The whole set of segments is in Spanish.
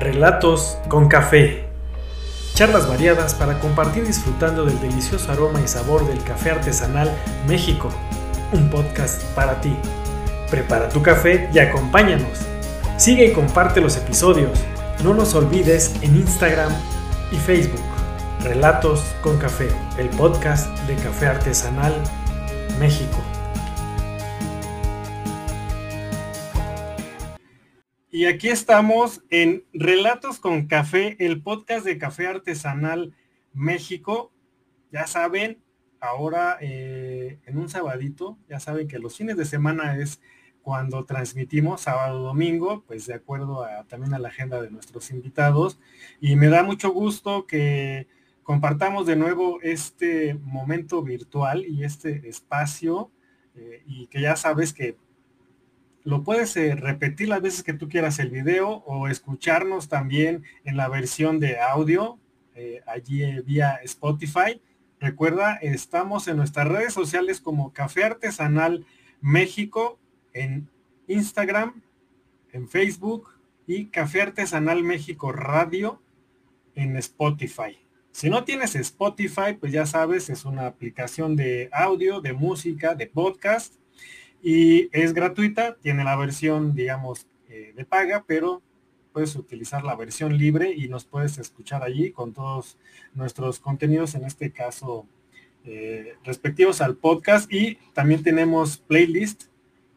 Relatos con café. Charlas variadas para compartir disfrutando del delicioso aroma y sabor del café artesanal México. Un podcast para ti. Prepara tu café y acompáñanos. Sigue y comparte los episodios. No nos olvides en Instagram y Facebook. Relatos con café, el podcast de Café Artesanal México. Y aquí estamos en Relatos con Café, el podcast de Café Artesanal México. Ya saben, ahora eh, en un sabadito, ya saben que los fines de semana es cuando transmitimos sábado domingo, pues de acuerdo a, también a la agenda de nuestros invitados. Y me da mucho gusto que compartamos de nuevo este momento virtual y este espacio eh, y que ya sabes que lo puedes eh, repetir las veces que tú quieras el video o escucharnos también en la versión de audio eh, allí eh, vía Spotify. Recuerda, estamos en nuestras redes sociales como Café Artesanal México en Instagram, en Facebook y Café Artesanal México Radio en Spotify. Si no tienes Spotify, pues ya sabes, es una aplicación de audio, de música, de podcast y es gratuita, tiene la versión, digamos, eh, de paga, pero puedes utilizar la versión libre y nos puedes escuchar allí con todos nuestros contenidos, en este caso eh, respectivos al podcast y también tenemos playlist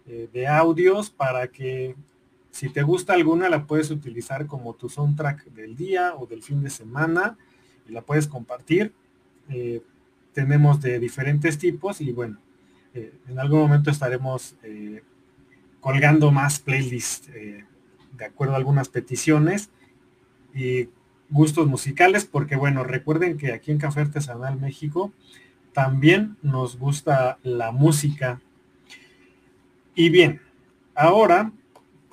eh, de audios para que si te gusta alguna la puedes utilizar como tu soundtrack del día o del fin de semana y la puedes compartir. tenemos de diferentes tipos y bueno, eh, en algún momento estaremos eh, colgando más playlists eh, de acuerdo a algunas peticiones y gustos musicales, porque bueno, recuerden que aquí en Café Artesanal México también nos gusta la música. Y bien, ahora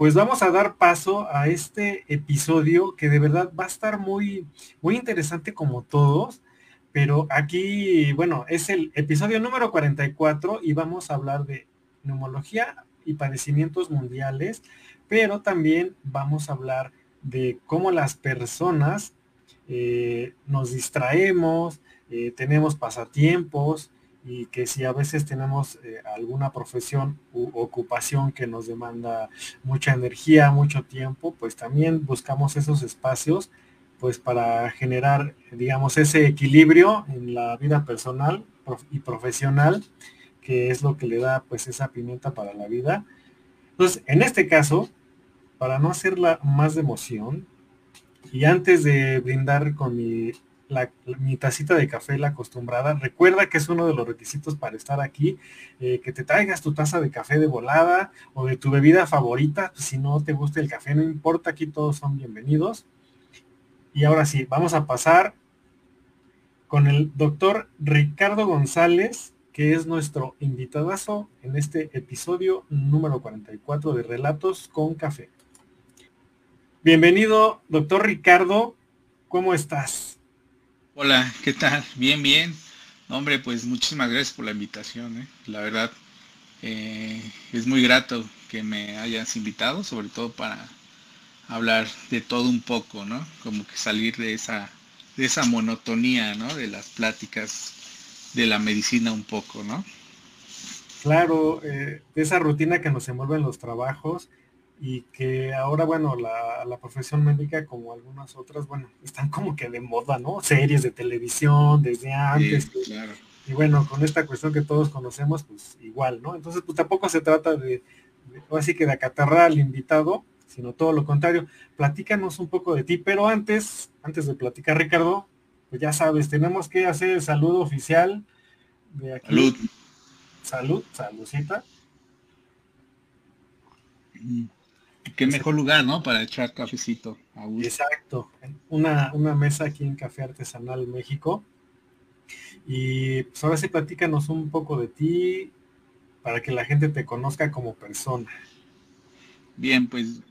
pues vamos a dar paso a este episodio que de verdad va a estar muy, muy interesante como todos pero aquí, bueno, es el episodio número 44 y vamos a hablar de neumología y padecimientos mundiales, pero también vamos a hablar de cómo las personas eh, nos distraemos, eh, tenemos pasatiempos y que si a veces tenemos eh, alguna profesión u ocupación que nos demanda mucha energía, mucho tiempo, pues también buscamos esos espacios pues para generar, digamos, ese equilibrio en la vida personal y profesional, que es lo que le da pues esa pimienta para la vida. Entonces, en este caso, para no hacerla más de emoción, y antes de brindar con mi, mi tacita de café, la acostumbrada, recuerda que es uno de los requisitos para estar aquí, eh, que te traigas tu taza de café de volada o de tu bebida favorita, si no te gusta el café, no importa, aquí todos son bienvenidos. Y ahora sí, vamos a pasar con el doctor Ricardo González, que es nuestro invitadazo en este episodio número 44 de Relatos con Café. Bienvenido, doctor Ricardo, ¿cómo estás? Hola, ¿qué tal? Bien, bien. Hombre, pues muchísimas gracias por la invitación. ¿eh? La verdad, eh, es muy grato que me hayas invitado, sobre todo para hablar de todo un poco, ¿no? Como que salir de esa, de esa monotonía, ¿no? De las pláticas de la medicina un poco, ¿no? Claro, eh, de esa rutina que nos envuelve en los trabajos y que ahora, bueno, la, la, profesión médica, como algunas otras, bueno, están como que de moda, ¿no? Series de televisión desde antes. claro. Y bueno, con esta cuestión que todos conocemos, pues igual, ¿no? Entonces, pues tampoco se trata de, de así que de acatarrar al invitado, sino todo lo contrario. Platícanos un poco de ti, pero antes, antes de platicar, Ricardo, pues ya sabes, tenemos que hacer el saludo oficial de aquí. Salud. Salud, saludcita. Mm. Qué mejor lugar, ¿no? Para echar cafecito. Exacto. Una, una mesa aquí en Café Artesanal México. Y pues ahora sí platícanos un poco de ti para que la gente te conozca como persona. Bien, pues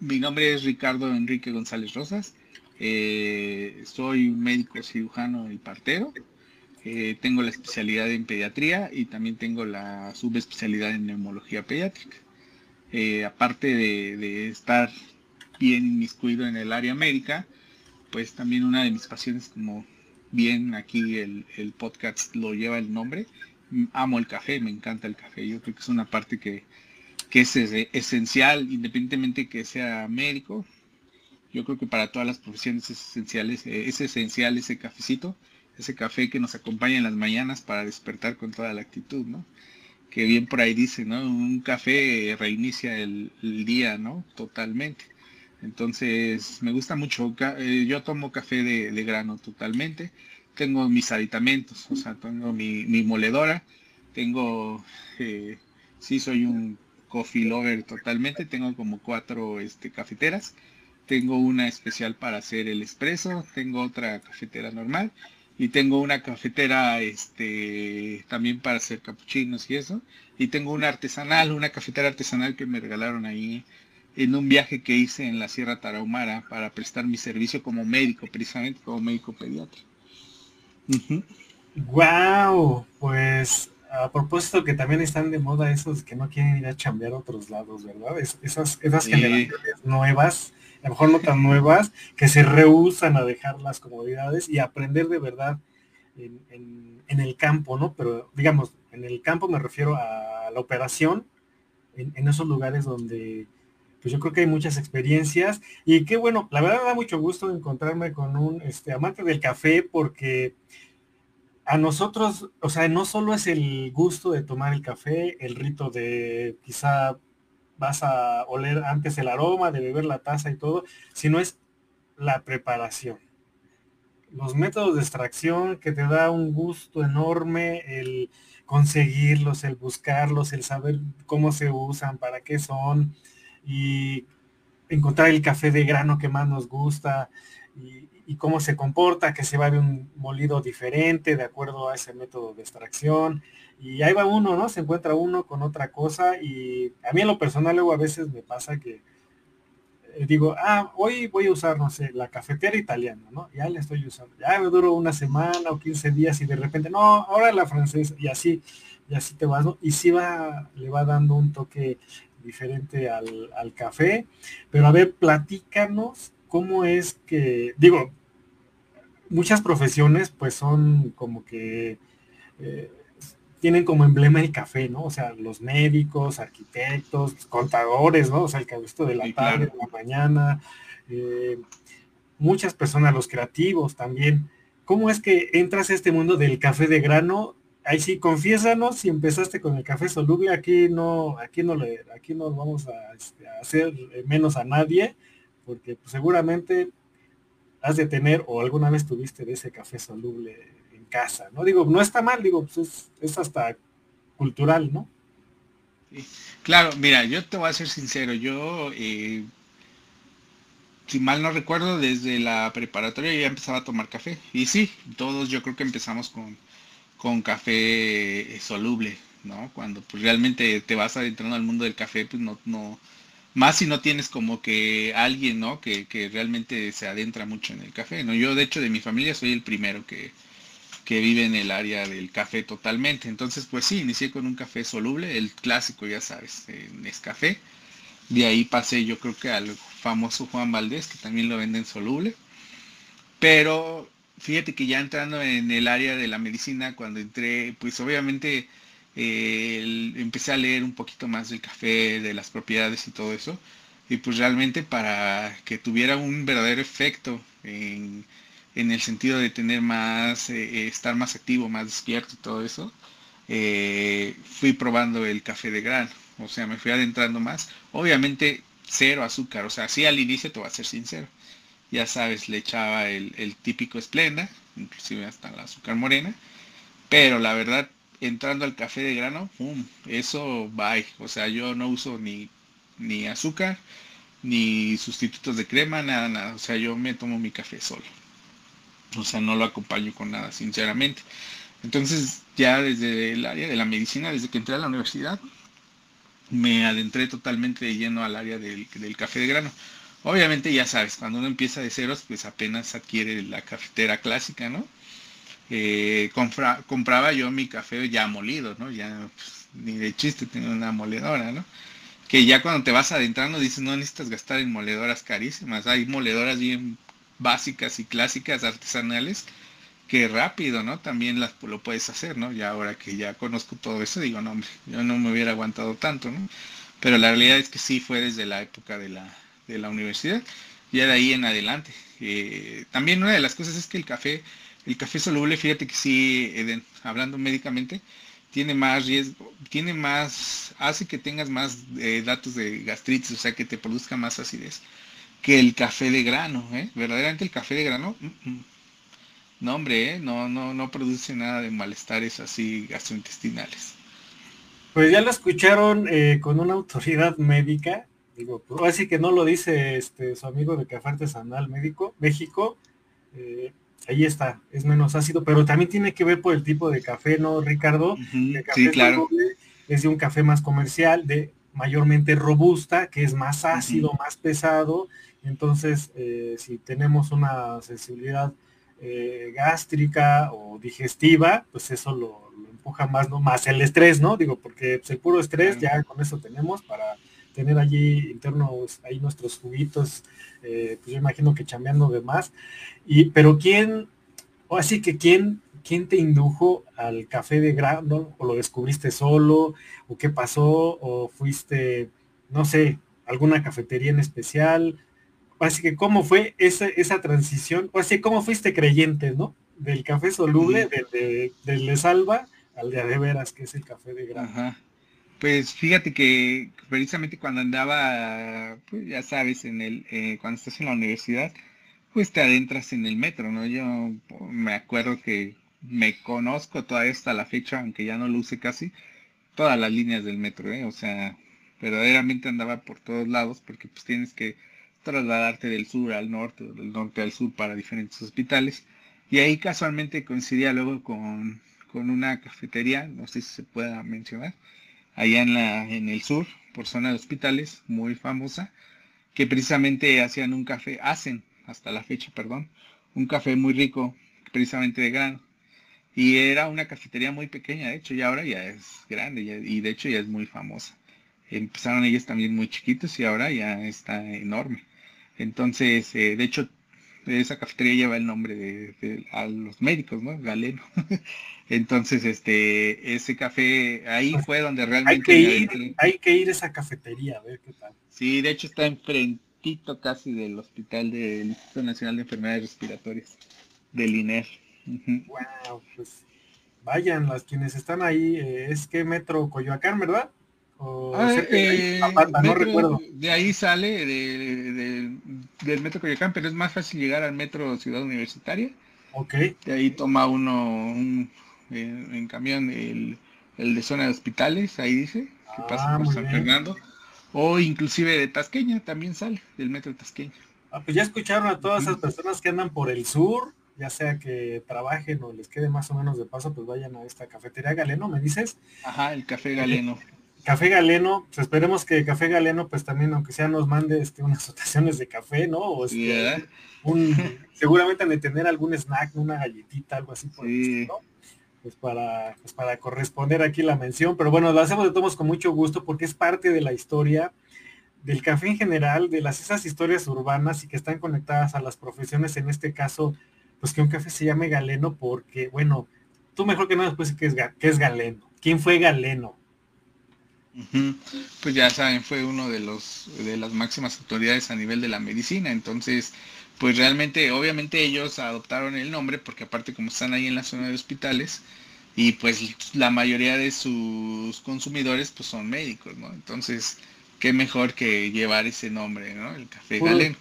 mi nombre es Ricardo Enrique González Rosas. Eh, soy médico cirujano y partero. Eh, tengo la especialidad en pediatría y también tengo la subespecialidad en neumología pediátrica. Eh, aparte de, estar bien inmiscuido en el área médica, pues también una de mis pasiones, como bien aquí el, el podcast lo lleva el nombre, amo el café, me encanta el café. Yo creo que es una parte que, que es esencial, independientemente que sea médico. Yo creo que para todas las profesiones es esencial, es, es esencial ese cafecito, ese café que nos acompaña en las mañanas para despertar con toda la actitud, ¿no? Que bien por ahí dice, ¿no? Un café reinicia el, día, ¿no? Totalmente. Entonces, me gusta mucho. Eh, yo tomo café de, grano totalmente tengo mis aditamentos, o sea, tengo mi, moledora, tengo, eh, sí soy un coffee lover totalmente, tengo como cuatro este, cafeteras, tengo una especial para hacer el espresso, tengo otra cafetera normal y tengo una cafetera este, también para hacer capuchinos y eso, y tengo una artesanal, una cafetera artesanal que me regalaron ahí en un viaje que hice en la Sierra Tarahumara para prestar mi servicio como médico, precisamente como médico pediatra. Wow, pues a propósito que también están de moda esos que no quieren ir a chambear a otros lados, ¿verdad? esas esas generaciones nuevas, a lo mejor no tan nuevas, que se rehusan a dejar las comodidades y aprender de verdad en, el campo, ¿no? Pero digamos, en el campo me refiero a la operación, en, en esos lugares donde pues yo creo que hay muchas experiencias y qué bueno, la verdad me da mucho gusto encontrarme con un este, amante del café porque a nosotros, o sea, no solo es el gusto de tomar el café, el rito de quizá vas a oler antes el aroma, de beber la taza y todo, sino es la preparación. Los métodos de extracción que te da un gusto enorme, el conseguirlos, el buscarlos, el saber cómo se usan, para qué son, y encontrar el café de grano que más nos gusta y, cómo se comporta, que se va de un molido diferente de acuerdo a ese método de extracción. Y ahí va uno, ¿no? Se encuentra uno con otra cosa y a mí en lo personal luego a veces me pasa que eh, digo, ah, hoy voy a usar, no sé, la cafetera italiana, ¿no? Ya la estoy usando. Ya me duro una semana o 15 días y de repente, no, ahora la francesa y así, y así te vas, ¿no? Y sí va, le va dando un toque diferente al, café. Pero a ver, platícanos cómo es que, digo, muchas profesiones pues son como que eh, tienen como emblema el café, ¿no? O sea, los médicos, arquitectos, contadores, ¿no? O sea, el caballito de la tarde, de la mañana, eh, muchas personas, los creativos también. ¿Cómo es que entras a este mundo del café de grano ahí sí, confiésanos si empezaste con el café soluble, aquí no, aquí no le, aquí no vamos a, este, hacer menos a nadie, porque pues, seguramente has de tener o alguna vez tuviste de ese café soluble en casa, ¿no? Digo, no está mal, digo, pues es, hasta cultural, ¿no? Claro, mira, yo te voy a ser sincero, yo, eh, si mal no recuerdo, desde la preparatoria ya empezaba a tomar café. Y sí, todos yo creo que empezamos con, con café eh, soluble, ¿no? Cuando pues realmente te vas adentrando al mundo del café, pues no, más si no tienes como que alguien, ¿no? Que, que realmente se adentra mucho en el café, ¿no? Yo de hecho de mi familia soy el primero que, que vive en el área del café totalmente. Entonces, pues sí, inicié con un café soluble, el clásico, ya sabes, es café. De ahí pasé yo creo que al famoso Juan Valdés, que también lo venden soluble. Pero fíjate que ya entrando en el área de la medicina, cuando entré, pues obviamente eh, empecé a leer un poquito más del café, de las propiedades y todo eso. Y pues realmente para que tuviera un verdadero efecto en, el sentido de tener más, eh, estar más activo, más despierto y todo eso, eh, fui probando el café de grano. O sea, me fui adentrando más. Obviamente cero azúcar. O sea, sí al inicio te voy a ser sincero ya sabes, le echaba el, típico esplenda, inclusive hasta la azúcar morena, pero la verdad, entrando al café de grano, ¡pum! eso bye. O sea, yo no uso ni, ni azúcar, ni sustitutos de crema, nada, nada. O sea, yo me tomo mi café solo. O sea, no lo acompaño con nada, sinceramente. Entonces, ya desde el área de la medicina, desde que entré a la universidad, me adentré totalmente de lleno al área del, del café de grano. Obviamente ya sabes, cuando uno empieza de ceros, pues apenas adquiere la cafetera clásica, ¿no? Eh, compraba yo mi café ya molido, ¿no? Ya pues, ni de chiste tenía una moledora, ¿no? que ya cuando te vas adentrando dices, no necesitas gastar en moledoras carísimas, hay moledoras bien básicas y clásicas, artesanales, que rápido, ¿no? También las lo puedes hacer, ¿no? Ya ahora que ya conozco todo eso, digo, no, hombre, yo no me hubiera aguantado tanto, ¿no? Pero la realidad es que sí fue desde la época de la, de la universidad, ya de ahí en adelante. Eh, también una de las cosas es que el café, el café soluble, fíjate que sí, hablando médicamente, tiene más riesgo, tiene más, hace que tengas más eh, datos de gastritis, o sea, que te produzca más acidez que el café de grano, ¿eh? Verdaderamente el café de grano, mm, mm. no hombre, ¿eh? no, no, produce nada de malestares así gastrointestinales. Pues ya lo escucharon eh, con una autoridad médica, digo, así que no lo dice este su amigo de Café Artesanal Médico, México, ahí está, es menos ácido, pero también tiene que ver por el tipo de café, ¿no, Ricardo? sí, claro. Es de un café más comercial, de mayormente robusta, que es más ácido, más pesado. Entonces, eh, si tenemos una sensibilidad eh, gástrica o digestiva, pues eso lo, empuja más, ¿no? Más el estrés, ¿no? Digo, porque pues, el puro estrés ya con eso tenemos para tener allí internos, ahí nuestros juguitos, eh, pues yo imagino que chambeando de más. Y, pero quién, o así que quién, quién te indujo al café de grano, o lo descubriste solo, o qué pasó, o fuiste, no sé, alguna cafetería en especial. Así que cómo fue esa, esa transición, o así cómo fuiste creyente, ¿no? Del café soluble, del de, de, salva al de de veras, que es el café de grano. Pues fíjate que precisamente cuando andaba, pues ya sabes, en el, eh, cuando estás en la universidad, pues te adentras en el metro, ¿no? Yo me acuerdo que me conozco todavía hasta la fecha, aunque ya no lo use casi, todas las líneas del metro, ¿eh? O sea, verdaderamente andaba por todos lados porque pues tienes que trasladarte del sur al norte o del norte al sur para diferentes hospitales. Y ahí casualmente coincidía luego con, con una cafetería, no sé si se pueda mencionar, allá en, la, en el sur, por zona de hospitales, muy famosa, que precisamente hacían un café, hacen hasta la fecha, perdón, un café muy rico, precisamente de grano. Y era una cafetería muy pequeña, de hecho, y ahora ya es grande, y de hecho ya es muy famosa. Empezaron ellos también muy chiquitos y ahora ya está enorme. Entonces, eh, de hecho, esa cafetería lleva el nombre de, a los médicos, ¿no? Galeno. Entonces, este, ese café, ahí fue donde realmente... Hay que, ir, hay que ir a esa cafetería, a ver qué tal. Sí, de hecho está enfrentito casi del Hospital del Instituto Nacional de Enfermedades Respiratorias, del INER. Wow, pues vayan las quienes están ahí, eh, es que Metro Coyoacán, ¿verdad? Ah, eh, no recuerdo. De ahí sale del Metro Coyoacán, pero es más fácil llegar al Metro Ciudad Universitaria. Ok. De ahí toma uno en camión el, de zona de hospitales, ahí dice, que pasa ah, por San Fernando. O inclusive de Tasqueña también sale, del Metro Tasqueña. Ah, pues ya escucharon a todas esas personas que andan por el sur, ya sea que trabajen o les quede más o menos de paso, pues vayan a esta cafetería Galeno, ¿me dices? Ajá, el café Galeno. Café Galeno, pues esperemos que Café Galeno, pues también, aunque sea, nos mande este, unas dotaciones de café, ¿no? O este, un, seguramente han de tener algún snack, una galletita, algo así por Pues para, pues para corresponder aquí la mención, pero bueno, lo hacemos de todos con mucho gusto porque es parte de la historia del café en general, de las esas historias urbanas y que están conectadas a las profesiones, en este caso, pues que un café se llame Galeno porque, bueno, tú mejor que nada después que es, que es Galeno. ¿Quién fue Galeno? Pues ya saben, fue uno de los de las máximas autoridades a nivel de la medicina, entonces pues realmente obviamente ellos adoptaron el nombre porque aparte como están ahí en la zona de hospitales y pues la mayoría de sus consumidores pues son médicos, ¿no? Entonces, qué mejor que llevar ese nombre, ¿no? El café galeno.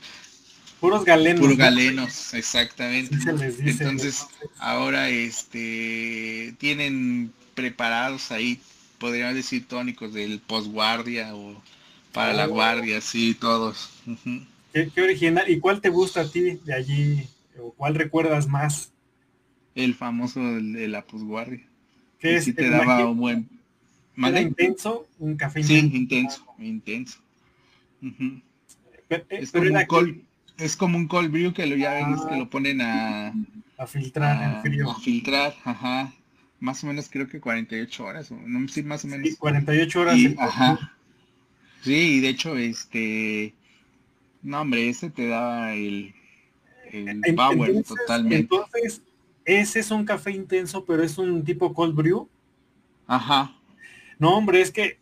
Puros galenos. Puros galenos, exactamente. Entonces, ahora este tienen preparados ahí podríamos decir tónicos del postguardia o para la oh. guardia, sí, todos. ¿Qué, original. ¿Y cuál te gusta a ti de allí? ¿O cuál recuerdas más? El famoso de la posguardia. ¿Qué es? te daba un buen... intenso? ¿Un café intenso? Sí, intenso, intenso. es, como un cold, es como un cold brew que lo ya ven, que ah. lo ponen a... A filtrar en frío. A filtrar, ajá más o menos creo que 48 horas, no sé, más o menos. Sí, 48 horas. ajá. Sí, de hecho, este, no hombre, ese te da el, el power totalmente. Entonces, ese es un café intenso, pero es un tipo cold brew. Ajá. No, hombre, es que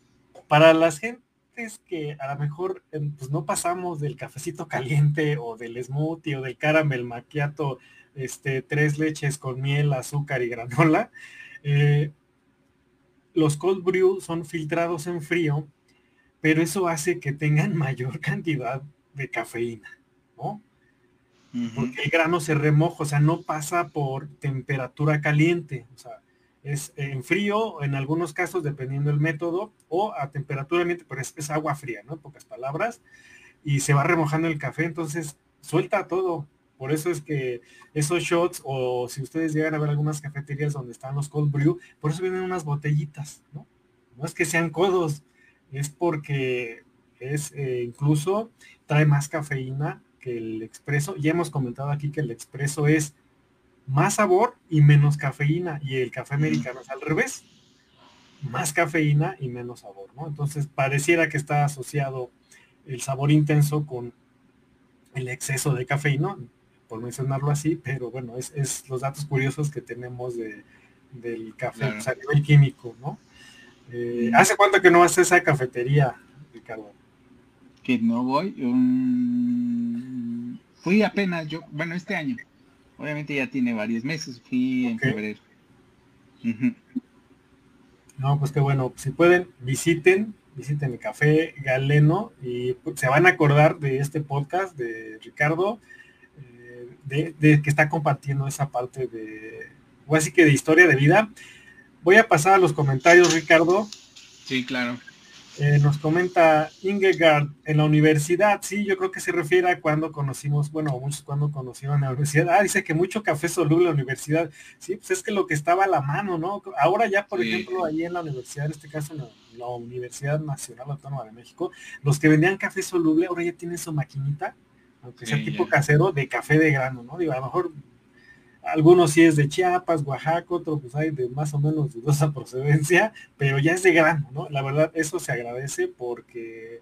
para las gentes que a lo mejor em, pues no pasamos del cafecito caliente o del smoothie o del caramel macchiato, este, tres leches con miel, azúcar y granola, eh, los cold brew son filtrados en frío, pero eso hace que tengan mayor cantidad de cafeína, ¿no? Porque el grano se remoja, o sea, no pasa por temperatura caliente, o sea, es en frío, en algunos casos, dependiendo del método, o a temperatura ambiente, pero es, agua fría, ¿no? En pocas palabras, y se va remojando el café, entonces suelta todo. Por eso es que esos shots, o si ustedes llegan a ver algunas cafeterías donde están los cold brew, por eso vienen unas botellitas, ¿no? No es que sean codos, es porque es eh, incluso trae más cafeína que el expreso. Ya hemos comentado aquí que el expreso es más sabor y menos cafeína y el café americano es al revés, más cafeína y menos sabor, ¿no? Entonces pareciera que está asociado el sabor intenso con el exceso de cafeína, por mencionarlo así, pero bueno, es, los datos curiosos que tenemos de, del café a nivel químico, ¿no? Eh, ¿Hace cuánto que no vas a esa cafetería, Ricardo? Que no voy. Fui apenas yo, bueno, este año. Obviamente ya tiene varios meses, fui en febrero. No, pues qué bueno. Si pueden, visiten, visiten el café Galeno y pues, se van a acordar de este podcast de Ricardo, de, que está compartiendo esa parte de, o así que de historia de vida. Voy a pasar a los comentarios, Ricardo. Sí, claro. Eh, nos comenta Ingegard en la universidad, sí, yo creo que se refiere a cuando conocimos, bueno, muchos cuando conocieron la universidad, ah, dice que mucho café soluble en la universidad, sí, pues es que lo que estaba a la mano, ¿no? Ahora ya, por ejemplo, ahí en la universidad, en este caso en la, Universidad Nacional Autónoma de México, los que vendían café soluble ahora ya tienen su maquinita, aunque sea tipo casero, de café de grano, ¿no? Digo, a lo mejor algunos sí es de Chiapas, Oaxaca, otros pues hay de más o menos dudosa procedencia, pero ya es de grano, ¿no? La verdad, eso se agradece porque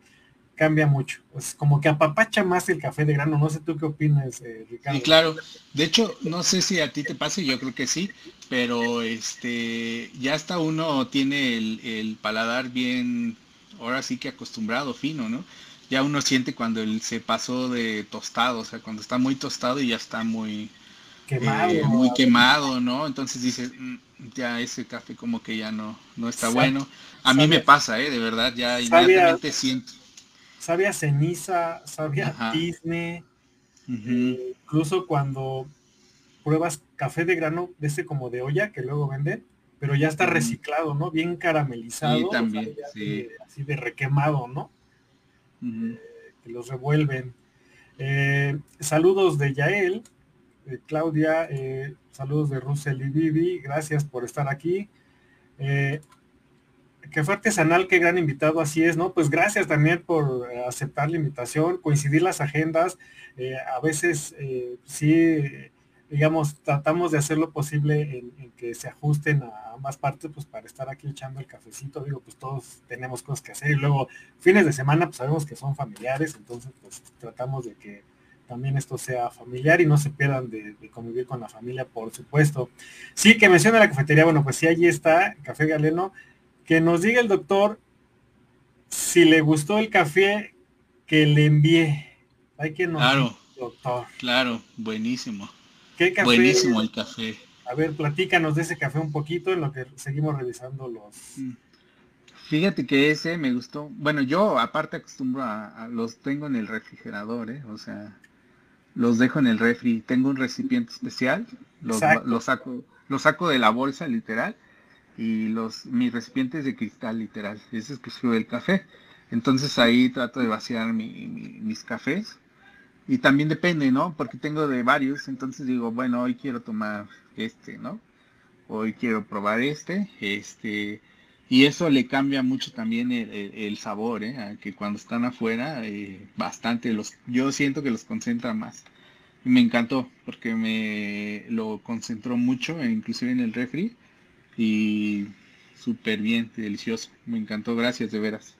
cambia mucho. Es como que apapacha más el café de grano. No sé tú qué opinas, eh, Ricardo. Sí, claro. De hecho, no sé si a ti te pase, yo creo que sí, pero este, ya hasta uno tiene el, el paladar bien, ahora sí que acostumbrado, fino, ¿no? Ya uno siente cuando él se pasó de tostado, o sea, cuando está muy tostado y ya está muy, quemado. Eh, muy quemado, ¿no? Entonces dices, mm, ya ese café como que ya no, no está bueno. A mí me pasa, ¿eh? De verdad, ya inmediatamente siento. Sabía ceniza, sabía tizne, eh, incluso cuando pruebas café de grano de ese como de olla que luego venden, pero ya está reciclado, ¿no? Bien caramelizado. Sí, también, así de requemado, ¿no? Eh, que los revuelven. saludos de Yael, eh, Claudia, eh, saludos de Russell y Vivi, gracias por estar aquí. Eh, que fue artesanal, qué gran invitado, así es, ¿no? Pues gracias también por aceptar la invitación, coincidir las agendas. a veces sí, digamos, tratamos de hacer lo posible en, que se ajusten a ambas partes, pues para estar aquí echando el cafecito, digo, pues todos tenemos cosas que hacer y luego fines de semana, pues sabemos que son familiares, entonces pues tratamos de que también esto sea familiar y no se pierdan de, convivir con la familia, por supuesto. Sí, que menciona la cafetería, bueno, pues sí, allí está, Café Galeno, que nos diga el doctor si le gustó el café que le envié. Hay que nos claro, doctor. Claro, buenísimo. ¿Qué café? Buenísimo el café. A ver, platícanos de ese café un poquito en lo que seguimos revisando los... Mm. Fíjate que ese me gustó. Bueno, yo aparte acostumbro a, a, los tengo en el refrigerador, ¿eh? O sea, los dejo en el refri. Tengo un recipiente especial, los, saco, los saco de la bolsa literal y los mis recipientes de cristal literal. Ese es que sube el café. Entonces ahí trato de vaciar mis cafés. Y también depende, ¿no? Porque tengo de varios. Entonces digo, bueno, hoy quiero tomar este, ¿no? Hoy quiero probar este. Este y eso le cambia mucho también el, sabor, ¿eh? que cuando están afuera, eh, bastante, los, yo siento que los concentra más. Y me encantó, porque me lo concentró mucho, e inclusive en el refri, y súper bien, delicioso. Me encantó, gracias de veras.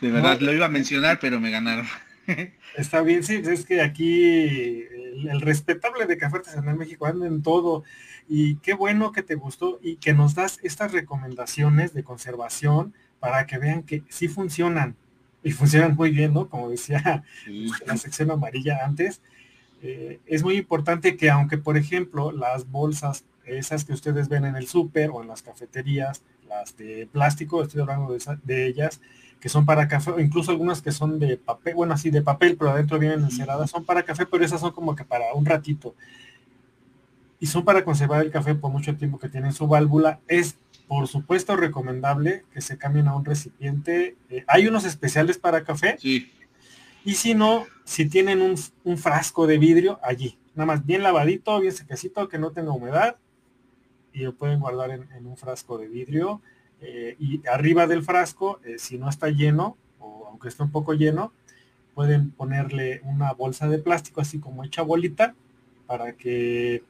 De verdad, lo iba a mencionar, pero me ganaron. Está bien, sí, es que aquí el, respetable de Café Artesanal México anda en todo. Y qué bueno que te gustó y que nos das estas recomendaciones de conservación para que vean que sí funcionan. Y funcionan muy bien, ¿no? Como decía la sección amarilla antes. Eh, es muy importante que aunque, por ejemplo, las bolsas, esas que ustedes ven en el súper o en las cafeterías, las de plástico, estoy hablando de, de ellas, que son para café, o incluso algunas que son de papel, bueno, así de papel, pero adentro vienen enceradas, son para café, pero esas son como que para un ratito. Y son para conservar el café por mucho tiempo que tienen su válvula. Es, por supuesto, recomendable que se cambien a un recipiente. Eh, hay unos especiales para café. Sí. Y si no, si tienen un, frasco de vidrio, allí. Nada más bien lavadito, bien sequecito, que no tenga humedad. Y lo pueden guardar en un frasco de vidrio eh, y arriba del frasco, eh, si no está lleno, o aunque esté un poco lleno, pueden ponerle una bolsa de plástico así como hecha bolita para que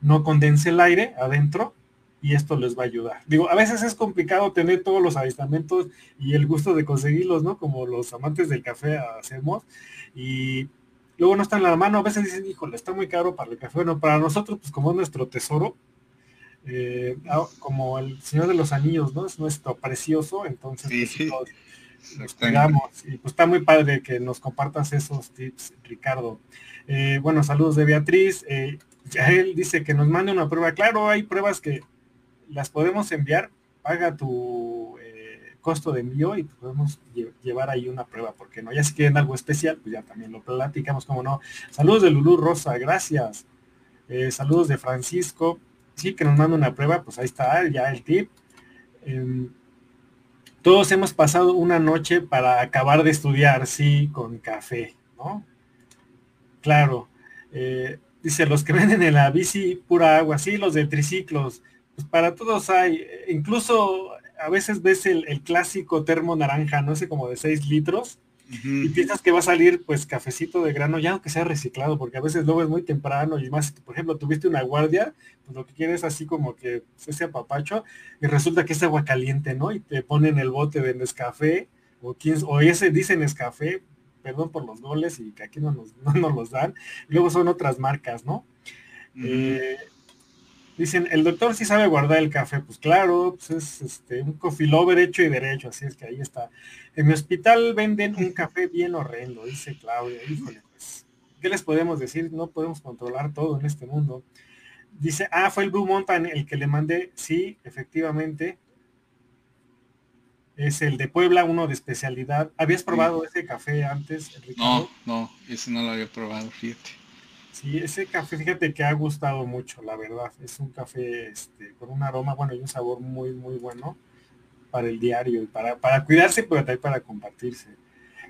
no condense el aire adentro y esto les va a ayudar. Digo, a veces es complicado tener todos los avistamientos y el gusto de conseguirlos, ¿no? Como los amantes del café hacemos. Y luego no están en la mano, a veces dicen, híjole, está muy caro para el café. Bueno, para nosotros, pues como es nuestro tesoro, eh, ah, como el Señor de los Anillos, ¿no? Es nuestro precioso, entonces sí, pues, Y pues está muy padre que nos compartas esos tips, Ricardo. Eh, bueno, saludos de Beatriz. Eh, ya él dice que nos mande una prueba. Claro, hay pruebas que las podemos enviar. Paga tu costo de envío y podemos llevar ahí una prueba, porque no, ya si quieren algo especial, pues ya también lo platicamos, como no. Saludos de Lulú Rosa, gracias. saludos de Francisco sí, que nos manda una prueba, pues ahí está ya el tip. Em, todos hemos pasado una noche para acabar de estudiar, sí, con café, ¿no? Claro. Eh, dice, los que venden en la bici pura agua, sí, los de triciclos, pues para todos hay, incluso a veces ves el, el clásico termo naranja, no sé, como de 6 litros, y piensas que va a salir pues cafecito de grano, ya aunque sea reciclado, porque a veces luego es muy temprano y más, por ejemplo, tuviste una guardia, pues lo que quieres así como que ese apapacho, y resulta que es agua caliente, ¿no? Y te ponen el bote de Nescafé, o, quién, o ese dice Nescafé, perdón por los goles y que aquí no nos, no nos los dan, luego son otras marcas, ¿no? Dicen, el doctor sí sabe guardar el café. Pues claro, pues es este, un coffee lover hecho y derecho, así es que ahí está. En mi hospital venden un café bien horrendo, dice Claudia. Híjole, pues, ¿qué les podemos decir? No podemos controlar todo en este mundo. Dice, ah, fue el Blue Mountain el que le mandé. Sí, efectivamente. Es el de Puebla, uno de especialidad. ¿Habías probado ese café antes, No, no, ese no lo había probado, fíjate. Sí, ese café, fíjate que ha gustado mucho, la verdad. Es un café este, con un aroma, bueno, y un sabor muy, muy bueno para el diario y para, para cuidarse, pero también para compartirse.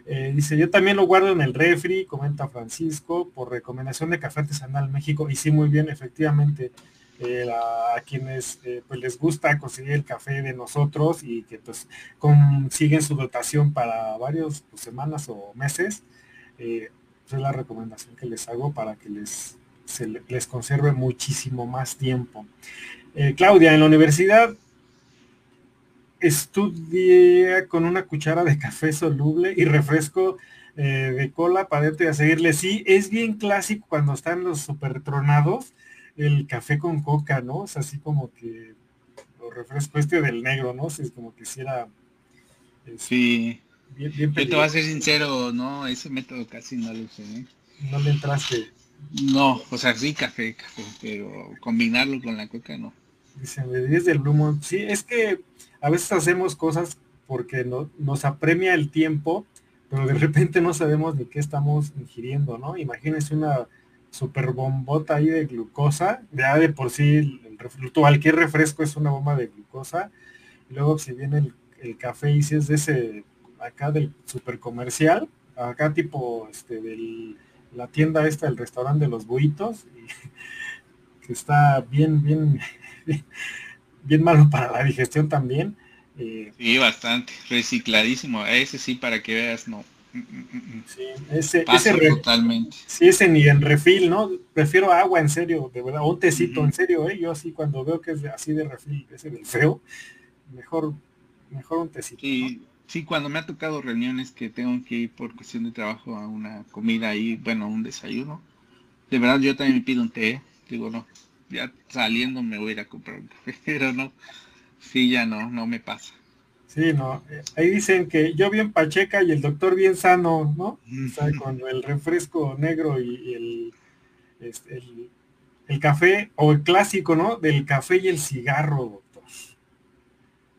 Eh, dice, yo también lo guardo en el refri, comenta Francisco, por recomendación de Café Artesanal México. Y sí, muy bien, efectivamente, eh, a, quienes eh, pues les gusta conseguir el café de nosotros y que pues consiguen su dotación para varias pues, semanas o meses, es la recomendación que les hago para que les, les conserve muchísimo más tiempo. Eh, Claudia, en la universidad estudié con una cuchara de café soluble y refresco eh, de cola para y a seguirle. Sí, es bien clásico cuando están los super tronados, el café con coca, ¿no? Es así como que lo refresco este del negro, ¿no? Es como que si era... sí yo te voy a ser sincero, no, ese método casi no lo usé. ¿eh? No le entraste. No, o sea, sí café, café, pero combinarlo con la coca no. Dice, desde el Blue Sí, es que a veces hacemos cosas porque no, nos apremia el tiempo, pero de repente no sabemos ni qué estamos ingiriendo, ¿no? Imagínense una super bombota ahí de glucosa, ya de por sí el, cualquier refresco es una bomba de glucosa, y luego si viene el, el café y si es de ese acá del super comercial, acá tipo este del la tienda esta, el restaurante de los buitos, que está bien, bien, bien malo para la digestión también. Eh, sí, bastante, recicladísimo. Ese sí, para que veas, no. Sí, ese, ese totalmente. Sí, ese ni en refil, ¿no? Prefiero agua en serio, de verdad, un tecito en serio, ¿eh? Yo así cuando veo que es así de refil, ese del feo, mejor, mejor un tecito. sí, cuando me ha tocado reuniones que tengo que ir por cuestión de trabajo a una comida ahí, bueno, un desayuno, de verdad yo también me pido un té, digo, no, ya saliendo me voy a ir a comprar un café, pero no, sí, ya no, no me pasa. Sí, no, eh, ahí dicen que yo bien pacheca y el doctor bien sano, ¿no? O sea, con el refresco negro y, el, este, el, el, café, o el clásico, ¿no? Del café y el cigarro.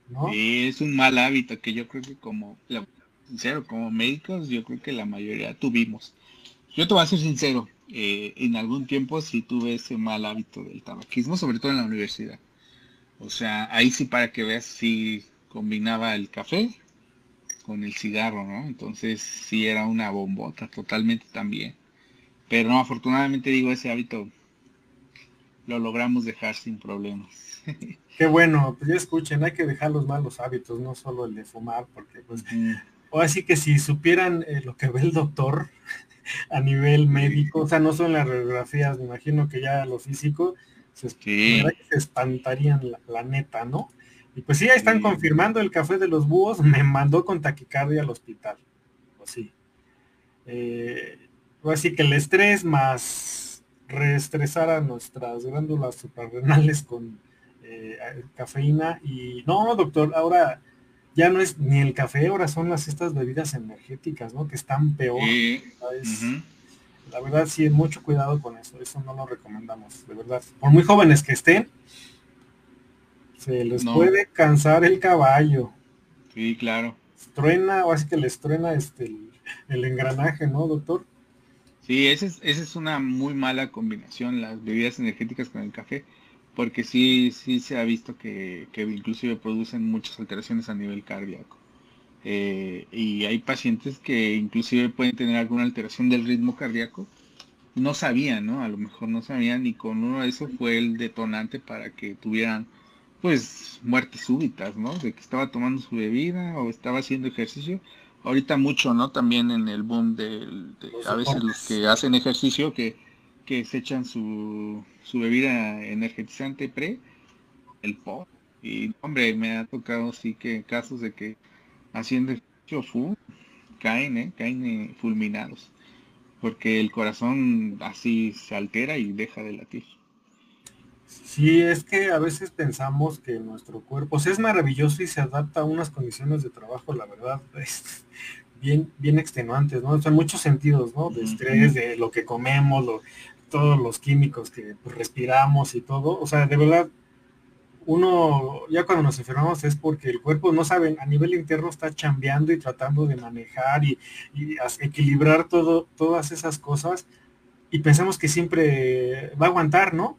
¿No? Es un mal hábito que yo creo que como, sincero, como médicos, yo creo que la mayoría tuvimos. Yo te voy a ser sincero, eh, en algún tiempo sí tuve ese mal hábito del tabaquismo, sobre todo en la universidad. O sea, ahí sí para que veas, sí combinaba el café con el cigarro, ¿no? Entonces sí era una bombota totalmente también. Pero no, afortunadamente digo, ese hábito lo logramos dejar sin problemas. Qué bueno, pues ya escuchen, hay que dejar los malos hábitos, no solo el de fumar, porque pues, o así que si supieran eh, lo que ve el doctor a nivel médico, o sea, no son las radiografías, me imagino que ya lo físico, se, se espantarían la, neta, ¿no? Y pues sí, ahí están confirmando el café de los búhos, me mandó con taquicardia al hospital. Pues sí. Eh, así que el estrés más reestresar a nuestras glándulas suprarrenales con eh, cafeína y no, doctor, ahora ya no es ni el café, ahora son las estas bebidas energéticas, ¿no? Que están peor. La verdad sí, mucho cuidado con eso, eso no lo recomendamos, de verdad. Por muy jóvenes que estén, se les puede cansar el caballo. Sí, claro. Truena, o así que les truena este el, engranaje, ¿no, doctor? Sí, esa es, esa es una muy mala combinación, las bebidas energéticas con el café, porque sí, sí se ha visto que, que inclusive producen muchas alteraciones a nivel cardíaco. Eh, y hay pacientes que inclusive pueden tener alguna alteración del ritmo cardíaco. No sabían, ¿no? A lo mejor no sabían y con uno de eso fue el detonante para que tuvieran pues muertes súbitas, ¿no? De que estaba tomando su bebida o estaba haciendo ejercicio. Ahorita mucho, ¿no? También en el boom de, a veces los que hacen ejercicio que, que se echan su, su bebida energetizante pre, el pop. Y hombre, me ha tocado sí que casos de que haciendo ejercicio caen, ¿eh? caen eh, fulminados. Porque el corazón así se altera y deja de latir. Sí, es que a veces pensamos que nuestro cuerpo es maravilloso y se adapta a unas condiciones de trabajo, la verdad, es bien, bien extenuantes, ¿no? en muchos sentidos, ¿no? De estrés, de lo que comemos, todos los químicos que pues, respiramos y todo. O sea, de verdad, uno, ya cuando nos enfermamos es porque el cuerpo, no saben, a nivel interno está chambeando y tratando de manejar y, y equilibrar todo, todas esas cosas. Y pensamos que siempre va a aguantar, ¿no?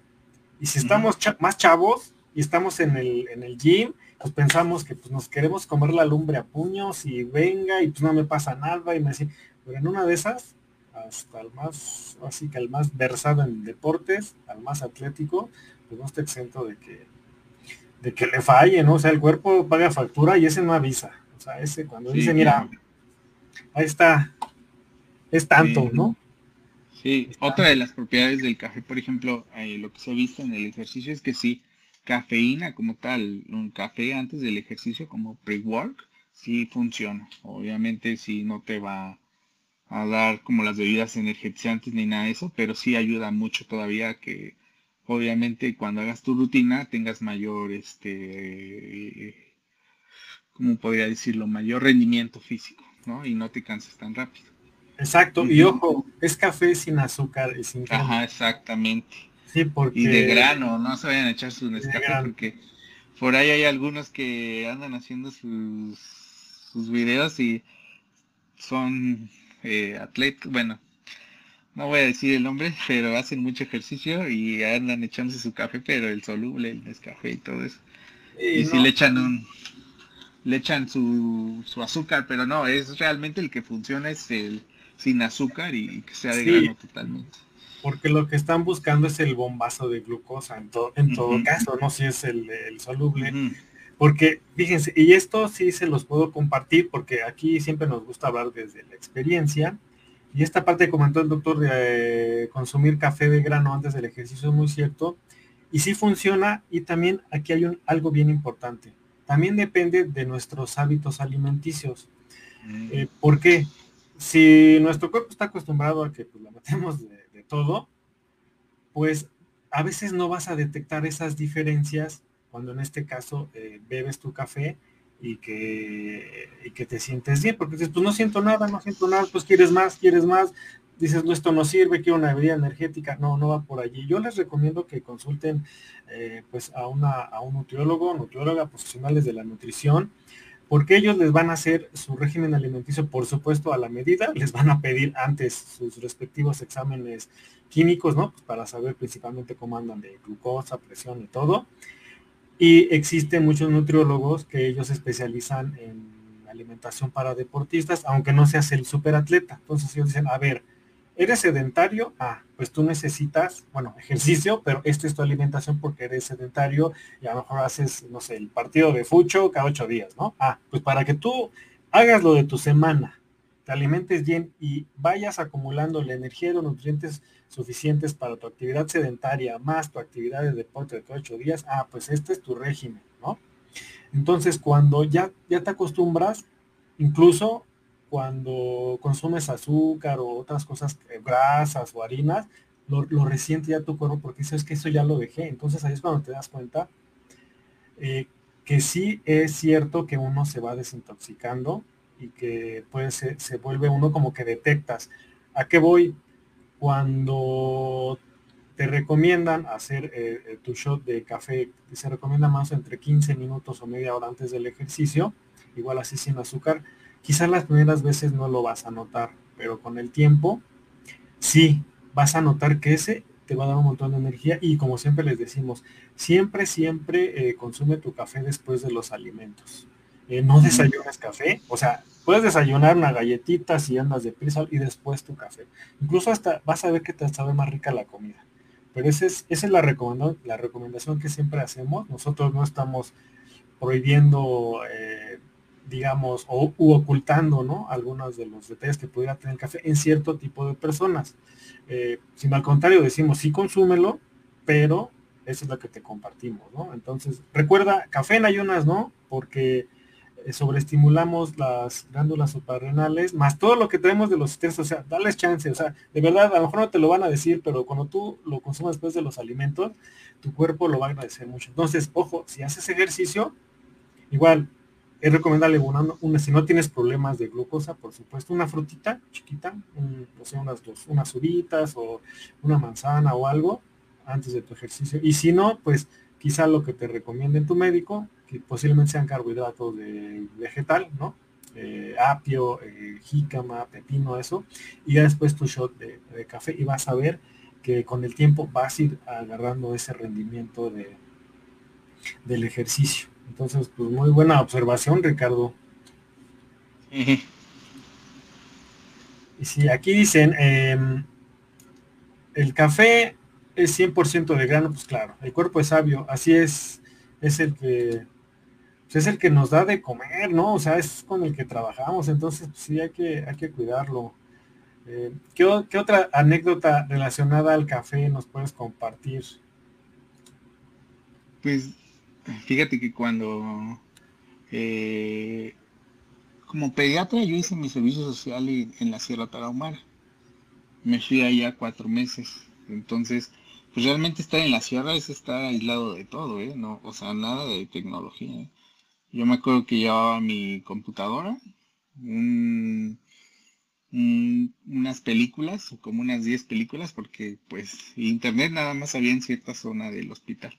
Y si estamos más chavos y estamos en el, en el gym, pues pensamos que pues, nos queremos comer la lumbre a puños y venga y pues no me pasa nada y me dice, pero en una de esas, hasta el más, así que el más versado en deportes, al más atlético, pues no está exento de que, de que le falle, ¿no? O sea, el cuerpo paga factura y ese no avisa. O sea, ese cuando dice, mira, ahí está, es tanto, ¿no? Sí, otra de las propiedades del café, por ejemplo, eh, lo que se ha visto en el ejercicio es que sí, cafeína como tal, un café antes del ejercicio como pre-work, sí funciona. Obviamente sí no te va a dar como las bebidas energetizantes ni nada de eso, pero sí ayuda mucho todavía que obviamente cuando hagas tu rutina tengas mayor, este, ¿cómo podría decirlo? Mayor rendimiento físico, ¿no? Y no te canses tan rápido. Exacto, y ojo, es café sin azúcar y sin Ajá, exactamente. Sí, porque... Y de grano, no se vayan a echar su Nescafé porque por ahí hay algunos que andan haciendo sus, sus videos y son eh, atletas, bueno, no voy a decir el nombre, pero hacen mucho ejercicio y andan echándose su café, pero el soluble, el Nescafé y todo eso. Y, si le echan un, le echan su, su azúcar, pero no, es realmente el que funciona es el, sin azúcar y que sea de grano totalmente. Porque lo que están buscando es el bombazo de glucosa en, en todo caso, no si es el, soluble. Porque, fíjense, y esto sí se los puedo compartir porque aquí siempre nos gusta hablar desde la experiencia. Y esta parte que comentó el doctor de eh, consumir café de grano antes del ejercicio es muy cierto. Y sí funciona. Y también aquí hay un, algo bien importante. también depende de nuestros hábitos alimenticios. Mm. Eh, ¿Por qué? Si nuestro cuerpo está acostumbrado a que pues, lo metemos de, todo, pues a veces no vas a detectar esas diferencias cuando en este caso eh, bebes tu café y que, y que te sientes bien, porque dices, pues no siento nada, no siento nada, pues quieres más, quieres más, dices, no, esto no sirve, quiero una bebida energética, no, no va por allí. Yo les recomiendo que consulten eh, pues a, una, a un nutriólogo, nutrióloga, profesionales de la nutrición, porque ellos les van a hacer su régimen alimenticio, por supuesto, a la medida, les van a pedir antes sus respectivos exámenes químicos, ¿no? Pues para saber principalmente cómo andan de glucosa, presión y todo. Y existen muchos nutriólogos que ellos se especializan en alimentación para deportistas, aunque no seas el superatleta. Entonces ellos dicen, a ver, ¿Eres sedentario? Ah, pues tú necesitas, bueno, ejercicio, pero esta es tu alimentación porque eres sedentario y a lo mejor haces, no sé, el partido de fucho cada ocho días, ¿no? Ah, pues para que tú hagas lo de tu semana, te alimentes bien y vayas acumulando la energía y los nutrientes suficientes para tu actividad sedentaria más tu actividad de deporte de cada ocho días, ah, pues este es tu régimen, ¿no? Entonces, cuando ya, ya te acostumbras, incluso cuando consumes azúcar o otras cosas, eh, grasas o harinas, lo, resiente ya tu cuerpo porque dices que eso ya lo dejé. Entonces ahí es cuando te das cuenta eh, que sí es cierto que uno se va desintoxicando y que puede ser, se vuelve uno como que detectas. ¿A qué voy? Cuando te recomiendan hacer eh, tu shot de café, se recomienda más entre 15 minutos o media hora antes del ejercicio, igual así sin azúcar, Quizás las primeras veces no lo vas a notar, pero con el tiempo sí vas a notar que ese te va a dar un montón de energía y como siempre les decimos, siempre, siempre eh, consume tu café después de los alimentos. Eh, no desayunes café, o sea, puedes desayunar una galletita si andas de prisa y después tu café. Incluso hasta vas a ver que te sabe más rica la comida. Pero esa es, esa es la, recomendación, la recomendación que siempre hacemos. Nosotros no estamos prohibiendo eh, digamos, o u ocultando, ¿no? Algunos de los detalles que pudiera tener café en cierto tipo de personas. Eh, sino al contrario, decimos, sí consúmelo, pero eso es lo que te compartimos, ¿no? Entonces, recuerda, café en ayunas, ¿no? Porque sobreestimulamos las glándulas suprarrenales, más todo lo que tenemos de los sistemas, o sea, dales chance, o sea, de verdad, a lo mejor no te lo van a decir, pero cuando tú lo consumas después de los alimentos, tu cuerpo lo va a agradecer mucho. Entonces, ojo, si haces ejercicio, igual, es recomendable una, si no tienes problemas de glucosa, por supuesto, una frutita chiquita, o sea, unas dos, unas uritas o una manzana o algo antes de tu ejercicio. Y si no, pues quizá lo que te recomiende tu médico, que posiblemente sean carbohidratos de vegetal, ¿no? Eh, apio, eh, jícama, pepino, eso, y ya después tu shot de, de, café y vas a ver que con el tiempo vas a ir agarrando ese rendimiento de, del ejercicio. Entonces, pues muy buena observación, Ricardo. Y si aquí dicen, em, el café es 100% de grano, pues claro, el cuerpo es sabio, así es, es el que pues, es el que nos da de comer, ¿no? O sea, es con el que trabajamos, entonces pues, sí hay que, hay que cuidarlo. Eh, ¿qué, ¿Qué otra anécdota relacionada al café nos puedes compartir? Pues Fíjate que cuando eh, como pediatra yo hice mi servicio social en la Sierra Tarahumara. Me fui allá cuatro meses. Entonces, pues realmente estar en la sierra es estar aislado de todo, ¿eh? No, o sea, nada de tecnología. ¿eh? Yo me acuerdo que llevaba mi computadora, unas películas, como unas 10 películas, porque pues internet nada más había en cierta zona del hospital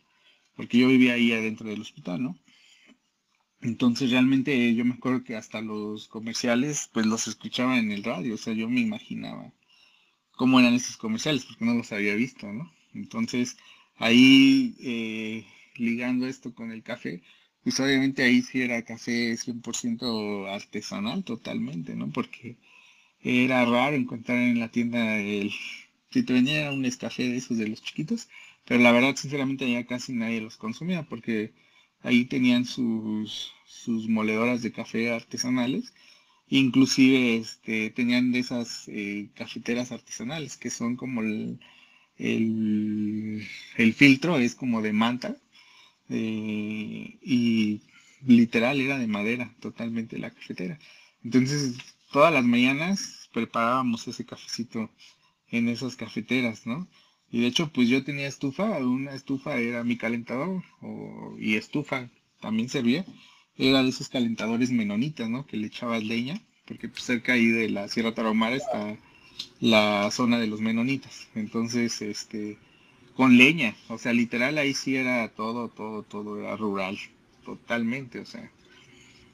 porque yo vivía ahí adentro del hospital, ¿no? Entonces realmente yo me acuerdo que hasta los comerciales pues los escuchaba en el radio, o sea, yo me imaginaba cómo eran esos comerciales porque no los había visto, ¿no? Entonces ahí eh, ligando esto con el café, pues obviamente ahí sí era café 100% artesanal totalmente, ¿no? Porque era raro encontrar en la tienda el, si te venía un café de esos de los chiquitos, pero la verdad, sinceramente, ya casi nadie los consumía porque ahí tenían sus, sus moledoras de café artesanales. Inclusive este, tenían de esas eh, cafeteras artesanales que son como el, el, filtro, es como de manta. Eh, y literal era de madera, totalmente la cafetera. Entonces, todas las mañanas preparábamos ese cafecito en esas cafeteras, ¿no? Y de hecho, pues yo tenía estufa, una estufa era mi calentador, y estufa también servía. Era de esos calentadores menonitas, ¿no? Que le echabas leña, porque pues, cerca ahí de la Sierra Tarahumara está la zona de los menonitas. Entonces, este, con leña, o sea, literal ahí sí era todo, todo, todo era rural, totalmente, o sea,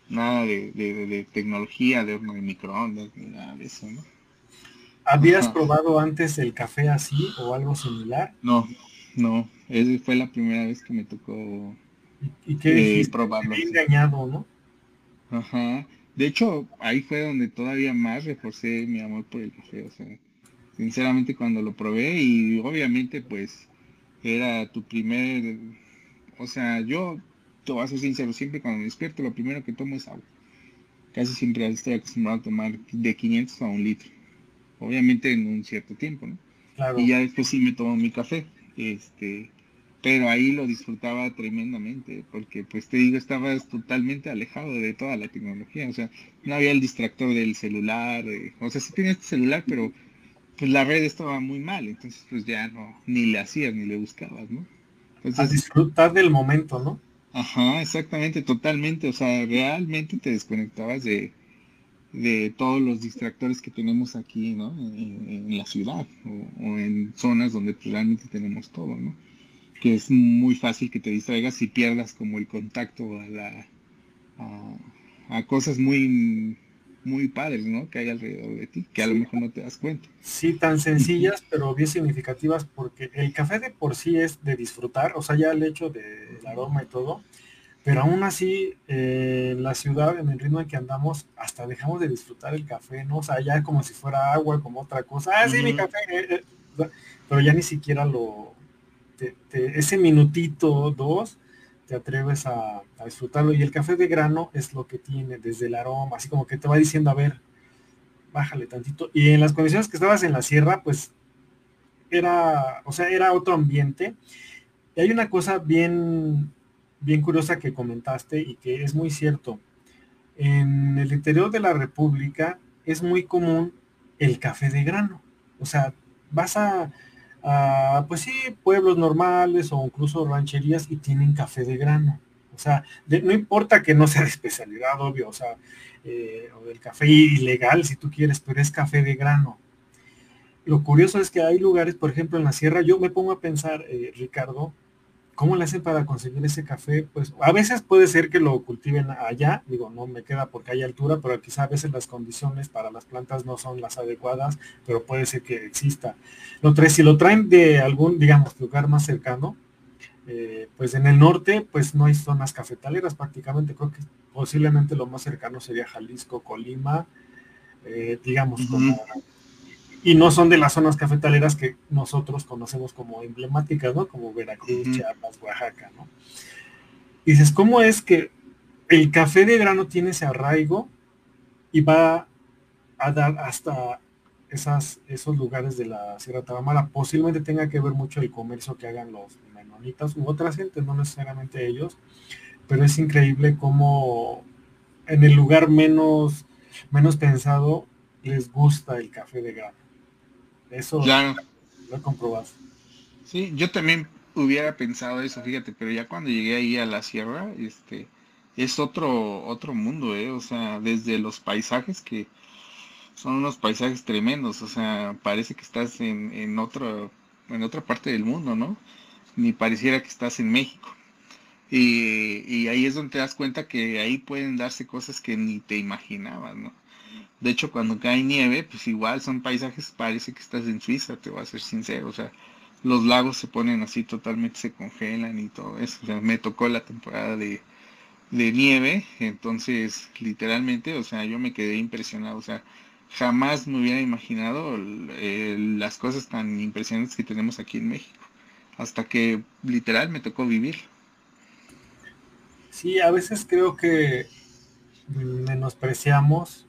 nada de, de, tecnología, de horno de microondas, ni nada de eso, ¿no? ¿Habías probado antes el café así o algo similar? No, no, esa fue la primera vez que me tocó ¿Y, qué eh, probarlo. engañado, ¿no? Ajá. De hecho, ahí fue donde todavía más reforcé mi amor por el café, o sea, sinceramente cuando lo probé y obviamente pues era tu primer, o sea, yo te voy a ser sincero, siempre cuando me despierto lo primero que tomo es agua. Casi siempre estoy acostumbrado a tomar de 500 a un litro. Obviamente en un cierto tiempo, ¿no? Y ya después sí me tomo mi café. Este, pero ahí lo disfrutaba tremendamente, porque pues te digo, estabas totalmente alejado de toda la tecnología, o sea, no había el distractor del celular, o sea, sí tenías tu celular, pero pues la red estaba muy mal, entonces pues ya no, ni le hacías, ni le buscabas, ¿no? Entonces, a disfrutar del momento, ¿no? Ajá, exactamente, totalmente, o sea, realmente te desconectabas de, de todos los distractores que tenemos aquí, ¿no? En, la ciudad o, en zonas donde pues, realmente tenemos todo, ¿no? Que es muy fácil que te distraigas y pierdas como el contacto a la a cosas muy muy padres, ¿no? Que hay alrededor de ti, que a lo mejor no te das cuenta. Sí, tan sencillas, pero bien significativas, porque el café de por sí es de disfrutar, o sea, ya el hecho del aroma y todo, pero aún así, eh, en la ciudad, en el ritmo en que andamos, hasta dejamos de disfrutar el café, ¿no? O sea, ya como si fuera agua, como otra cosa. Ah, sí, mi café. Eh, eh", pero ya ni siquiera lo... ese minutito, dos, te atreves a, disfrutarlo. Y el café de grano es lo que tiene desde el aroma, así como que te va diciendo, a ver, bájale tantito. Y en las condiciones que estabas en la sierra, pues era, o sea, era otro ambiente. Y hay una cosa bien, bien curiosa que comentaste y que es muy cierto. En el interior de la República es muy común el café de grano. O sea, vas a, pues sí, pueblos normales o incluso rancherías y tienen café de grano. O sea, no importa que no sea de especialidad, obvio, o sea, eh, o del café ilegal si tú quieres, pero es café de grano. Lo curioso es que hay lugares, por ejemplo, en la sierra, yo me pongo a pensar, eh, Ricardo, ¿Cómo le hacen para conseguir ese café? Pues a veces puede ser que lo cultiven allá, digo, no me queda porque hay altura, pero quizá a veces las condiciones para las plantas no son las adecuadas, pero puede ser que exista. Lo trae, si lo traen de algún, digamos, lugar más cercano, eh, pues en el norte, pues no hay zonas cafetaleras prácticamente, creo que posiblemente lo más cercano sería Jalisco, Colima, eh, digamos, como y no son de las zonas cafetaleras que nosotros conocemos como emblemáticas, ¿no? Como Veracruz, Chiapas, Oaxaca, ¿no? Y dices, ¿cómo es que el café de grano tiene ese arraigo y va a dar hasta esas, esos lugares de la Sierra Tarahumara? Posiblemente tenga que ver mucho el comercio que hagan los menonitas u otras gentes, no necesariamente ellos, pero es increíble cómo en el lugar menos, menos pensado les gusta el café de grano. Eso claro. lo comprobado. Sí, yo también hubiera pensado eso, fíjate, pero ya cuando llegué ahí a la sierra, este, es otro, otro mundo, ¿eh? O sea, desde los paisajes que son unos paisajes tremendos, o sea, parece que estás en, en, otro, en otra parte del mundo, ¿no? Ni pareciera que estás en México. Y, y ahí es donde te das cuenta que ahí pueden darse cosas que ni te imaginabas, ¿no? De hecho, cuando cae nieve, pues igual son paisajes, parece que estás en Suiza, te voy a ser sincero. O sea, los lagos se ponen así totalmente, se congelan y todo eso. O sea, me tocó la temporada de, nieve, entonces literalmente, o sea, yo me quedé impresionado. O sea, jamás me hubiera imaginado las cosas tan impresionantes que tenemos aquí en México. Hasta que literal me tocó vivir. Sí, a veces creo que menospreciamos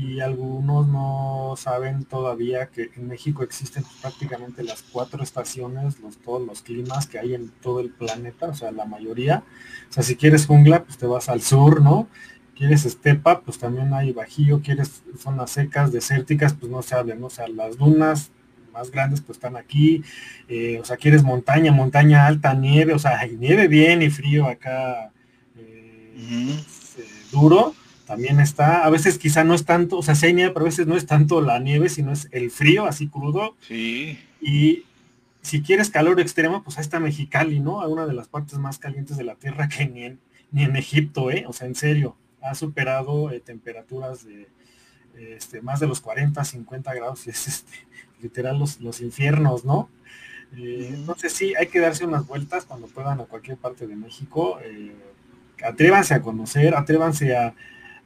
y algunos no saben todavía que en México existen prácticamente las cuatro estaciones, los, todos los climas que hay en todo el planeta, o sea, la mayoría. O sea, si quieres jungla, pues te vas al sur, ¿no? Quieres estepa, pues también hay bajío, quieres zonas secas, desérticas, pues no se hablen, ¿no? o sea, las dunas más grandes pues están aquí, eh, o sea, quieres montaña, montaña alta, nieve, o sea, hay nieve bien y frío acá eh, eh, duro, también está, a veces quizá no es tanto, o sea, sí hay nieve, pero a veces no es tanto la nieve, sino es el frío así crudo. Sí. Y si quieres calor extremo, pues ahí está Mexicali, ¿no? Una de las partes más calientes de la Tierra que ni en, ni en Egipto, ¿eh? O sea, en serio, ha superado eh, temperaturas de este, más de los 40, 50 grados, y es este, literal los, los infiernos, ¿no? Eh, entonces sí, hay que darse unas vueltas cuando puedan a cualquier parte de México. Eh, atrévanse a conocer, atrévanse a,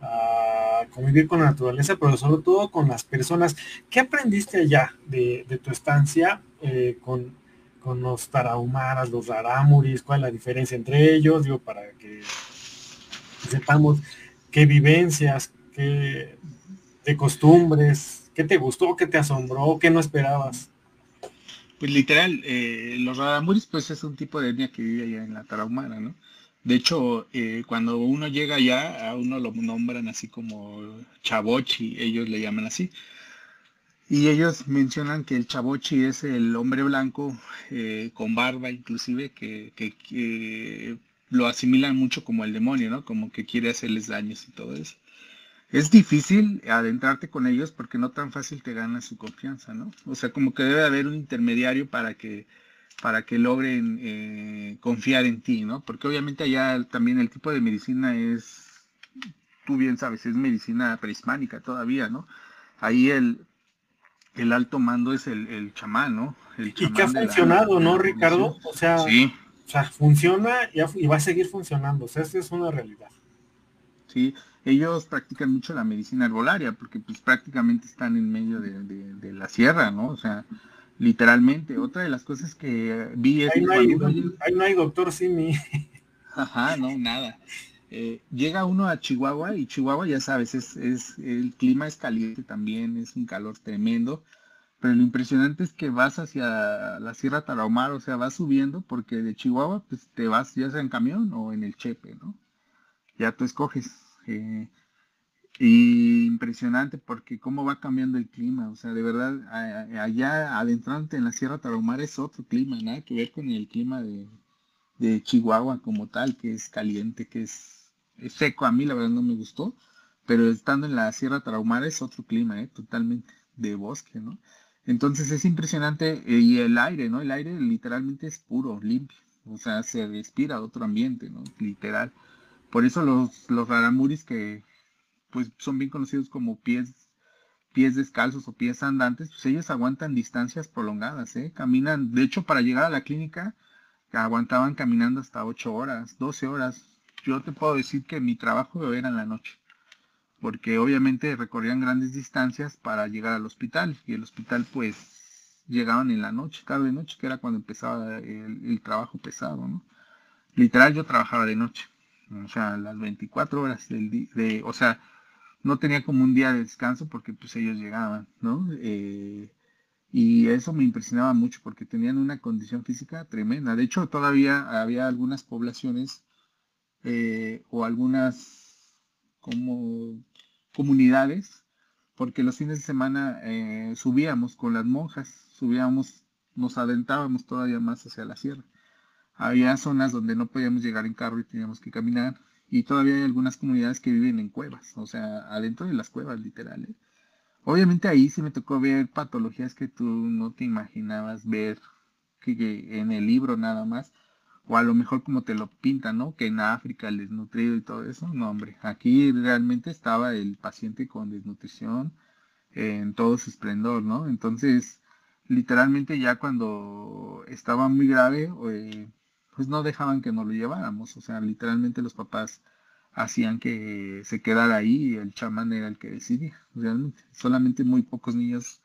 a convivir con la naturaleza, pero sobre todo con las personas. ¿Qué aprendiste allá de, tu estancia eh, con, con, los tarahumaras, los rarámuris? ¿Cuál es la diferencia entre ellos? Digo, para que sepamos qué vivencias, qué de costumbres, qué te gustó, qué te asombró, qué no esperabas. Pues literal, eh, los raramuris pues es un tipo de etnia que vive allá en la Tarahumara, ¿no? De hecho, eh, cuando uno llega allá, a uno lo nombran así como Chabochi, ellos le llaman así. Y ellos mencionan que el Chabochi es el hombre blanco eh, con barba inclusive, que, lo asimilan mucho como el demonio, ¿no? Como que quiere hacerles daños y todo eso. Es difícil adentrarte con ellos porque no tan fácil te gana su confianza, ¿no? O sea, como que debe haber un intermediario para que para que logren eh, confiar en ti, ¿no? Porque obviamente allá también el tipo de medicina es, tú bien sabes, es medicina prehispánica todavía, ¿no? Ahí el, el alto mando es el, el chamán, ¿no? El y que ha funcionado, ¿no, Ricardo? O sea, sí. o sea, funciona y, va a seguir funcionando, o sea, esa es una realidad. Sí, ellos practican mucho la medicina herbolaria porque pues prácticamente están en medio de, de la sierra, ¿no? O sea, literalmente. Otra de las cosas que vi es... Ahí no hay, no hay doctor Simi. Ajá, no, nada. Eh, llega uno a Chihuahua y Chihuahua, ya sabes, es, es, el clima es caliente también, es un calor tremendo. Pero lo impresionante es que vas hacia la Sierra Tarahumara, o sea, vas subiendo porque de Chihuahua pues te vas ya sea en camión o en el Chepe, ¿no? Ya tú escoges. Eh, y impresionante porque cómo va cambiando el clima, o sea, de verdad, allá adentrante en la Sierra Tarahumara es otro clima, nada que ver con el clima de, Chihuahua como tal, que es caliente, que es, seco, a mí la verdad no me gustó, pero estando en la Sierra Tarahumara es otro clima, ¿eh? totalmente de bosque, ¿no? Entonces es impresionante, eh, y el aire, ¿no? El aire literalmente es puro, limpio, o sea, se respira otro ambiente, ¿no? Literal. Por eso los, los raramuris que, pues son bien conocidos como pies, pies descalzos o pies andantes, pues ellos aguantan distancias prolongadas, ¿eh? Caminan, de hecho, para llegar a la clínica, aguantaban caminando hasta 8 horas, 12 horas. Yo te puedo decir que mi trabajo era en la noche, porque obviamente recorrían grandes distancias para llegar al hospital, y el hospital pues llegaban en la noche, tarde de noche, que era cuando empezaba el, trabajo pesado, ¿no? Literal yo trabajaba de noche, o sea, las 24 horas del día, de, o sea, no tenía como un día de descanso porque pues ellos llegaban, ¿no? Eh, y eso me impresionaba mucho porque tenían una condición física tremenda. De hecho, todavía había algunas poblaciones eh, o algunas como comunidades, porque los fines de semana eh, subíamos con las monjas, subíamos, nos adentrábamos todavía más hacia la sierra. Había zonas donde no podíamos llegar en carro y teníamos que caminar y todavía hay algunas comunidades que viven en cuevas, o sea, adentro de las cuevas, literal. ¿eh? Obviamente ahí sí me tocó ver patologías que tú no te imaginabas ver que, en el libro nada más, o a lo mejor como te lo pintan, ¿no? Que en África el desnutrido y todo eso, no hombre, aquí realmente estaba el paciente con desnutrición en todo su esplendor, ¿no? Entonces, literalmente ya cuando estaba muy grave, eh, pues no dejaban que nos lo lleváramos, o sea, literalmente los papás hacían que se quedara ahí y el chamán era el que decidía, realmente. Solamente muy pocos niños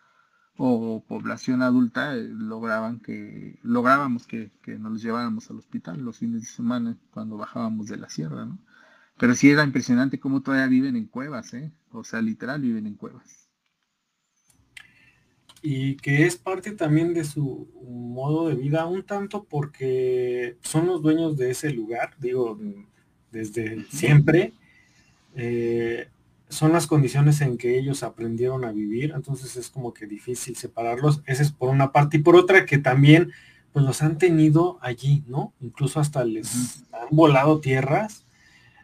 o población adulta eh, lograban que, lográbamos que, nos los lleváramos al hospital los fines de semana cuando bajábamos de la sierra, ¿no? Pero sí era impresionante cómo todavía viven en cuevas, ¿eh? o sea, literal viven en cuevas. Y que es parte también de su modo de vida, un tanto porque son los dueños de ese lugar, digo, desde siempre. Eh, son las condiciones en que ellos aprendieron a vivir, entonces es como que difícil separarlos. Esa es por una parte y por otra que también pues los han tenido allí, ¿no? Incluso hasta les han volado tierras,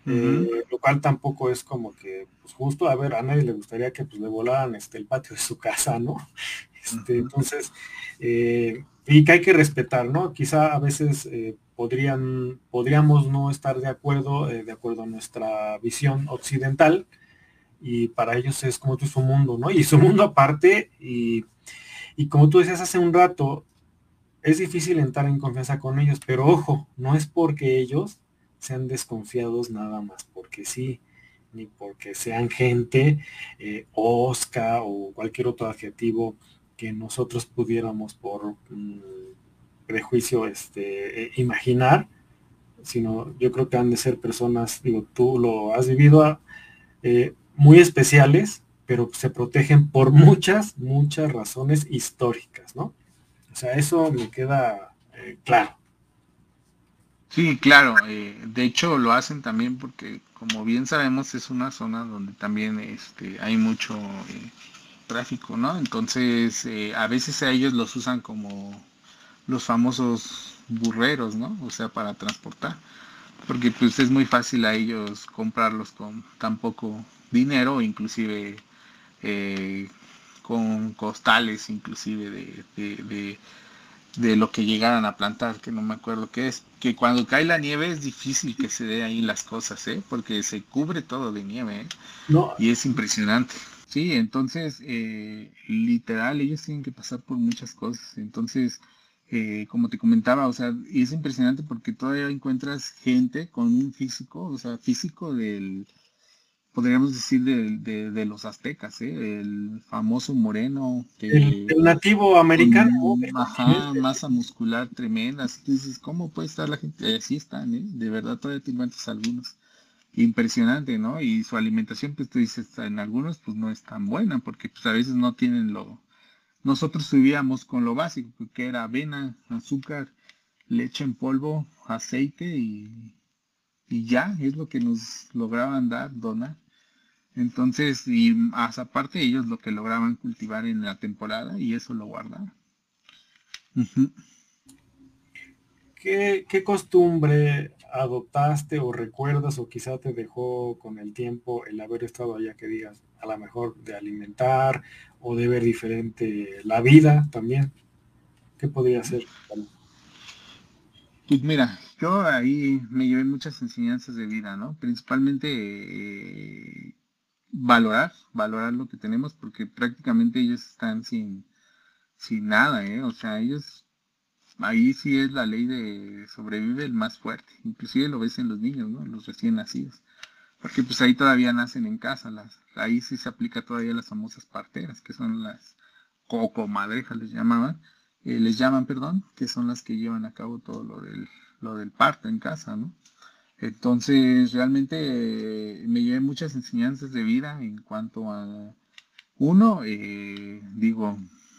eh, lo cual tampoco es como que pues justo, a ver, a nadie le gustaría que pues le volaran este el patio de su casa, ¿no? Este, entonces, eh, y que hay que respetar, ¿no? Quizá a veces eh, podrían, podríamos no estar de acuerdo, de acuerdo a nuestra visión occidental, y para ellos es como tú su mundo, ¿no? Y su mundo aparte, y, y como tú decías hace un rato, es difícil entrar en confianza con ellos, pero ojo, no es porque ellos sean desconfiados nada más, porque sí, ni porque sean gente eh, osca o cualquier otro adjetivo que nosotros pudiéramos por mm, prejuicio este, imaginar, sino yo creo que han de ser personas, digo, tú lo has vivido, eh, muy especiales, pero se protegen por muchas, muchas razones históricas, ¿no? O sea, eso me queda eh, claro. Sí, claro. Eh, de hecho, lo hacen también porque, como bien sabemos, es una zona donde también este, hay mucho eh, tráfico, ¿no? Entonces, a veces a ellos los usan como los famosos burreros, ¿no? O sea, para transportar. Porque pues es muy fácil a ellos comprarlos con tan poco dinero, inclusive eh, con costales, inclusive de, de, lo que llegaran a plantar, que no me acuerdo qué es, que cuando cae la nieve es difícil que se dé ahí las cosas, ¿eh? porque se cubre todo de nieve, ¿eh? y es impresionante. Sí, entonces, eh, literal, ellos tienen que pasar por muchas cosas. Entonces, como te comentaba, o sea, es impresionante porque todavía encuentras gente con un físico, o sea, físico del, podríamos decir, de, los aztecas, ¿eh? el famoso moreno. el, nativo americano. ajá, masa muscular tremenda. Así dices, ¿cómo puede estar la gente? Así están, ¿eh? de verdad todavía te encuentras algunos. Impresionante, ¿no? Y su alimentación, pues tú dices, en algunos pues no es tan buena, porque pues a veces no tienen lo... Nosotros vivíamos con lo básico, que era avena, azúcar, leche en polvo, aceite y, y ya es lo que nos lograban dar, donar. Entonces, y más aparte ellos lo que lograban cultivar en la temporada y eso lo guardaban. ¿Qué, costumbre adoptaste o recuerdas o quizá te dejó con el tiempo el haber estado allá que digas, a lo mejor de alimentar o de ver diferente la vida también? ¿Qué podría ser? Pues mira, yo ahí me llevé muchas enseñanzas de vida, ¿no? Principalmente eh, valorar, valorar lo que tenemos, porque prácticamente ellos están sin, sin nada, ¿eh? O sea, ellos, ahí sí es la ley de sobrevive el más fuerte, inclusive lo ves en los niños, ¿no? Los recién nacidos, porque pues ahí todavía nacen en casa, las, ahí sí se aplica todavía las famosas parteras, que son las cocomadrejas les llamaban, eh, les llaman, perdón, que son las que llevan a cabo todo lo del, lo del parto en casa, ¿no? Entonces, realmente eh, me llevé muchas enseñanzas de vida en cuanto a, uno, eh, digo,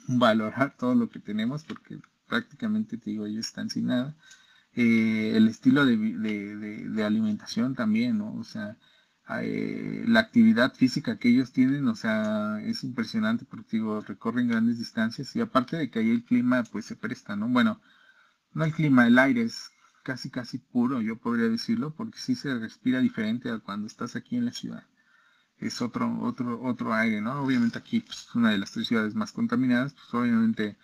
valorar todo lo que tenemos, porque prácticamente, te digo, ellos están sin nada. Eh, el estilo de, alimentación también, ¿no? O sea, la actividad física que ellos tienen, o sea, es impresionante porque, digo, recorren grandes distancias y aparte de que ahí el clima, pues se presta, ¿no? Bueno, no el clima, el aire es casi casi puro, yo podría decirlo, porque sí se respira diferente a cuando estás aquí en la ciudad. Es otro, otro, otro aire, ¿no? Obviamente aquí, pues, una de las tres ciudades más contaminadas, pues obviamente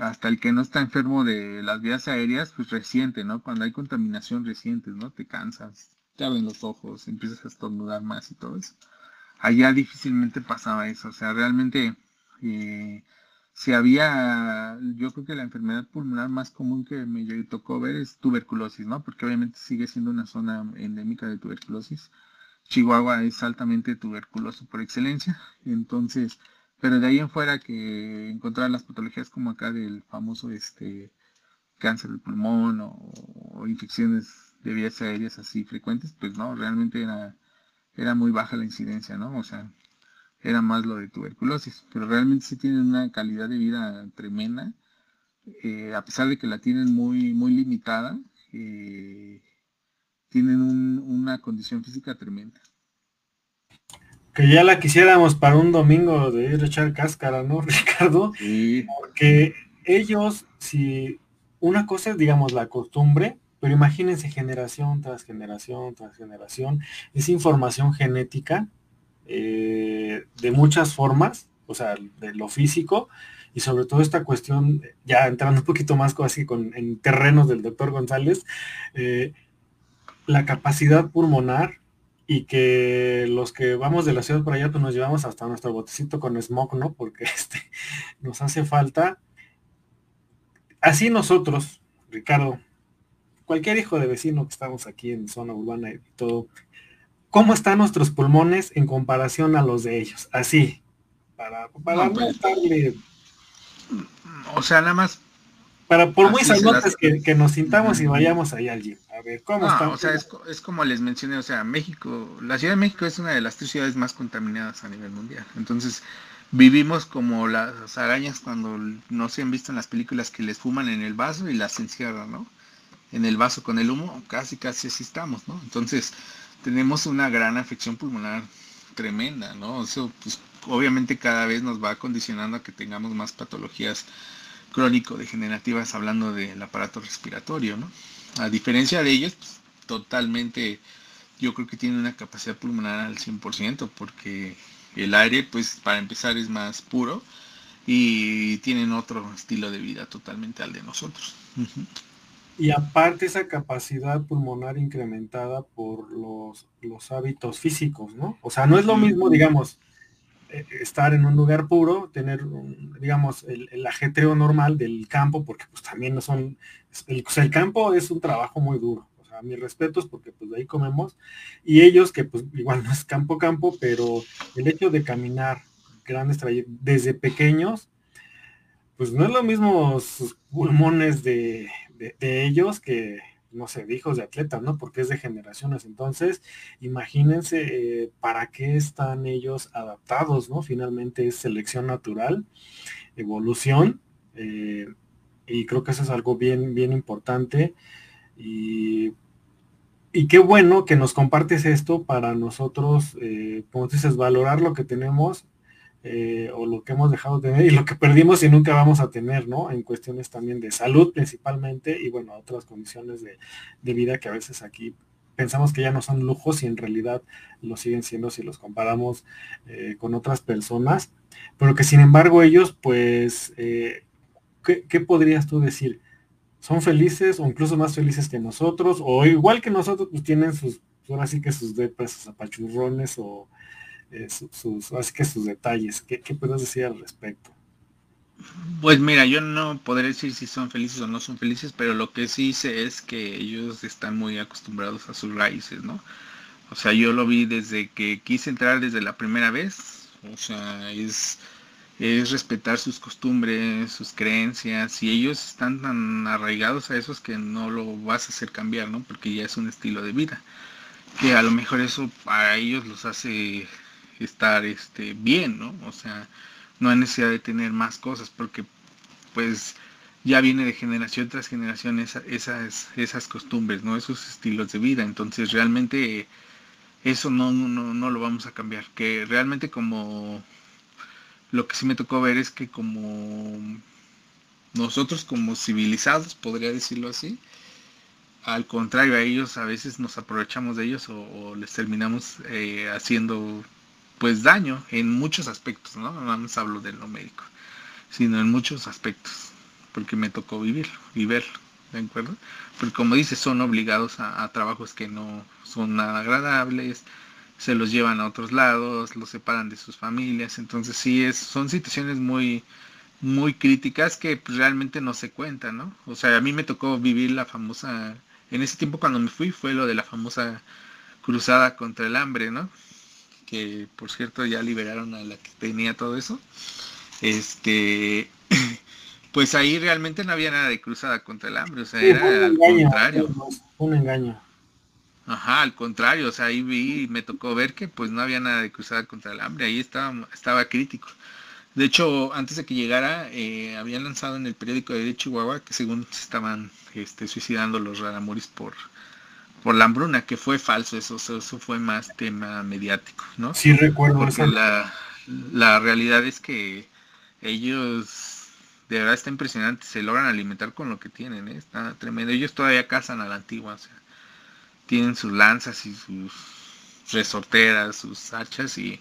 hasta el que no está enfermo de las vías aéreas, pues reciente, ¿no? Cuando hay contaminación reciente, ¿no? Te cansas, te abren los ojos, empiezas a estornudar más y todo eso. Allá difícilmente pasaba eso, o sea, realmente eh, si había, yo creo que la enfermedad pulmonar más común que me tocó ver es tuberculosis, ¿no? Porque obviamente sigue siendo una zona endémica de tuberculosis. Chihuahua es altamente tuberculoso por excelencia, entonces, pero de ahí en fuera que encontrar las patologías como acá del famoso este cáncer del pulmón o, infecciones de vías aéreas así frecuentes, pues no, realmente era, era muy baja la incidencia, ¿no? O sea, era más lo de tuberculosis, pero realmente sí tienen una calidad de vida tremenda, eh, a pesar de que la tienen muy, muy limitada, eh, tienen una condición física tremenda. Que ya la quisiéramos para un domingo de ir a echar cáscara, ¿no, Ricardo? Sí. Porque ellos, si una cosa es, digamos, la costumbre, pero imagínense generación tras generación tras generación, es información genética eh, de muchas formas, o sea, de lo físico, y sobre todo esta cuestión, ya entrando un poquito más así con, en terrenos del doctor González, eh, la capacidad pulmonar y que los que vamos de la ciudad por allá, pues nos llevamos hasta nuestro botecito con smog, ¿no? Porque este, nos hace falta. Así nosotros, Ricardo, cualquier hijo de vecino que estamos aquí en zona urbana y todo, ¿cómo están nuestros pulmones en comparación a los de ellos? Así, para, para no, pues, O sea, nada más. Para, por muy sanotes que, nos sintamos y vayamos ahí al gym. A ver, ¿cómo estamos? O sea, es, como les mencioné, o sea, México, la Ciudad de México es una de las tres ciudades más contaminadas a nivel mundial. Entonces, vivimos como las arañas cuando no se han visto en las películas que les fuman en el vaso y las encierran, ¿no? En el vaso con el humo, casi, casi así estamos, ¿no? Entonces, tenemos una gran afección pulmonar tremenda, ¿no? Eso, pues, obviamente cada vez nos va condicionando a que tengamos más patologías crónico-degenerativas hablando del aparato respiratorio, ¿no? A diferencia de ellos, pues, totalmente, yo creo que tiene una capacidad pulmonar al 100%, porque el aire, pues, para empezar es más puro y tienen otro estilo de vida totalmente al de nosotros. Y aparte esa capacidad pulmonar incrementada por los, los hábitos físicos, ¿no? O sea, no es lo mismo, digamos, eh, estar en un lugar puro, tener, digamos, el, el, ajetreo normal del campo, porque pues también no son, el, el campo es un trabajo muy duro. O sea, mis respetos porque pues de ahí comemos. Y ellos que pues igual no es campo campo, pero el hecho de caminar grandes trayectos desde pequeños, pues no es lo mismo sus pulmones de, de, ellos que, no sé, de hijos de atletas, ¿no? Porque es de generaciones. Entonces, imagínense eh, para qué están ellos adaptados, ¿no? Finalmente es selección natural, evolución, eh, y creo que eso es algo bien, bien importante. Y, y qué bueno que nos compartes esto para nosotros, eh, como dices, valorar lo que tenemos eh, o lo que hemos dejado de tener y lo que perdimos y nunca vamos a tener, ¿no? En cuestiones también de salud principalmente y bueno, otras condiciones de, vida que a veces aquí pensamos que ya no son lujos y en realidad lo siguen siendo si los comparamos eh, con otras personas, pero que sin embargo ellos, pues, eh, ¿qué, podrías tú decir? ¿Son felices o incluso más felices que nosotros? O igual que nosotros, pues tienen sus, ahora sí que sus depas, sus apachurrones o eh, sus, así que sus detalles. ¿Qué, ¿Qué puedes decir al respecto? Pues mira, yo no podré decir si son felices o no son felices, pero lo que sí sé es que ellos están muy acostumbrados a sus raíces, ¿no? O sea, yo lo vi desde que quise entrar desde la primera vez. O sea, es, es respetar sus costumbres, sus creencias, y ellos están tan arraigados a esos que no lo vas a hacer cambiar, ¿no? Porque ya es un estilo de vida. Que a lo mejor eso a ellos los hace estar este, bien, ¿no? O sea, no hay necesidad de tener más cosas porque pues ya viene de generación tras generación esas, esas costumbres, ¿no? Esos estilos de vida. Entonces realmente eso no, no, no lo vamos a cambiar. Que realmente como lo que sí me tocó ver es que como nosotros como civilizados, podría decirlo así, al contrario, a ellos a veces nos aprovechamos de ellos o, les terminamos eh, haciendo pues daño en muchos aspectos, ¿no? No más hablo de lo médico, sino en muchos aspectos, porque me tocó vivirlo y verlo, ¿de acuerdo? Porque como dices, son obligados a, trabajos que no son nada agradables, se los llevan a otros lados, los separan de sus familias, entonces sí es, son situaciones muy, muy críticas que pues, realmente no se cuentan, ¿no? O sea, a mí me tocó vivir la famosa, en ese tiempo cuando me fui fue lo de la famosa cruzada contra el hambre, ¿no? Que por cierto ya liberaron a la que tenía todo eso, este, pues ahí realmente no había nada de cruzada contra el hambre, o sea, era al contrario. Un engaño. Ajá, al contrario, o sea, ahí vi, me tocó ver que pues no había nada de cruzada contra el hambre, ahí estaba, estaba crítico. De hecho, antes de que llegara, eh, habían lanzado en el periódico de Chihuahua que según se estaban este, suicidando los raramuris por, por la hambruna, que fue falso, eso, eso fue más tema mediático, ¿no? Sí, recuerdo eso. La, la realidad es que ellos, de verdad está impresionante, se logran alimentar con lo que tienen, ¿eh? está tremendo. Ellos todavía cazan a la antigua, o sea, tienen sus lanzas y sus resorteras, sus hachas y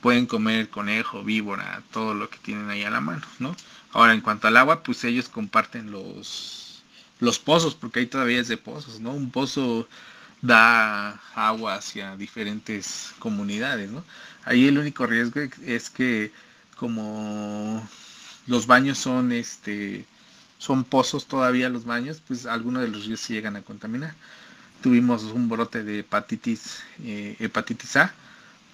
pueden comer conejo, víbora, todo lo que tienen ahí a la mano, ¿no? Ahora, en cuanto al agua, pues ellos comparten los, los pozos, porque ahí todavía es de pozos, ¿no? Un pozo da agua hacia diferentes comunidades, ¿no? Ahí el único riesgo es que como los baños son este son pozos todavía los baños, pues algunos de los ríos llegan a contaminar. Tuvimos un brote de hepatitis, eh, hepatitis A,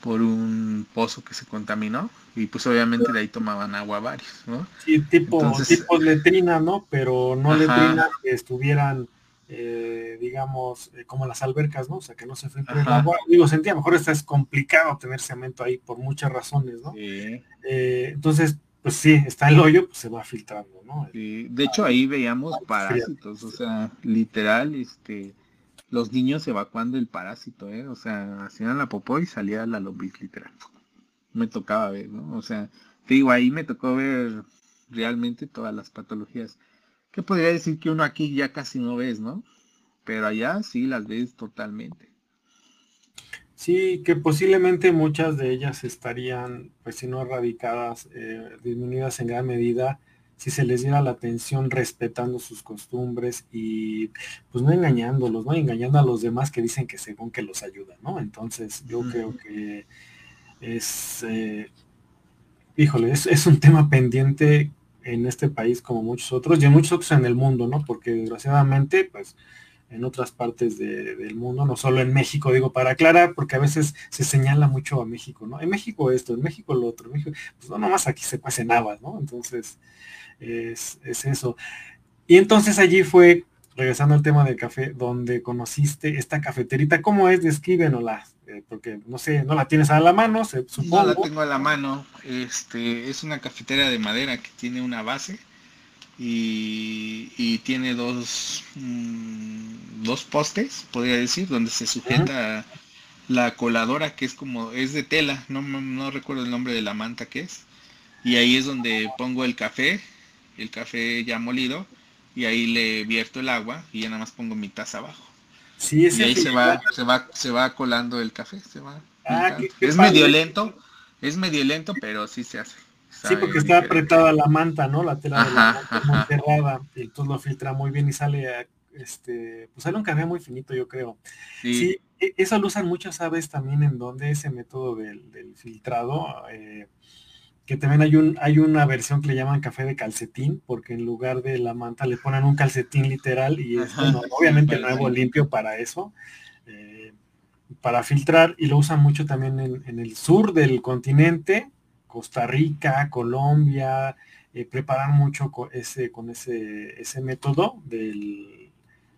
por un pozo que se contaminó y pues obviamente de ahí tomaban agua varios, ¿no? Sí, tipo, tipo letrina, ¿no? Pero no letrina que estuvieran, eh, digamos, eh, como las albercas, ¿no? O sea, que no se filtre el agua. Digo, sentía, mejor está es complicado tener cemento ahí por muchas razones, ¿no? Sí. Eh, entonces, pues sí, está el hoyo, pues se va filtrando, ¿no? Sí. De hecho, ahí veíamos parásitos, o sea, literal, este los niños evacuando el parásito, ¿eh? O sea, hacían la popó y salía la lombriz literal. Me tocaba ver, ¿no? O sea, te digo, ahí me tocó ver realmente todas las patologías. Que podría decir que uno aquí ya casi no ves, ¿no? Pero allá sí las ves totalmente. Sí, que posiblemente muchas de ellas estarían, pues si no erradicadas, eh, disminuidas en gran medida si se les diera la atención respetando sus costumbres y pues no engañándolos, ¿no? Engañando a los demás que dicen que según que los ayudan, ¿no? Entonces yo creo que es, eh, híjole, es, es, un tema pendiente en este país como muchos otros y en muchos otros en el mundo, ¿no? Porque desgraciadamente, pues en otras partes del mundo, no solo en México, digo, para aclarar, porque a veces se señala mucho a México, ¿no? En México esto, en México lo otro, en México, pues no, nomás aquí se cuecen habas, ¿no? Entonces, es, eso. Y entonces allí fue, regresando al tema del café, donde conociste esta cafeterita, ¿cómo es? Descríbenosla, eh, porque no sé, no la tienes a la mano, se, supongo. No la tengo a la mano, este, es una cafetera de madera que tiene una base y, tiene dos, mm, dos postes, podría decir, donde se sujeta la coladora que es como, es de tela, no, no recuerdo el nombre de la manta que es. Y ahí es donde pongo el café, el café ya molido, y ahí le vierto el agua y ya nada más pongo mi taza abajo. Sí, y ahí se va, se va, se va colando el café, se va. Ah, es medio lento, es medio lento, pero sí se hace. Sí, porque está apretada la manta, ¿no? La tela de la manta muy cerrada, y entonces lo filtra muy bien y sale, este, pues sale un café muy finito, yo creo. Sí, e, eso lo usan muchas aves también en donde ese método del, del filtrado, eh, que también hay un hay una versión que le llaman café de calcetín porque en lugar de la manta le ponen un calcetín literal y es obviamente nuevo limpio para eso eh, para filtrar y lo usan mucho también en, el sur del continente Costa Rica Colombia eh, preparan mucho con ese con ese ese método del,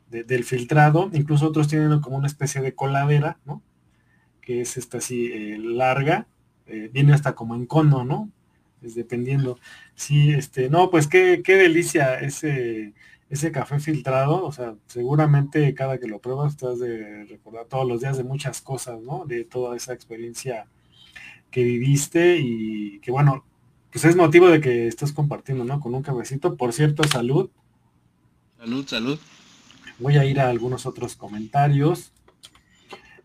del filtrado incluso otros tienen como una especie de coladera no que es esta así eh, larga viene hasta como en cono, ¿no? Es dependiendo. Sí, este, no, pues qué, qué delicia ese, ese café filtrado, o sea, seguramente cada que lo pruebas te has de recordar todos los días de muchas cosas, ¿no? De toda esa experiencia que viviste y que bueno, pues es motivo de que estés compartiendo, ¿no? Con un cafecito. Por cierto, salud. Salud, salud. Voy a ir a algunos otros comentarios.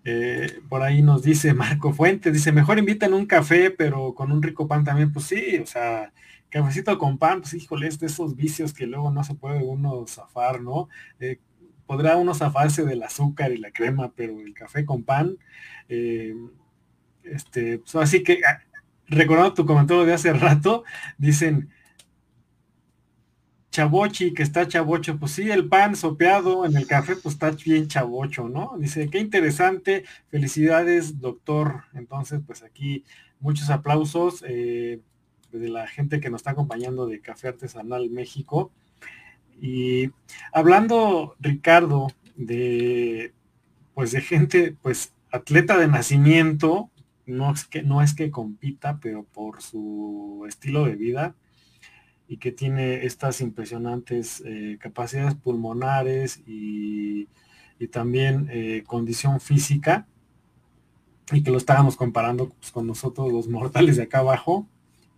Eh, por ahí nos dice Marco Fuentes, dice, mejor invitan un café, pero con un rico pan también. Pues sí, o sea, cafecito con pan, pues híjole, es de esos vicios que luego no se puede uno zafar, ¿no? Eh, podrá uno zafarse del azúcar y la crema, pero el café con pan, eh, este, pues así que, ah, recordando tu comentario de hace rato, dicen, Chavochi, que está chavocho, pues sí, el pan sopeado en el café, pues está bien chavocho, ¿no? Dice, qué interesante, felicidades, doctor. Entonces, pues aquí muchos aplausos eh, de la gente que nos está acompañando de Café Artesanal México. Y hablando, Ricardo, de pues de gente, pues atleta de nacimiento, no es que, no es que compita, pero por su estilo de vida y que tiene estas impresionantes eh, capacidades pulmonares y, también eh, condición física, y que lo estábamos comparando pues, con nosotros los mortales de acá abajo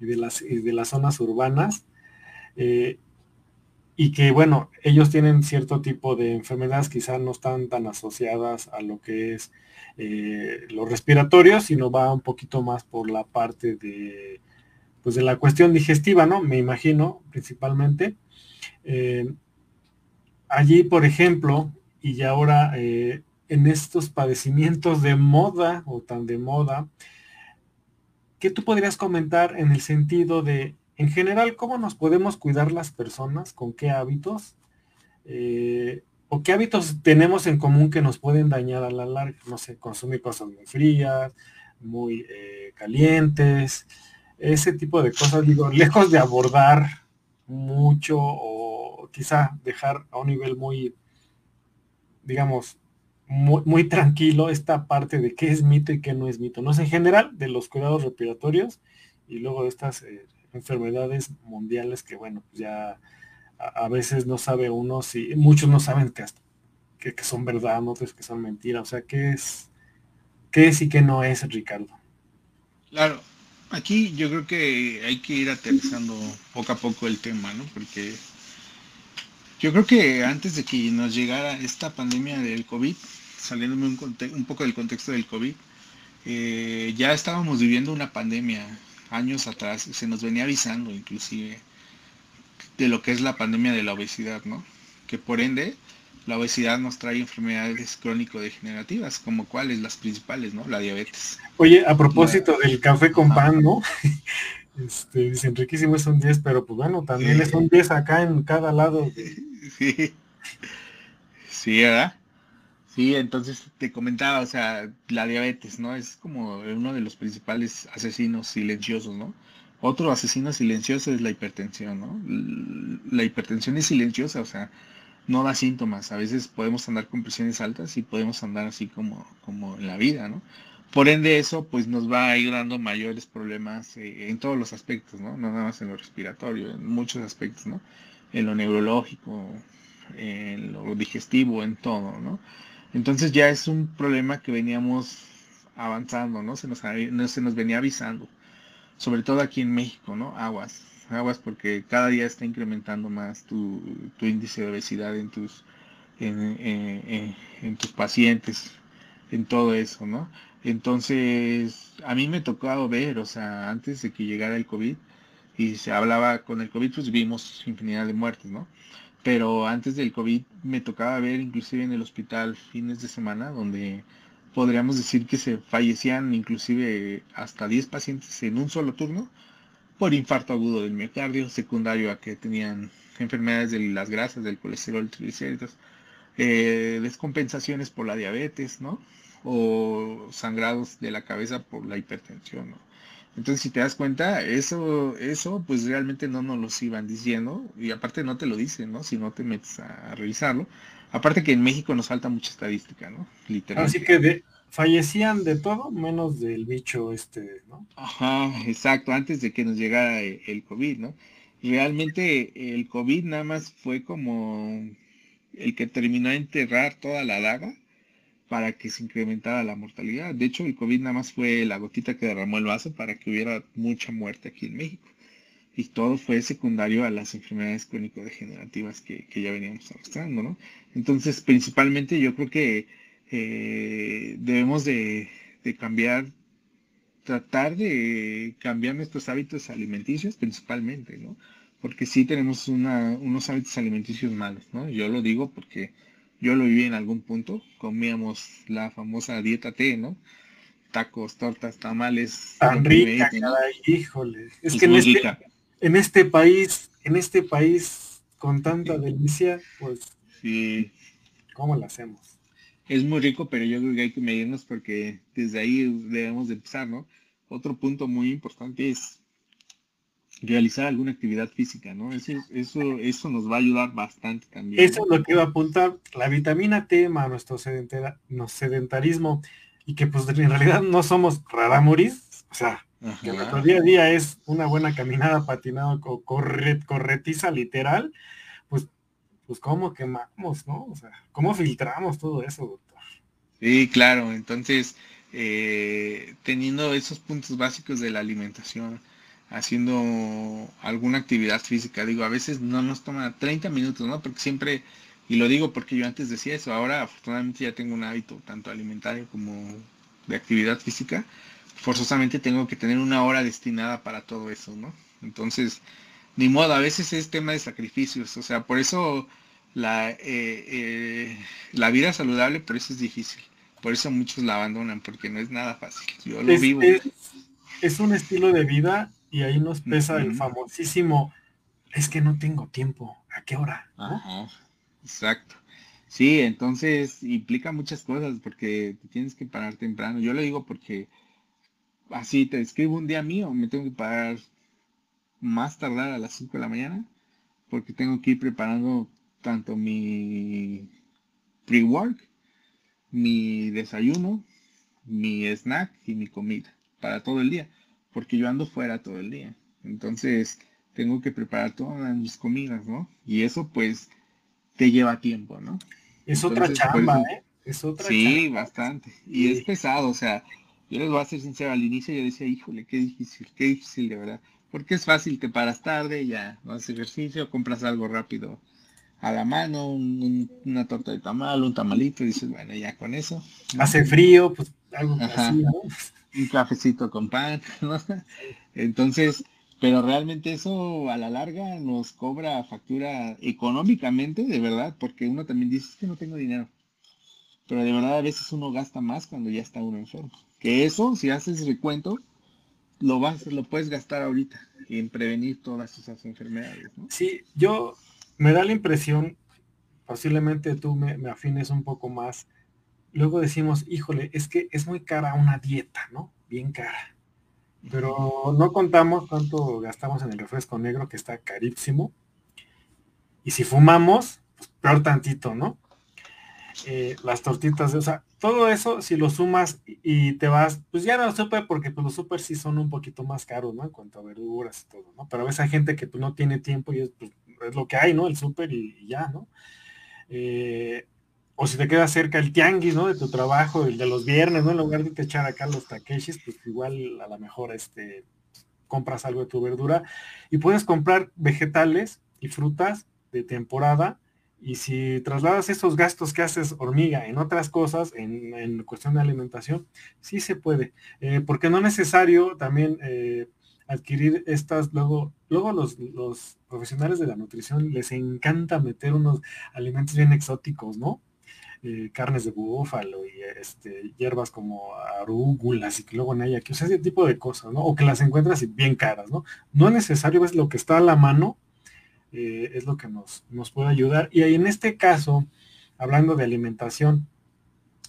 y de las, de las zonas urbanas. Eh, y que bueno, ellos tienen cierto tipo de enfermedades, quizás no están tan asociadas a lo que es los respiratorios, sino va un poquito más por la parte de, pues de la cuestión digestiva, ¿no? Me imagino, principalmente. Eh, allí, por ejemplo, y ahora eh, en estos padecimientos de moda o tan de moda, ¿qué tú podrías comentar en el sentido de en general, ¿cómo nos podemos cuidar las personas? ¿Con qué hábitos? Eh, ¿O qué hábitos tenemos en común que nos pueden dañar a la larga? No sé, consumir cosas muy frías, muy calientes, ese tipo de cosas, digo, lejos de abordar mucho o quizá dejar a un nivel muy, digamos, muy, tranquilo esta parte de qué es mito y qué no es mito. No es en general de los cuidados respiratorios y luego de estas eh, enfermedades mundiales que, bueno, pues ya a, veces no sabe uno si, muchos no saben que, que, son verdad, otros que son mentiras. O sea, ¿qué es, qué es y qué no es, Ricardo? Claro, aquí yo creo que hay que ir aterrizando poco a poco el tema, ¿no? Porque yo creo que antes de que nos llegara esta pandemia del COVID, saliéndome un, poco del contexto del COVID, eh, ya estábamos viviendo una pandemia años atrás se nos venía avisando inclusive de lo que es la pandemia de la obesidad, ¿no? Que por ende la obesidad nos trae enfermedades crónico-degenerativas, como cuáles, las principales, ¿no? La diabetes. Oye, a propósito del café con pan, ¿no? Este, dicen riquísimo es un 10, pero pues bueno, también es un 10 acá en cada lado. Sí. Sí, ¿verdad? Sí, entonces te comentaba, o sea, la diabetes, ¿no? Es como uno de los principales asesinos silenciosos, ¿no? Otro asesino silencioso es la hipertensión, ¿no? La hipertensión es silenciosa, o sea, no da síntomas. A veces podemos andar con presiones altas y podemos andar así como, como en la vida, ¿no? Por ende eso, pues nos va a ir dando mayores problemas eh, en todos los aspectos, ¿no? No nada más en lo respiratorio, en muchos aspectos, ¿no? En lo neurológico, en lo digestivo, en todo, ¿no? Entonces ya es un problema que veníamos avanzando, ¿no? Se nos, se nos venía avisando, sobre todo aquí en México, ¿no? Aguas, aguas porque cada día está incrementando más tu, índice de obesidad en tus, en, tus pacientes, en todo eso, ¿no? Entonces, a mí me tocó ver, o sea, antes de que llegara el COVID, y se hablaba con el COVID, pues vimos infinidad de muertes, ¿no? pero antes del COVID me tocaba ver inclusive en el hospital fines de semana donde podríamos decir que se fallecían inclusive hasta 10 pacientes en un solo turno por infarto agudo del miocardio, secundario a que tenían enfermedades de las grasas, del colesterol, triglicéridos, eh, descompensaciones por la diabetes, ¿no? O sangrados de la cabeza por la hipertensión, ¿no? Entonces, si te das cuenta, eso, eso, pues realmente no nos los iban diciendo, y aparte no te lo dicen, ¿no? Si no te metes a revisarlo. Aparte que en México nos falta mucha estadística, ¿no? Literalmente. Así que fallecían de todo, menos del bicho este, ¿no? Ajá, exacto, antes de que nos llegara el COVID, ¿no? Realmente el COVID nada más fue como el que terminó de enterrar toda la daga para que se incrementara la mortalidad. De hecho, el COVID nada más fue la gotita que derramó el vaso para que hubiera mucha muerte aquí en México. Y todo fue secundario a las enfermedades crónico-degenerativas que, ya veníamos arrastrando, ¿no? Entonces, principalmente yo creo que eh, debemos de, cambiar, tratar de cambiar nuestros hábitos alimenticios principalmente, ¿no? Porque sí tenemos unos hábitos alimenticios malos, ¿no? Yo lo digo porque yo lo viví en algún punto, comíamos la famosa dieta T, ¿no? Tacos, tortas, tamales. Tan rica, híjole. Es que en este, en este, país, en este país con tanta delicia, pues sí. ¿cómo lo hacemos? Es muy rico, pero yo creo que hay que medirnos porque desde ahí debemos de empezar, ¿no? Otro punto muy importante es realizar alguna actividad física, ¿no? Eso, eso, eso nos va a ayudar bastante también. Eso es lo que iba a apuntar. La vitamina T, a nuestro sedentarismo, y que pues en realidad no somos raramuris, o sea, que nuestro día a día es una buena caminada patinada o corretiza literal, pues, cómo quemamos, ¿no? O sea, ¿cómo filtramos todo eso, doctor? Sí, claro, entonces, eh, teniendo esos puntos básicos de la alimentación, haciendo alguna actividad física. Digo, a veces no nos toma 30 minutos, ¿no? Porque siempre, y lo digo porque yo antes decía eso, ahora afortunadamente ya tengo un hábito tanto alimentario como de actividad física. Forzosamente tengo que tener una hora destinada para todo eso, ¿no? Entonces, ni modo, a veces es tema de sacrificios, o sea, por eso la, eh, eh, la vida saludable, por eso es difícil. Por eso muchos la abandonan, porque no es nada fácil. Yo lo vivo. es un estilo de vida y ahí nos pesa el famosísimo, es que no tengo tiempo, ¿a qué hora? Exacto. Sí, entonces implica muchas cosas porque te tienes que parar temprano. Yo lo digo porque así te escribo un día mío, me tengo que parar más tardar a las 5 de la mañana porque tengo que ir preparando tanto mi pre-work, mi desayuno, mi snack y mi comida para todo el día porque yo ando fuera todo el día. Entonces, tengo que preparar todas mis comidas, ¿no? Y eso pues te lleva tiempo, ¿no? Es otra chamba, ¿eh? Es otra sí, bastante. Y es pesado, o sea, yo les voy a ser sincero, al inicio yo decía, híjole, qué difícil, qué difícil de verdad. Porque es fácil, te paras tarde, ya no haces ejercicio, compras algo rápido a la mano, una torta de tamal, un tamalito, y dices, bueno, ya con eso. Hace frío, pues algo así, ¿no? un cafecito con pan, ¿no? Entonces, pero realmente eso a la larga nos cobra factura económicamente, de verdad, porque uno también dice que no tengo dinero. Pero de verdad a veces uno gasta más cuando ya está uno enfermo. Que eso, si haces recuento, lo vas, lo puedes gastar ahorita en prevenir todas esas enfermedades. ¿no? Sí, yo me da la impresión, posiblemente tú me, me afines un poco más, luego decimos, híjole, es que es muy cara una dieta, ¿no? Bien cara. Pero no contamos cuánto gastamos en el refresco negro, que está carísimo. Y si fumamos, pues peor tantito, ¿no? Eh, las tortitas, o sea, todo eso, si lo sumas y te vas, pues ya no supe porque pues, los super sí son un poquito más caros, ¿no? En cuanto a verduras y todo, ¿no? Pero a veces hay gente que pues, no tiene tiempo y es, pues, es lo que hay, ¿no? El súper y, ya, ¿no? Eh, o si te queda cerca el tianguis, ¿no? De tu trabajo, el de los viernes, ¿no? En lugar de te echar acá los takeshis, pues igual a lo mejor este, compras algo de tu verdura y puedes comprar vegetales y frutas de temporada y si trasladas esos gastos que haces hormiga en otras cosas, en, cuestión de alimentación, sí se puede, eh, porque no es necesario también eh, adquirir estas, luego, luego los, profesionales de la nutrición les encanta meter unos alimentos bien exóticos, ¿no? Eh, carnes de búfalo y este, hierbas como arúgulas y luego ella, que o ese tipo de cosas, ¿no? O que las encuentras bien caras, ¿no? No es necesario, es lo que está a la mano, eh, es lo que nos, nos puede ayudar. Y en este caso, hablando de alimentación,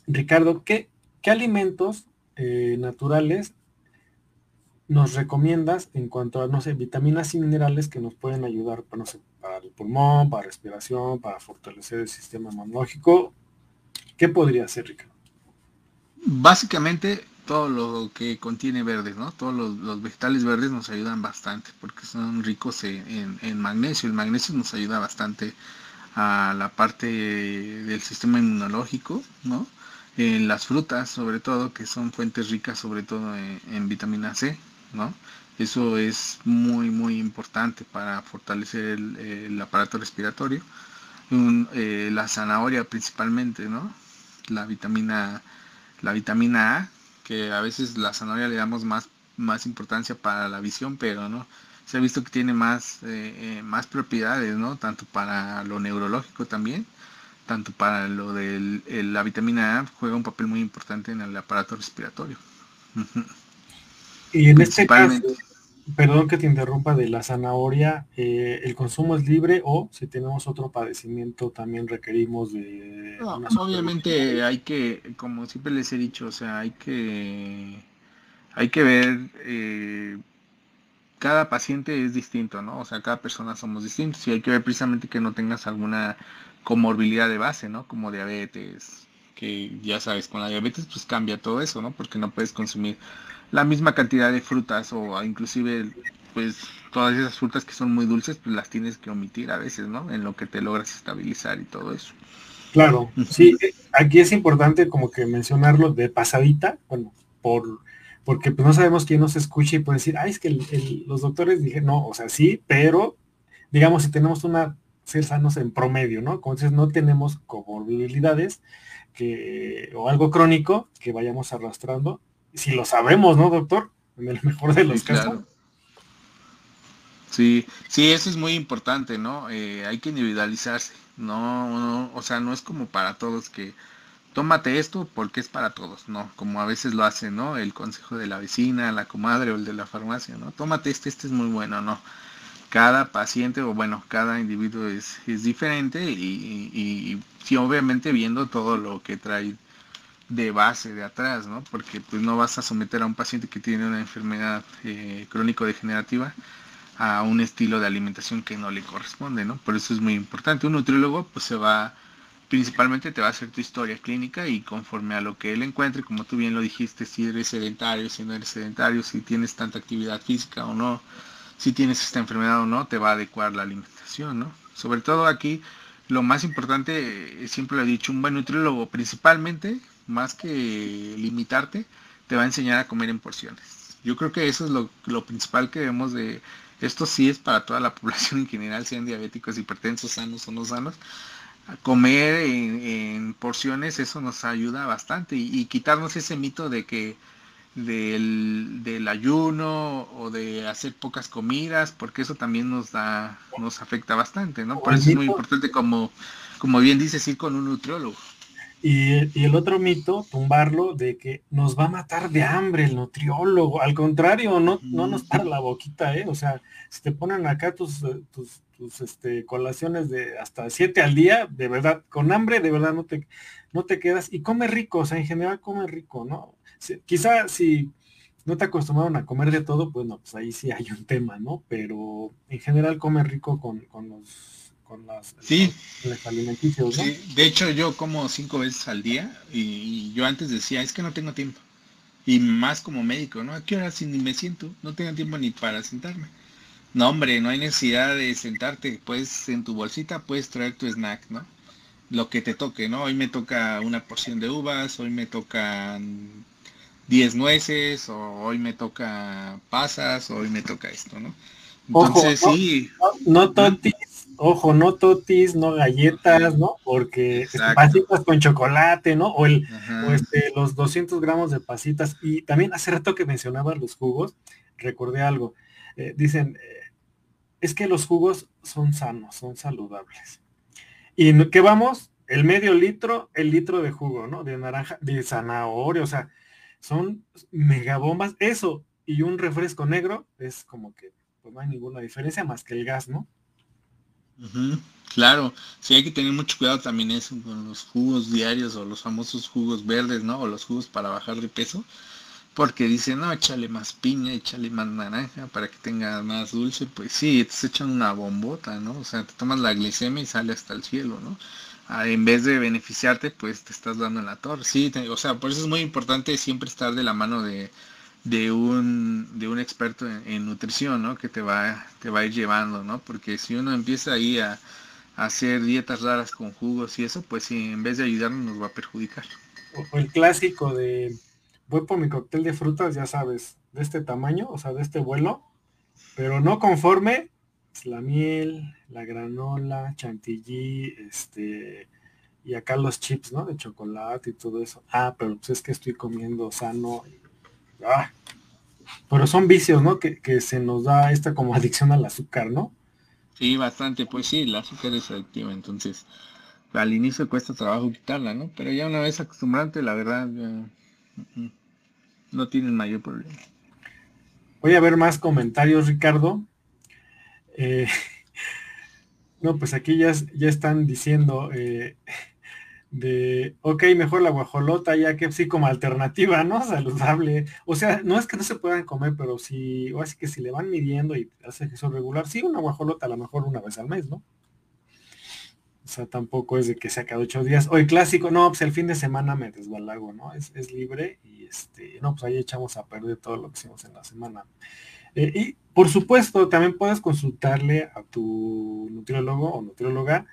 Ricardo, ¿qué, qué alimentos eh, naturales nos recomiendas en cuanto a, no sé, vitaminas y minerales que nos pueden ayudar, para, no sé, para el pulmón, para respiración, para fortalecer el sistema inmunológico? ¿Qué podría ser, Ricardo? Básicamente todo lo que contiene verdes, ¿no? Todos los, vegetales verdes nos ayudan bastante porque son ricos en, magnesio. El magnesio nos ayuda bastante a la parte del sistema inmunológico, ¿no? En las frutas, sobre todo, que son fuentes ricas, sobre todo en, vitamina C, ¿no? Eso es muy, muy importante para fortalecer el, aparato respiratorio. Eh, la zanahoria principalmente, ¿no? la vitamina, la vitamina A, que a veces la zanahoria le damos más, más importancia para la visión, pero no. Se ha visto que tiene más, eh, eh, más propiedades, ¿no? Tanto para lo neurológico también, tanto para lo de la vitamina A, juega un papel muy importante en el aparato respiratorio. Y en este caso, perdón que te interrumpa, de la zanahoria, eh, ¿el consumo es libre o si tenemos otro padecimiento también requerimos de... obviamente hay que, como siempre les he dicho, o sea, hay que, hay que ver, eh, cada paciente es distinto, ¿no? O sea, cada persona somos distintos y hay que ver precisamente que no tengas alguna comorbilidad de base, ¿no? Como diabetes, que ya sabes, con la diabetes pues cambia todo eso, ¿no? Porque no puedes consumir la misma cantidad de frutas o inclusive pues todas esas frutas que son muy dulces pues las tienes que omitir a veces, ¿no? En lo que te logras estabilizar y todo eso. Claro, sí, aquí es importante como que mencionarlo de pasadita, bueno, por porque pues no sabemos quién nos escucha y puede decir, ay, es que los doctores dije, no, o sea, sí, pero digamos, si tenemos una ser sanos en promedio, ¿no? Entonces no tenemos comorbilidades que, o algo crónico que vayamos arrastrando. Si lo sabemos, ¿no, doctor? En el mejor de los casos. Sí, sí, eso es muy importante, ¿no? Eh, hay que individualizarse, no, no, o sea, no es como para todos que tómate esto porque es para todos, ¿no? Como a veces lo hace, ¿no? El consejo de la vecina, la comadre o el de la farmacia, ¿no? Tómate este, este es muy bueno, ¿no? Cada paciente o bueno, cada individuo es, es diferente y, y, sí, obviamente viendo todo lo que trae de base de atrás, ¿no? Porque pues no vas a someter a un paciente que tiene una enfermedad eh, crónico-degenerativa a un estilo de alimentación que no le corresponde, ¿no? Por eso es muy importante. Un nutriólogo pues se va principalmente te va a hacer tu historia clínica y conforme a lo que él encuentre, como tú bien lo dijiste, si eres sedentario, si no eres sedentario, si tienes tanta actividad física o no, si tienes esta enfermedad o no, te va a adecuar la alimentación, ¿no? Sobre todo aquí, lo más importante, eh, siempre lo he dicho, un buen nutriólogo principalmente, más que limitarte, te va a enseñar a comer en porciones. Yo creo que eso es lo, lo principal que debemos de... Esto sí es para toda la población en general, sean diabéticos, hipertensos, sanos o no sanos, comer en, porciones, eso nos ayuda bastante y, quitarnos ese mito de que del, ayuno o de hacer pocas comidas, porque eso también nos da, nos afecta bastante, ¿no? Por eso es muy importante, como, como bien dices, ir con un nutriólogo. Y, el otro mito, tumbarlo, de que nos va a matar de hambre el nutriólogo. Al contrario, no, no nos para la boquita, ¿eh? O sea, si te ponen acá tus, tus, tus este, colaciones de hasta siete al día, de verdad, con hambre, de verdad no te, no te quedas. Y come rico, o sea, en general come rico, ¿no? quizá si no te acostumbraron a comer de todo, pues no, pues ahí sí hay un tema, ¿no? Pero en general come rico con, con los con las, sí. alimenticios, ¿no? de hecho yo como cinco veces al día y, yo antes decía, es que no tengo tiempo. Y más como médico, ¿no? ¿A qué hora si ni me siento? No tengo tiempo ni para sentarme. No, hombre, no hay necesidad de sentarte. Puedes en tu bolsita, puedes traer tu snack, ¿no? Lo que te toque, ¿no? Hoy me toca una porción de uvas, hoy me tocan 10 nueces, o hoy me toca pasas, o hoy me toca esto, ¿no? Entonces sí. No, totis, ojo, no totis, no galletas, ¿no? Porque pasitas con chocolate, ¿no? O, el, o este, los 200 gramos de pasitas. Y también hace rato que mencionaba los jugos, recordé algo. Eh, dicen, eh, es que los jugos son sanos, son saludables. ¿Y qué vamos? El medio litro, el litro de jugo, ¿no? De naranja, de zanahoria, o sea, son megabombas. Eso y un refresco negro es como que pues no hay ninguna diferencia más que el gas, ¿no? Claro, sí hay que tener mucho cuidado también eso con los jugos diarios o los famosos jugos verdes, ¿no? O los jugos para bajar de peso porque dicen, no, échale más piña, échale más naranja para que tenga más dulce, pues sí, te echan una bombota, ¿no? O sea, te tomas la glicemia y sale hasta el cielo, ¿no? Ah, en vez de beneficiarte, pues te estás dando en la torre. Sí, o sea, por eso es muy importante siempre estar de la mano de, de un, de un experto en, nutrición, ¿no? Que te va, te va a ir llevando, ¿no? Porque si uno empieza ahí a, hacer dietas raras con jugos y eso, pues sí, en vez de ayudarnos nos va a perjudicar. O el clásico de voy por mi cóctel de frutas, ya sabes, de este tamaño, o sea, de este vuelo, pero no conforme, pues, la miel, la granola, chantilly, este, y acá los chips, ¿no? De chocolate y todo eso. Ah, pero pues es que estoy comiendo sano. ah. Pero son vicios, ¿no? Que, que, se nos da esta como adicción al azúcar, ¿no? Sí, bastante. Pues sí, el azúcar es adictiva, entonces al inicio cuesta trabajo quitarla, ¿no? Pero ya una vez acostumbrante, la verdad, no tienen mayor problema. Voy a ver más comentarios, Ricardo. Eh, no, pues aquí ya, ya están diciendo, eh, de, ok, mejor la guajolota ya que sí como alternativa, ¿no? Saludable. O sea, no es que no se puedan comer, pero si, o así que si le van midiendo y hace ejercicio regular, sí, una guajolota a lo mejor una vez al mes, ¿no? O sea, tampoco es de que sea cada ocho días. Hoy clásico, no, pues el fin de semana me desbalago, ¿no? Es, es libre y este, no, pues ahí echamos a perder todo lo que hicimos en la semana. Eh, y por supuesto, también puedes consultarle a tu nutriólogo o nutrióloga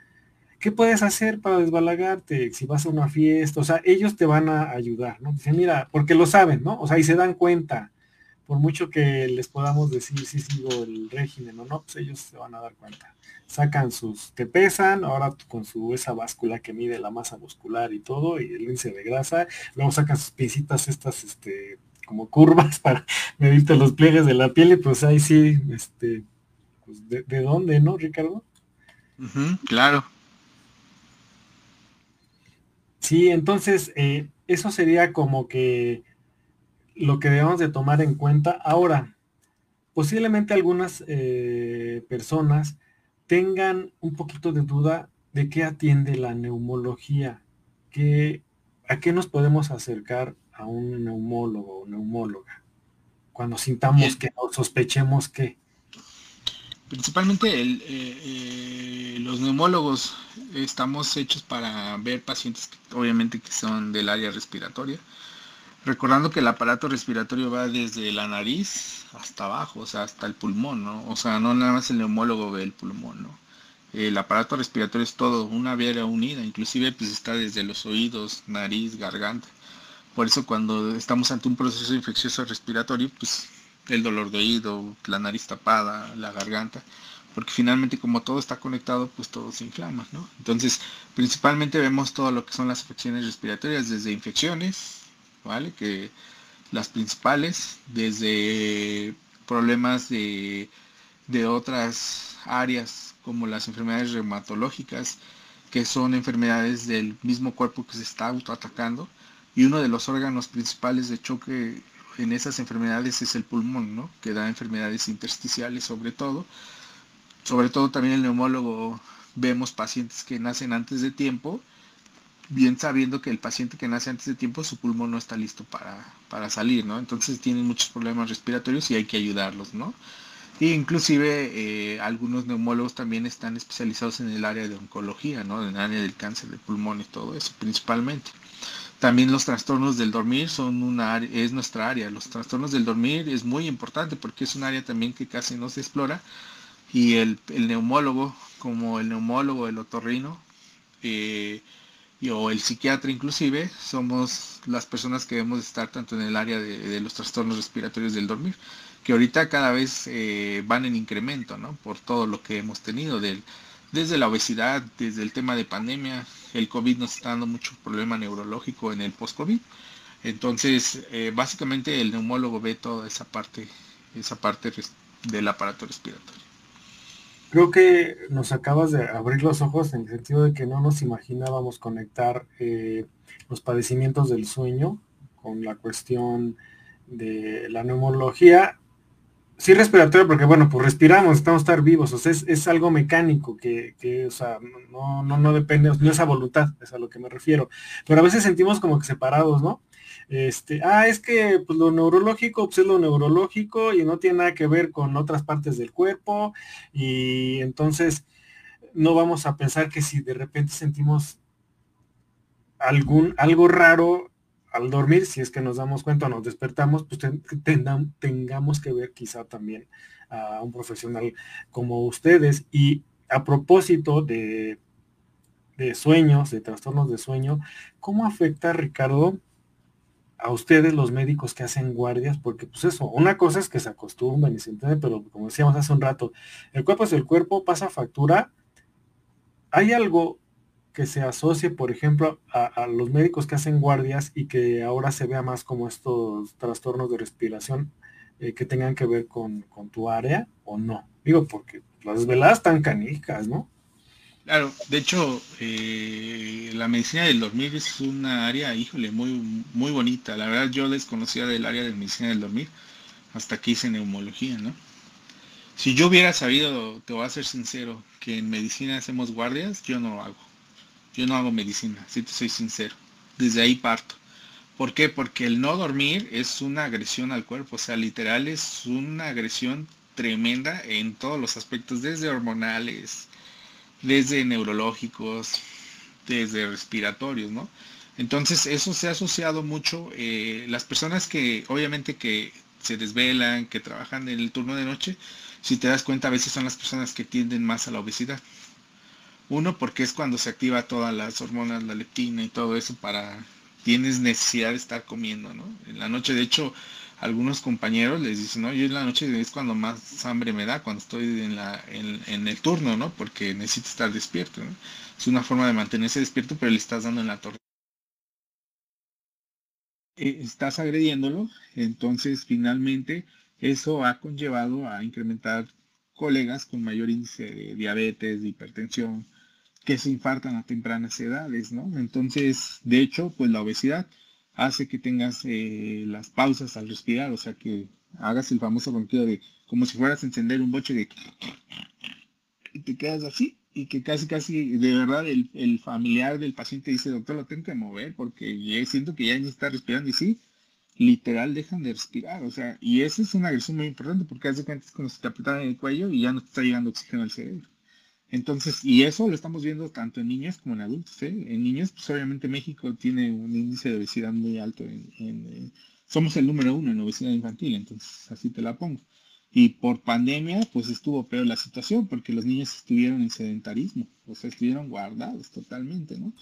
qué puedes hacer para desbalagarte, si vas a una fiesta, o sea, ellos te van a ayudar, ¿no? Dicen, mira, porque lo saben, ¿no? O sea, y se dan cuenta, por mucho que les podamos decir si sigo el régimen o no, pues ellos se van a dar cuenta. Sacan sus, te pesan, ahora con su esa báscula que mide la masa muscular y todo, y el índice de grasa, luego sacan sus pincitas estas, este, como curvas para medirte los pliegues de la piel y pues ahí sí, este, pues de, dónde, ¿no, Ricardo? claro. Sí, entonces eh, eso sería como que lo que debemos de tomar en cuenta. Ahora, posiblemente algunas eh, personas tengan un poquito de duda de qué atiende la neumología, que, a qué nos podemos acercar a un neumólogo o neumóloga cuando sintamos que o sospechemos que. Principalmente eh, eh, los neumólogos estamos hechos para ver pacientes obviamente que son del área respiratoria. Recordando que el aparato respiratorio va desde la nariz hasta abajo, o sea, hasta el pulmón, ¿no? O sea, no nada más el neumólogo ve el pulmón, ¿no? El aparato respiratorio es todo, una vía unida, inclusive pues está desde los oídos, nariz, garganta. Por eso cuando estamos ante un proceso infeccioso respiratorio, pues el dolor de oído, la nariz tapada, la garganta, porque finalmente como todo está conectado, pues todo se inflama, ¿no? Entonces, principalmente vemos todo lo que son las afecciones respiratorias, desde infecciones, ¿vale? Que las principales, desde problemas de, de otras áreas, como las enfermedades reumatológicas, que son enfermedades del mismo cuerpo que se está autoatacando, y uno de los órganos principales de choque en esas enfermedades es el pulmón, ¿no? que da enfermedades intersticiales sobre todo. Sobre todo también el neumólogo vemos pacientes que nacen antes de tiempo, bien sabiendo que el paciente que nace antes de tiempo su pulmón no está listo para, para salir, ¿no? Entonces tienen muchos problemas respiratorios y hay que ayudarlos, ¿no? E inclusive eh, algunos neumólogos también están especializados en el área de oncología, ¿no? En el área del cáncer de pulmón y todo eso principalmente. También los trastornos del dormir son una es nuestra área. Los trastornos del dormir es muy importante porque es un área también que casi no se explora. Y el, neumólogo, como el neumólogo, el otorrino, eh, o el psiquiatra inclusive, somos las personas que debemos estar tanto en el área de, los trastornos respiratorios del dormir, que ahorita cada vez eh, van en incremento, ¿no? Por todo lo que hemos tenido del desde la obesidad, desde el tema de pandemia, el COVID nos está dando mucho problema neurológico en el post-COVID. Entonces, eh, básicamente el neumólogo ve toda esa parte, esa parte del aparato respiratorio. Creo que nos acabas de abrir los ojos en el sentido de que no nos imaginábamos conectar eh, los padecimientos del sueño con la cuestión de la neumología sí respiratorio porque bueno, pues respiramos, estamos estar vivos, o sea, es, algo mecánico que, que, o sea, no, no, no depende, no es a voluntad, es a lo que me refiero. Pero a veces sentimos como que separados, ¿no? Este, ah, es que pues, lo neurológico pues, es lo neurológico y no tiene nada que ver con otras partes del cuerpo y entonces no vamos a pensar que si de repente sentimos algún algo raro al dormir, si es que nos damos cuenta, nos despertamos, pues tengamos que ver quizá también a un profesional como ustedes. Y a propósito de, de sueños, de trastornos de sueño, ¿cómo afecta, Ricardo, a ustedes los médicos que hacen guardias? Porque pues eso, una cosa es que se acostumbran y se entiende, pero como decíamos hace un rato, el cuerpo es el cuerpo, pasa factura. ¿Hay algo que se asocie, por ejemplo, a, los médicos que hacen guardias y que ahora se vea más como estos trastornos de respiración eh, que tengan que ver con, tu área o no? Digo, porque las veladas están canijas, ¿no? Claro, de hecho, eh, la medicina del dormir es una área, híjole, muy, muy bonita. La verdad, yo desconocía del área de medicina del dormir hasta que hice neumología, ¿no? Si yo hubiera sabido, te voy a ser sincero, que en medicina hacemos guardias, yo no lo hago Yo no hago medicina, si te soy sincero. Desde ahí parto. ¿Por qué? Porque el no dormir es una agresión al cuerpo, o sea, literal es una agresión tremenda en todos los aspectos, desde hormonales, desde neurológicos, desde respiratorios, ¿no? Entonces eso se ha asociado mucho, eh, las personas que obviamente que se desvelan, que trabajan en el turno de noche, si te das cuenta a veces son las personas que tienden más a la obesidad. Uno, porque es cuando se activa todas las hormonas, la leptina y todo eso para, tienes necesidad de estar comiendo, ¿no? En la noche, de hecho, algunos compañeros les dicen, no, yo en la noche es cuando más hambre me da, cuando estoy en, la, en, el turno, ¿no? Porque necesito estar despierto, ¿no? Es una forma de mantenerse despierto, pero le estás dando en la torre. Eh, estás agrediéndolo, entonces finalmente eso ha conllevado a incrementar colegas con mayor índice de diabetes, de hipertensión, que se infartan a tempranas edades, ¿no? Entonces, de hecho, pues la obesidad hace que tengas eh, las pausas al respirar, o sea, que hagas el famoso ronquido de como si fueras a encender un boche de y te quedas así y que casi casi de verdad el, el familiar del paciente dice doctor lo tengo que mover porque siento que ya ni está respirando y sí literal dejan de respirar o sea y esa es una agresión muy importante porque hace cuenta es como si te apretaran el cuello y ya no te está llegando oxígeno al cerebro entonces, y eso lo estamos viendo tanto en niños como en adultos. ¿eh? En niños, pues obviamente México tiene un índice de obesidad muy alto. En, eh, somos el número uno en obesidad infantil, entonces así te la pongo. Y por pandemia, pues estuvo peor la situación, porque los niños estuvieron en sedentarismo, o sea, estuvieron guardados totalmente, ¿no?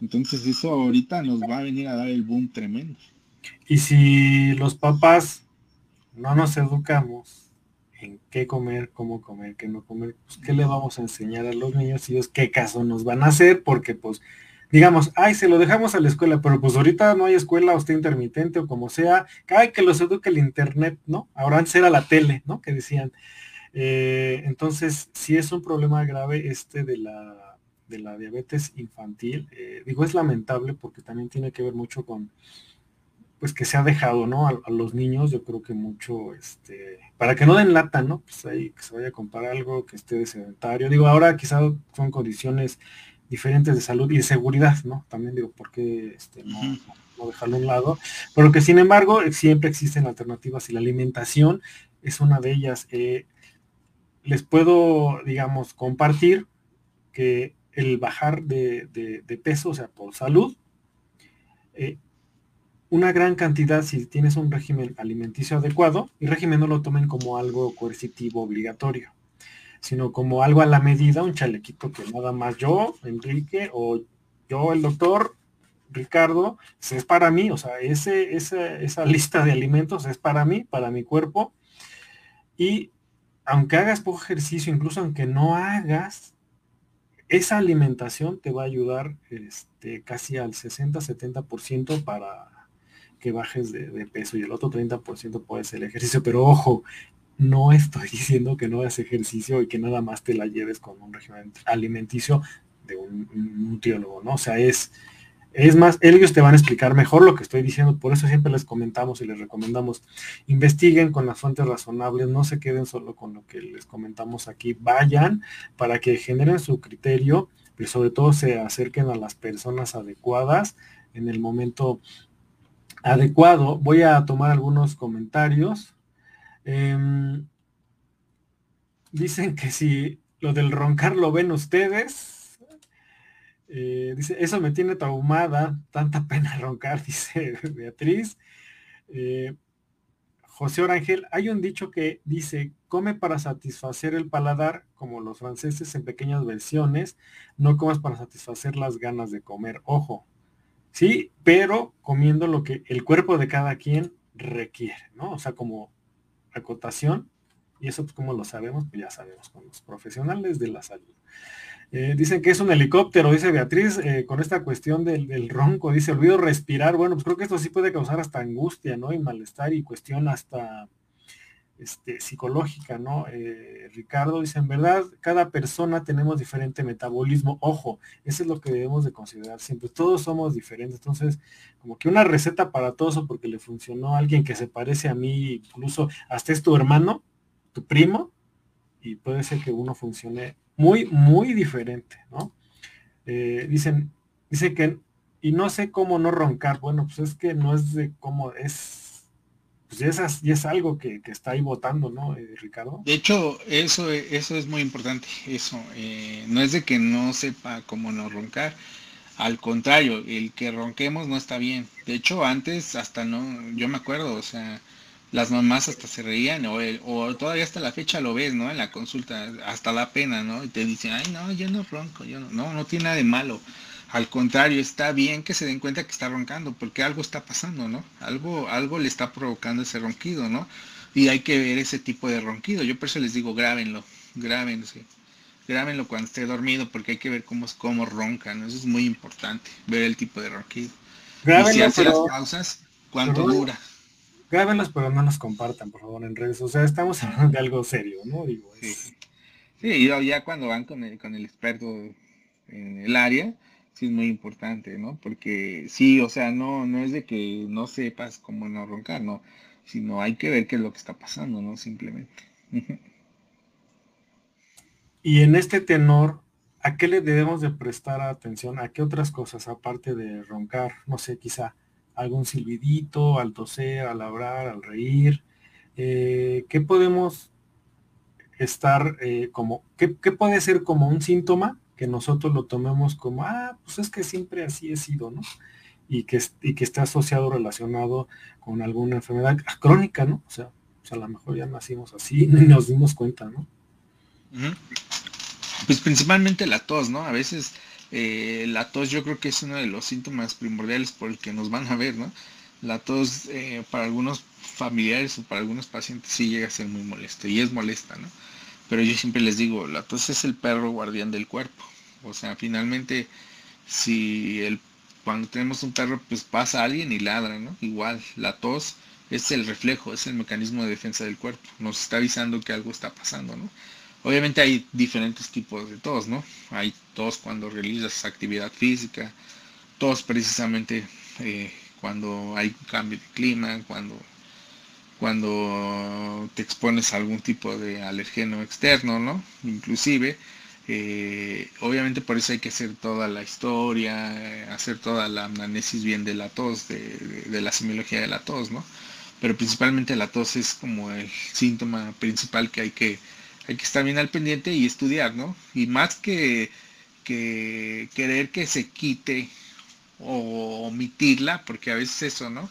Entonces eso ahorita nos va a venir a dar el boom tremendo. Y si los papás no nos educamos en qué comer, cómo comer, qué no comer, pues qué le vamos a enseñar a los niños y ellos qué caso nos van a hacer, porque pues digamos, ay, se lo dejamos a la escuela, pero pues ahorita no hay escuela o está intermitente o como sea, ay, que los eduque el internet, ¿no? Ahora antes era la tele, ¿no? Que decían. Eh, entonces, sí es un problema grave este de la, de la diabetes infantil. Eh, digo, es lamentable porque también tiene que ver mucho con, pues que se ha dejado, ¿no? A, los niños, yo creo que mucho, este, para que no den lata, ¿no? Pues ahí que se vaya a comprar algo que esté de sedentario. Digo, ahora quizás son condiciones diferentes de salud y de seguridad, ¿no? También digo, ¿por qué este, no, dejarlo a un lado? Pero que sin embargo siempre existen alternativas y la alimentación es una de ellas. Eh, les puedo, digamos, compartir que el bajar de, peso, o sea, por salud, eh, una gran cantidad si tienes un régimen alimenticio adecuado, y régimen no lo tomen como algo coercitivo obligatorio, sino como algo a la medida, un chalequito que nada más yo, Enrique, o yo, el doctor Ricardo, es para mí, o sea, ese, esa lista de alimentos es para mí, para mi cuerpo, y aunque hagas poco ejercicio, incluso aunque no hagas, esa alimentación te va a ayudar este, casi al 60-70% para que bajes de, peso y el otro 30% puede ser el ejercicio. Pero ojo, no estoy diciendo que no hagas ejercicio y que nada más te la lleves con un régimen alimenticio de un, nutriólogo, ¿no? O sea, es, es más, ellos te van a explicar mejor lo que estoy diciendo, por eso siempre les comentamos y les recomendamos, investiguen con las fuentes razonables, no se queden solo con lo que les comentamos aquí, vayan para que generen su criterio, pero sobre todo se acerquen a las personas adecuadas en el momento adecuado. Voy a tomar algunos comentarios. Em, dicen que si lo del roncar lo ven ustedes. Eh, dice, eso me tiene traumada, tanta pena roncar, dice Beatriz. Eh, José Orangel, hay un dicho que dice, come para satisfacer el paladar, como los franceses en pequeñas versiones, no comas para satisfacer las ganas de comer. Ojo, Sí, pero comiendo lo que el cuerpo de cada quien requiere, ¿no? O sea, como acotación, y eso pues como lo sabemos, pues ya sabemos con los profesionales de la salud. Eh, dicen que es un helicóptero, dice Beatriz, eh, con esta cuestión del, del, ronco, dice, olvido respirar. Bueno, pues creo que esto sí puede causar hasta angustia, ¿no? Y malestar y cuestión hasta este, psicológica, ¿no? Eh, Ricardo dice, en verdad, cada persona tenemos diferente metabolismo. Ojo, eso es lo que debemos de considerar siempre. Todos somos diferentes. Entonces, como que una receta para todos o porque le funcionó a alguien que se parece a mí, incluso hasta es tu hermano, tu primo, y puede ser que uno funcione muy, muy diferente, ¿no? Eh, dicen, dice que, y no sé cómo no roncar. Bueno, pues es que no es de cómo es, pues es, y es algo que, está ahí votando, ¿no, eh, Ricardo? De hecho, eso, eso es muy importante, eso. Eh, no es de que no sepa cómo no roncar. Al contrario, el que ronquemos no está bien. De hecho, antes hasta no, yo me acuerdo, o sea, las mamás hasta se reían o, o, todavía hasta la fecha lo ves, ¿no? En la consulta, hasta la pena, ¿no? Y te dicen, ay, no, yo no ronco, yo no, no, no tiene nada de malo. Al contrario, está bien que se den cuenta que está roncando, porque algo está pasando, ¿no? Algo, algo le está provocando ese ronquido, ¿no? Y hay que ver ese tipo de ronquido. Yo por eso les digo, grábenlo, grábense. Grábenlo cuando esté dormido, porque hay que ver cómo, cómo ronca, ¿no? Eso es muy importante, ver el tipo de ronquido. y si hace las causas, cuánto dura grábenlos, pero no nos compartan, por favor, en redes. O sea, estamos hablando de algo serio, ¿no? Digo, sí. sí, ya cuando van con el, con el experto en el área, es muy importante, ¿no? Porque sí, o sea, no, no es de que no sepas cómo no roncar, ¿no? Sino hay que ver qué es lo que está pasando, ¿no? Simplemente. y en este tenor, ¿a qué le debemos de prestar atención? ¿A qué otras cosas, aparte de roncar? No sé, quizá algún silbidito, al toser, al hablar, al reír. Eh, ¿Qué podemos estar eh, como, ¿qué, puede ser como un síntoma que nosotros lo tomemos como, ah, pues es que siempre así he sido, ¿no? Y que, y que está asociado, relacionado con alguna enfermedad crónica, ¿no? O sea, a lo mejor ya nacimos así, ni nos dimos cuenta, ¿no? Pues principalmente la tos, ¿no? A veces eh, la tos yo creo que es uno de los síntomas primordiales por el que nos van a ver, ¿no? La tos eh, para algunos familiares o para algunos pacientes sí llega a ser muy molesto y es molesta, ¿no? Pero yo siempre les digo, la tos es el perro guardián del cuerpo. O sea, finalmente, si cuando tenemos un perro, pues pasa alguien y ladra, ¿no? Igual, la tos es el reflejo, es el mecanismo de defensa del cuerpo. Nos está avisando que algo está pasando, ¿no? Obviamente hay diferentes tipos de tos, ¿no? Hay tos cuando realizas actividad física, tos precisamente eh, cuando hay cambio de clima, cuando, cuando te expones a algún tipo de alergeno externo, ¿no? Inclusive, eh, obviamente por eso hay que hacer toda la historia, hacer toda la análisis bien de la tos, de, de la semiología de la tos, ¿no? Pero principalmente la tos es como el síntoma principal que hay que hay que estar bien al pendiente y estudiar, ¿no? Y más que, que querer que se quite o omitirla, porque a veces eso, ¿no?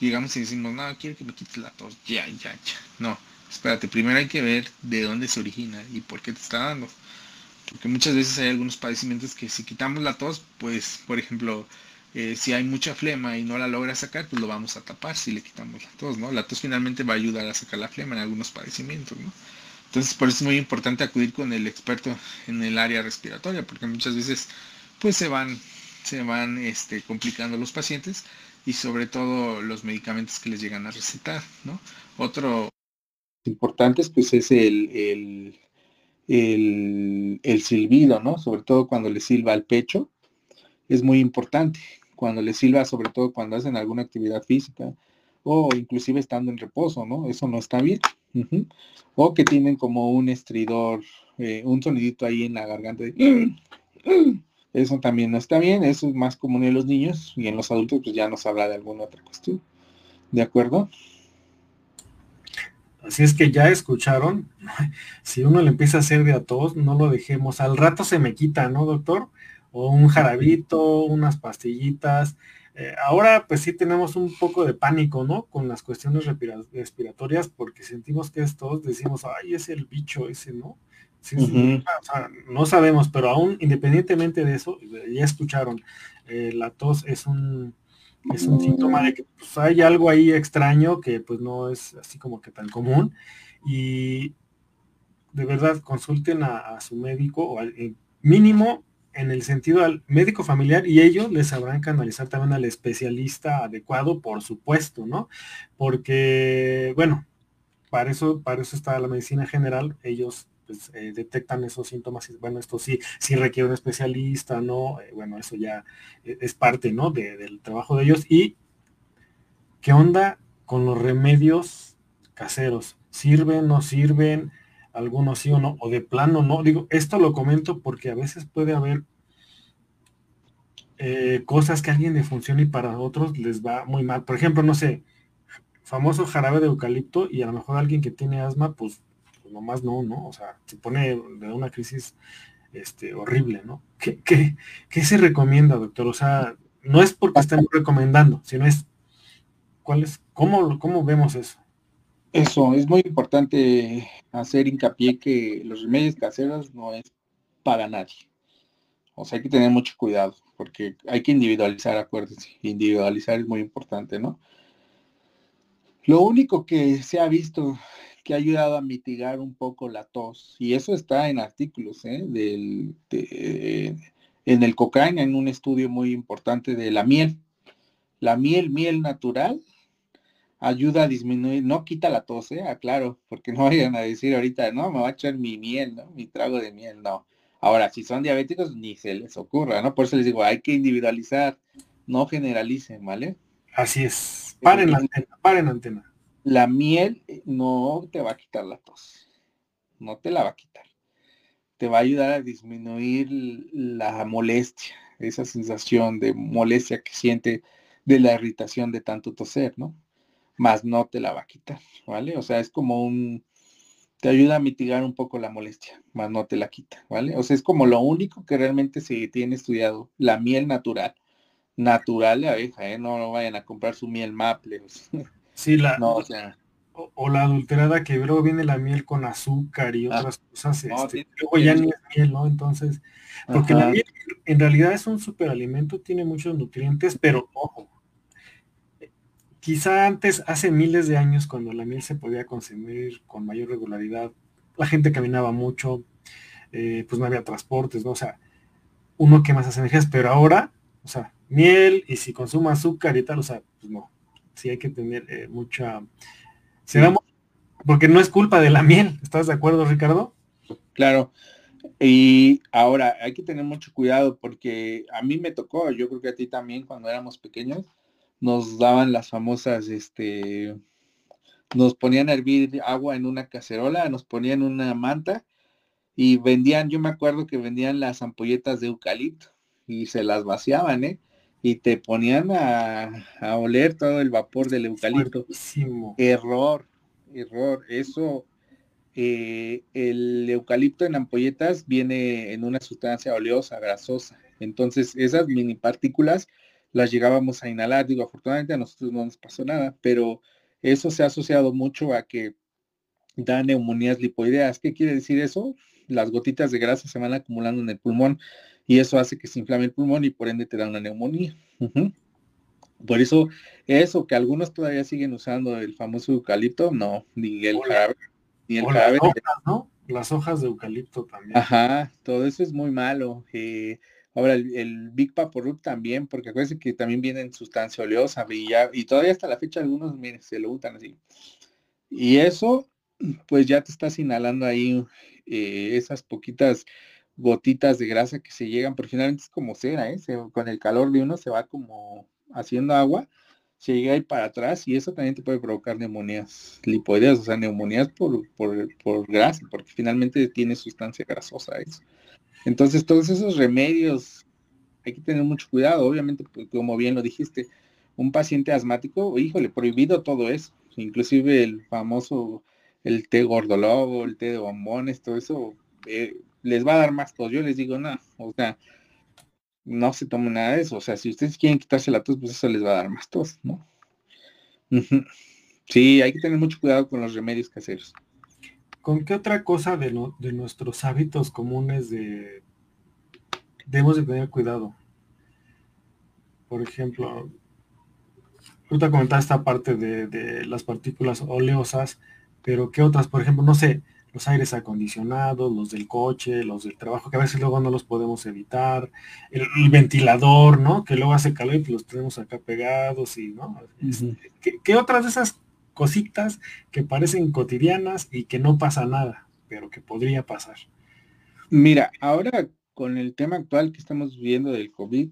Llegamos y decimos, no, quiero que me quite la tos, ya, ya, ya. No, espérate, primero hay que ver de dónde se origina y por qué te está dando. Porque muchas veces hay algunos padecimientos que si quitamos la tos, pues, por ejemplo, eh, si hay mucha flema y no la logra sacar, pues lo vamos a tapar si le quitamos la tos, ¿no? La tos finalmente va a ayudar a sacar la flema en algunos padecimientos, ¿no? Entonces, por eso es muy importante acudir con el experto en el área respiratoria, porque muchas veces pues se van, se van este, complicando los pacientes y sobre todo los medicamentos que les llegan a recetar, ¿no? Otro importante pues es el, el, el, silbido, ¿no? Sobre todo cuando le silba al pecho, es muy importante. Cuando le silba, sobre todo cuando hacen alguna actividad física o inclusive estando en reposo, ¿no? Eso no está bien. O que tienen como un estridor, eh, un sonidito ahí en la garganta. eso también no está bien, eso es más común en los niños y en los adultos pues ya nos habla de alguna otra cuestión. ¿De acuerdo? Así es que ya escucharon, si uno le empieza a hacer de a todos, no lo dejemos. Al rato se me quita, ¿no, doctor? O un jarabito, unas pastillitas, eh, ahora pues sí tenemos un poco de pánico, ¿no? Con las cuestiones respiratorias porque sentimos que estos decimos, ay, es el bicho ese, ¿no? no sabemos, pero aún independientemente de eso, ya escucharon, eh, la tos es un, es un síntoma de que pues, hay algo ahí extraño que pues no es así como que tan común y de verdad consulten a, su médico o al mínimo en el sentido al médico familiar y ellos les sabrán canalizar también al especialista adecuado, por supuesto, ¿no? Porque, bueno, para eso, para eso está la medicina general, ellos pues, eh, detectan esos síntomas y bueno, esto sí, sí requiere un especialista, ¿no? Eh, bueno, eso ya e, es parte, ¿no? del trabajo de ellos. Y, ¿qué onda con los remedios caseros? ¿Sirven, no sirven? algunos sí o no, o de plano no. Digo, esto lo comento porque a veces puede haber eh, cosas que a alguien le funciona y para otros les va muy mal. Por ejemplo, no sé, famoso jarabe de eucalipto y a lo mejor alguien que tiene asma, pues, pues nomás no, ¿no? O sea, se pone de una crisis este, horrible, ¿no? ¿Qué, qué, se recomienda, doctor? O sea, no es porque estemos recomendando, sino es, ¿cuál es, cómo, cómo vemos eso? Eso, es muy importante hacer hincapié que los remedios caseros no es para nadie. O sea, hay que tener mucho cuidado, porque hay que individualizar, acuérdense, individualizar es muy importante, ¿no? Lo único que se ha visto que ha ayudado a mitigar un poco la tos, y eso está en artículos ¿eh? del, en el cocaína, en un estudio muy importante de la miel. La miel, miel natural, ayuda a disminuir, no quita la tos, ¿eh? aclaro, porque no vayan a decir ahorita, no, me va a echar mi miel, ¿no? Mi trago de miel, no. Ahora, si son diabéticos, ni se les ocurra, ¿no? Por eso les digo, hay que individualizar, no generalicen, ¿vale? Así es. Paren la antena, paren la antena. La miel eh, no te va a quitar la tos. No te la va a quitar. Te va a ayudar a disminuir la molestia, esa sensación de molestia que siente de la irritación de tanto toser, ¿no? Más no te la va a quitar, ¿vale? O sea, es como un, te ayuda a mitigar un poco la molestia, más no te la quita, ¿vale? O sea, es como lo único que realmente se tiene estudiado, la miel natural natural de abeja, ¿eh? No, vayan a comprar su miel maple. Sí, la... o, la adulterada que luego viene la miel con azúcar y ah. otras cosas. Este, luego ya ni es miel, ¿no? Entonces, porque la miel en realidad es un superalimento, tiene muchos nutrientes, pero ojo, quizá antes, hace miles de años, cuando la miel se podía consumir con mayor regularidad, la gente caminaba mucho, eh, pues no había transportes, ¿no? O sea, uno que más hace energías, pero ahora, o sea, miel y si consuma azúcar y tal, o sea, pues no. Sí hay que tener eh, mucha... Porque no es culpa de la miel, ¿estás de acuerdo, Ricardo? Claro. Y ahora hay que tener mucho cuidado porque a mí me tocó, yo creo que a ti también cuando éramos pequeños, nos daban las famosas, este, nos ponían a hervir agua en una cacerola, nos ponían una manta y vendían, yo me acuerdo que vendían las ampolletas de eucalipto y se las vaciaban, ¿eh? Y te ponían a, oler todo el vapor del eucalipto. Error, error. Eso, eh, el eucalipto en ampolletas viene en una sustancia oleosa, grasosa. Entonces, esas mini partículas las llegábamos a inhalar. Digo, afortunadamente a nosotros no nos pasó nada, pero eso se ha asociado mucho a que da neumonías lipoideas. ¿Qué quiere decir eso? Las gotitas de grasa se van acumulando en el pulmón y eso hace que se inflame el pulmón y por ende te da una neumonía. Por eso, eso que algunos todavía siguen usando el famoso eucalipto, no, ni el jarabe, ni el jarabe. Las hojas, ¿no? Las hojas de eucalipto también. Ajá, todo eso es muy malo. Eh, ahora, el, Big Paporub también, porque acuérdense que también viene en sustancia oleosa y, y todavía hasta la fecha algunos, miren, se lo untan así. Y eso, pues ya te estás inhalando ahí eh, esas poquitas gotitas de grasa que se llegan, pero finalmente es como cera, ¿eh? con el calor de uno se va como haciendo agua, se llega ahí para atrás y eso también te puede provocar neumonías lipoideas, o sea, neumonías por, por, grasa, porque finalmente tiene sustancia grasosa eso. Entonces, todos esos remedios hay que tener mucho cuidado, obviamente, pues, como bien lo dijiste, un paciente asmático, híjole, prohibido todo eso, inclusive el famoso, el té gordolobo, el té de bombones, todo eso, eh, les va a dar más tos. Yo les digo, no, o sea, no se tomen nada de eso. O sea, si ustedes quieren quitarse la tos, pues eso les va a dar más tos, ¿no? Sí, hay que tener mucho cuidado con los remedios caseros. ¿Con qué otra cosa de, de nuestros hábitos comunes de debemos de tener cuidado? Por ejemplo, ahorita comentaba esta parte de, de las partículas oleosas, pero ¿qué otras? Por ejemplo, no sé, los aires acondicionados, los del coche, los del trabajo, que a veces luego no los podemos evitar, el, ventilador, ¿no? Que luego hace calor y los tenemos acá pegados y, ¿no? Este, ¿qué, otras de esas cositas que parecen cotidianas y que no pasa nada, pero que podría pasar? Mira, ahora con el tema actual que estamos viendo del COVID,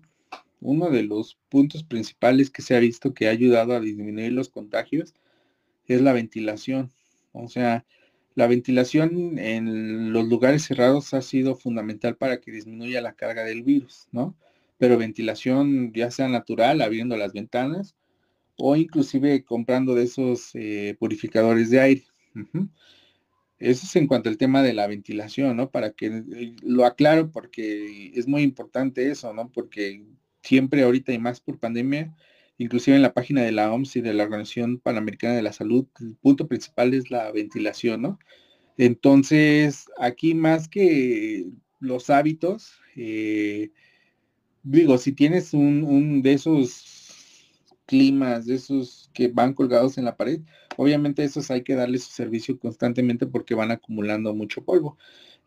uno de los puntos principales que se ha visto que ha ayudado a disminuir los contagios es la ventilación. O sea, la ventilación en los lugares cerrados ha sido fundamental para que disminuya la carga del virus, ¿no? pero ventilación ya sea natural, abriendo las ventanas o inclusive comprando de esos eh, purificadores de aire. Eso es en cuanto al tema de la ventilación, ¿no? Para que eh, lo aclaro porque es muy importante eso, ¿no? Porque siempre ahorita y más por pandemia, inclusive en la página de la OMS y de la Organización Panamericana de la Salud, el punto principal es la ventilación, ¿no? Entonces, aquí más que los hábitos, eh, digo, si tienes un, de esos climas, de esos que van colgados en la pared, obviamente esos hay que darle su servicio constantemente porque van acumulando mucho polvo.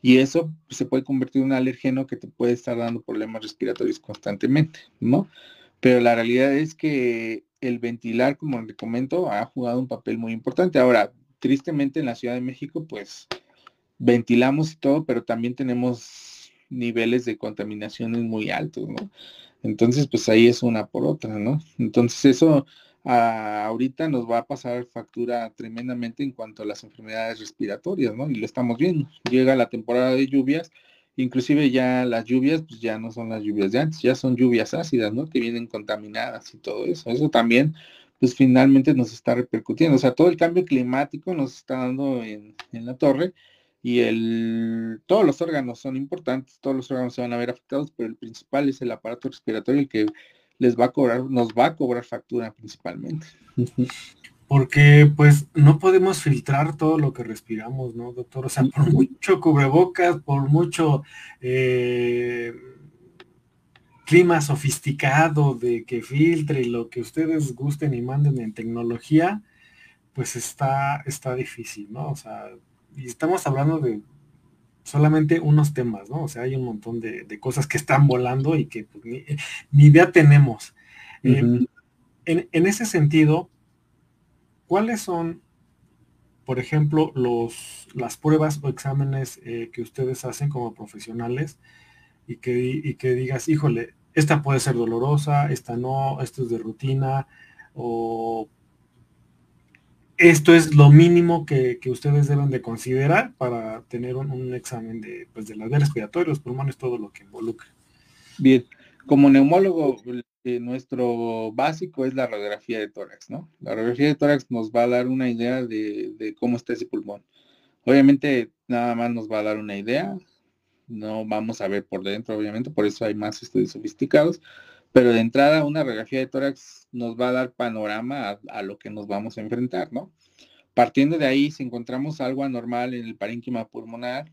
Y eso se puede convertir en un alergeno que te puede estar dando problemas respiratorios constantemente, ¿no? Pero la realidad es que el ventilar, como le comento, ha jugado un papel muy importante. Ahora, tristemente en la Ciudad de México, pues ventilamos y todo, pero también tenemos niveles de contaminación muy altos, ¿no? Entonces, pues ahí es una por otra, ¿no? Entonces eso ahorita nos va a pasar factura tremendamente en cuanto a las enfermedades respiratorias, ¿no? Y lo estamos viendo. Llega la temporada de lluvias, inclusive ya las lluvias, pues ya no son las lluvias de antes, ya son lluvias ácidas, ¿no? Que vienen contaminadas y todo eso. Eso también, pues finalmente nos está repercutiendo. O sea, todo el cambio climático nos está dando en, en la torre y el, todos los órganos son importantes, todos los órganos se van a ver afectados, pero el principal es el aparato respiratorio el que les va a cobrar, nos va a cobrar factura principalmente. Porque pues no podemos filtrar todo lo que respiramos, ¿no, doctor? O sea, por mucho cubrebocas, por mucho eh, clima sofisticado de que filtre lo que ustedes gusten y manden en tecnología, pues está, está difícil, ¿no? O sea, y estamos hablando de solamente unos temas, ¿no? O sea, hay un montón de, cosas que están volando y que pues, ni, idea tenemos. Eh, en, ese sentido, ¿cuáles son, por ejemplo, los, las pruebas o exámenes eh, que ustedes hacen como profesionales y que, y que digas, híjole, esta puede ser dolorosa, esta no, esto es de rutina, o esto es lo mínimo que, ustedes deben de considerar para tener un, examen de, pues, de las vías respiratorias, pulmones, todo lo que involucra. Bien, como neumólogo, nuestro básico es la radiografía de tórax, ¿no? La radiografía de tórax nos va a dar una idea de, de cómo está ese pulmón. Obviamente, nada más nos va a dar una idea, no vamos a ver por dentro, obviamente, por eso hay más estudios sofisticados, pero de entrada, una radiografía de tórax nos va a dar panorama a, lo que nos vamos a enfrentar, ¿no? Partiendo de ahí, si encontramos algo anormal en el parénquima pulmonar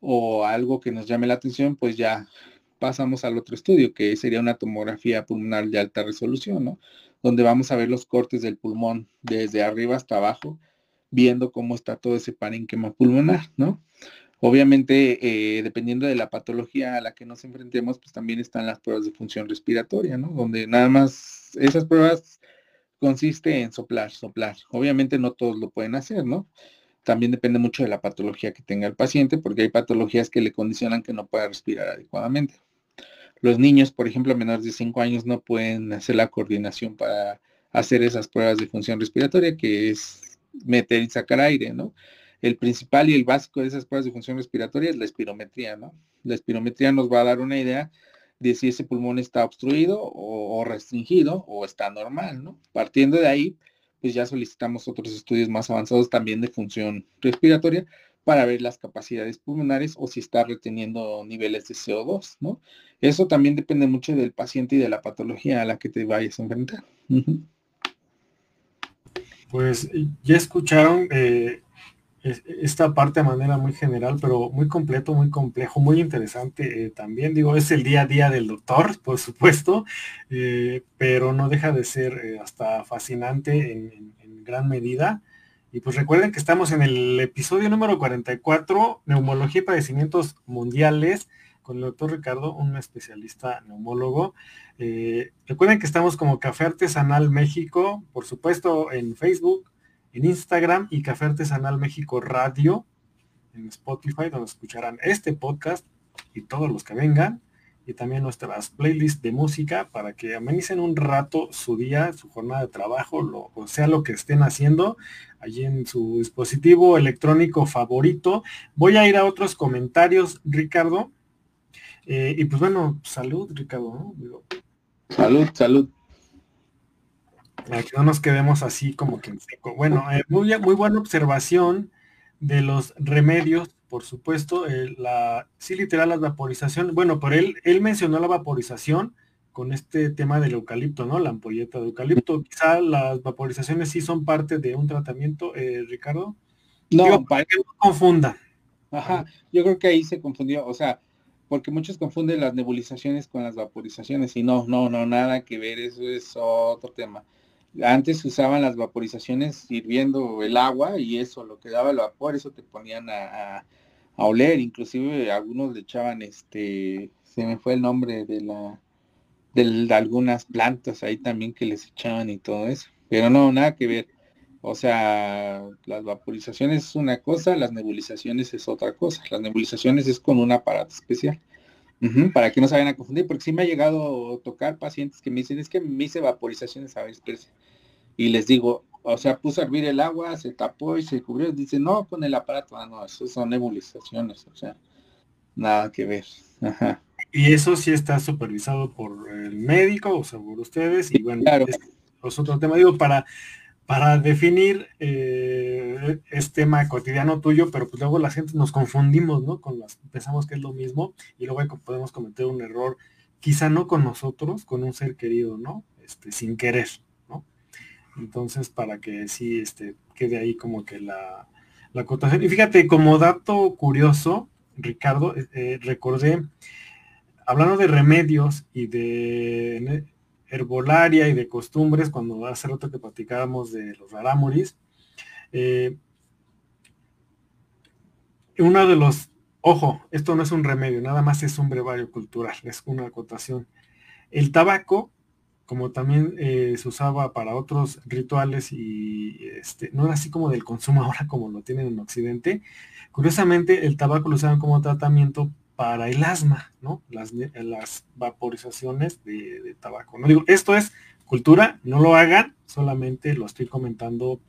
o algo que nos llame la atención, pues ya pasamos al otro estudio, que sería una tomografía pulmonar de alta resolución, ¿no? Donde vamos a ver los cortes del pulmón desde arriba hasta abajo, viendo cómo está todo ese parénquima pulmonar, ¿no? Obviamente, eh, dependiendo de la patología a la que nos enfrentemos, pues también están las pruebas de función respiratoria, ¿no? Donde nada más esas pruebas consiste en soplar, soplar. Obviamente no todos lo pueden hacer, ¿no? También depende mucho de la patología que tenga el paciente, porque hay patologías que le condicionan que no pueda respirar adecuadamente. Los niños, por ejemplo, menores de 5 años, no pueden hacer la coordinación para hacer esas pruebas de función respiratoria, que es meter y sacar aire, ¿no? el principal y el básico de esas pruebas de función respiratoria es la espirometría, ¿no? La espirometría nos va a dar una idea de si ese pulmón está obstruido o, restringido o está normal, ¿no? Partiendo de ahí, pues ya solicitamos otros estudios más avanzados también de función respiratoria para ver las capacidades pulmonares o si está reteniendo niveles de CO2, ¿no? Eso también depende mucho del paciente y de la patología a la que te vayas a enfrentar. Pues ya escucharon eh, esta parte de manera muy general, pero muy completo, muy complejo, muy interesante eh, también. Digo, es el día a día del doctor, por supuesto, eh, pero no deja de ser eh, hasta fascinante en, gran medida. Y pues recuerden que estamos en el episodio número 44, Neumología y Padecimientos Mundiales, con el doctor Ricardo, un especialista neumólogo. recuerden que estamos como Café Artesanal México, por supuesto en Facebook, en Instagram y Café Artesanal México Radio en Spotify, donde escucharán este podcast y todos los que vengan, y también nuestras playlists de música para que amenicen un rato su día, su jornada de trabajo, lo, o sea lo que estén haciendo allí en su dispositivo electrónico favorito. Voy a ir a otros comentarios, Ricardo. Eh, y pues bueno, salud, Ricardo, Salud, salud. Para que no nos quedemos así como que en seco. Bueno, eh, muy, muy buena observación de los remedios, por supuesto, la, sí literal la vaporización, bueno, por él, él mencionó la vaporización con este tema del eucalipto, ¿no? La ampolleta de eucalipto. Quizá las vaporizaciones sí son parte de un tratamiento, eh, Ricardo. No, para que no confunda. Ajá, yo creo que ahí se confundió, o sea, porque muchos confunden las nebulizaciones con las vaporizaciones y no, no, no, nada que ver, eso es otro tema. Antes usaban las vaporizaciones hirviendo el agua y eso, lo que daba el vapor, eso te ponían a, oler, inclusive algunos le echaban este, se me fue el nombre de la, de, algunas plantas ahí también que les echaban y todo eso, pero no, nada que ver. O sea, las vaporizaciones es una cosa, las nebulizaciones es otra cosa. Las nebulizaciones es con un aparato especial. Para que no se vayan a confundir, porque sí me ha llegado a tocar pacientes que me dicen, es que me hice vaporizaciones a espérense. Y les digo, o sea, puse a hervir el agua, se tapó y se cubrió. Dice, no, con el aparato. Ah, no, eso son nebulizaciones, o sea, nada que ver. Y eso sí está supervisado por el médico o seguro ustedes. Y bueno, claro. es, otro tema. Digo, para para definir eh, este tema cotidiano tuyo, pero pues luego la gente nos confundimos, ¿no? Con las, pensamos que es lo mismo y luego podemos cometer un error, quizá no con nosotros, con un ser querido, ¿no? Este, sin querer, ¿no? Entonces, para que sí este, quede ahí como que la, la acotación. Y fíjate, como dato curioso, Ricardo, eh, eh, recordé, hablando de remedios y de herbolaria y de costumbres, cuando hace rato que platicábamos de los rarámuris, eh, uno de los, ojo, esto no es un remedio, nada más es un brevario cultural, es una acotación. El tabaco, como también eh, se usaba para otros rituales y este, no era así como del consumo ahora como lo tienen en Occidente, curiosamente el tabaco lo usaban como tratamiento para el asma, ¿no? Las, las vaporizaciones de, tabaco. No digo, esto es cultura, no lo hagan, solamente lo estoy comentando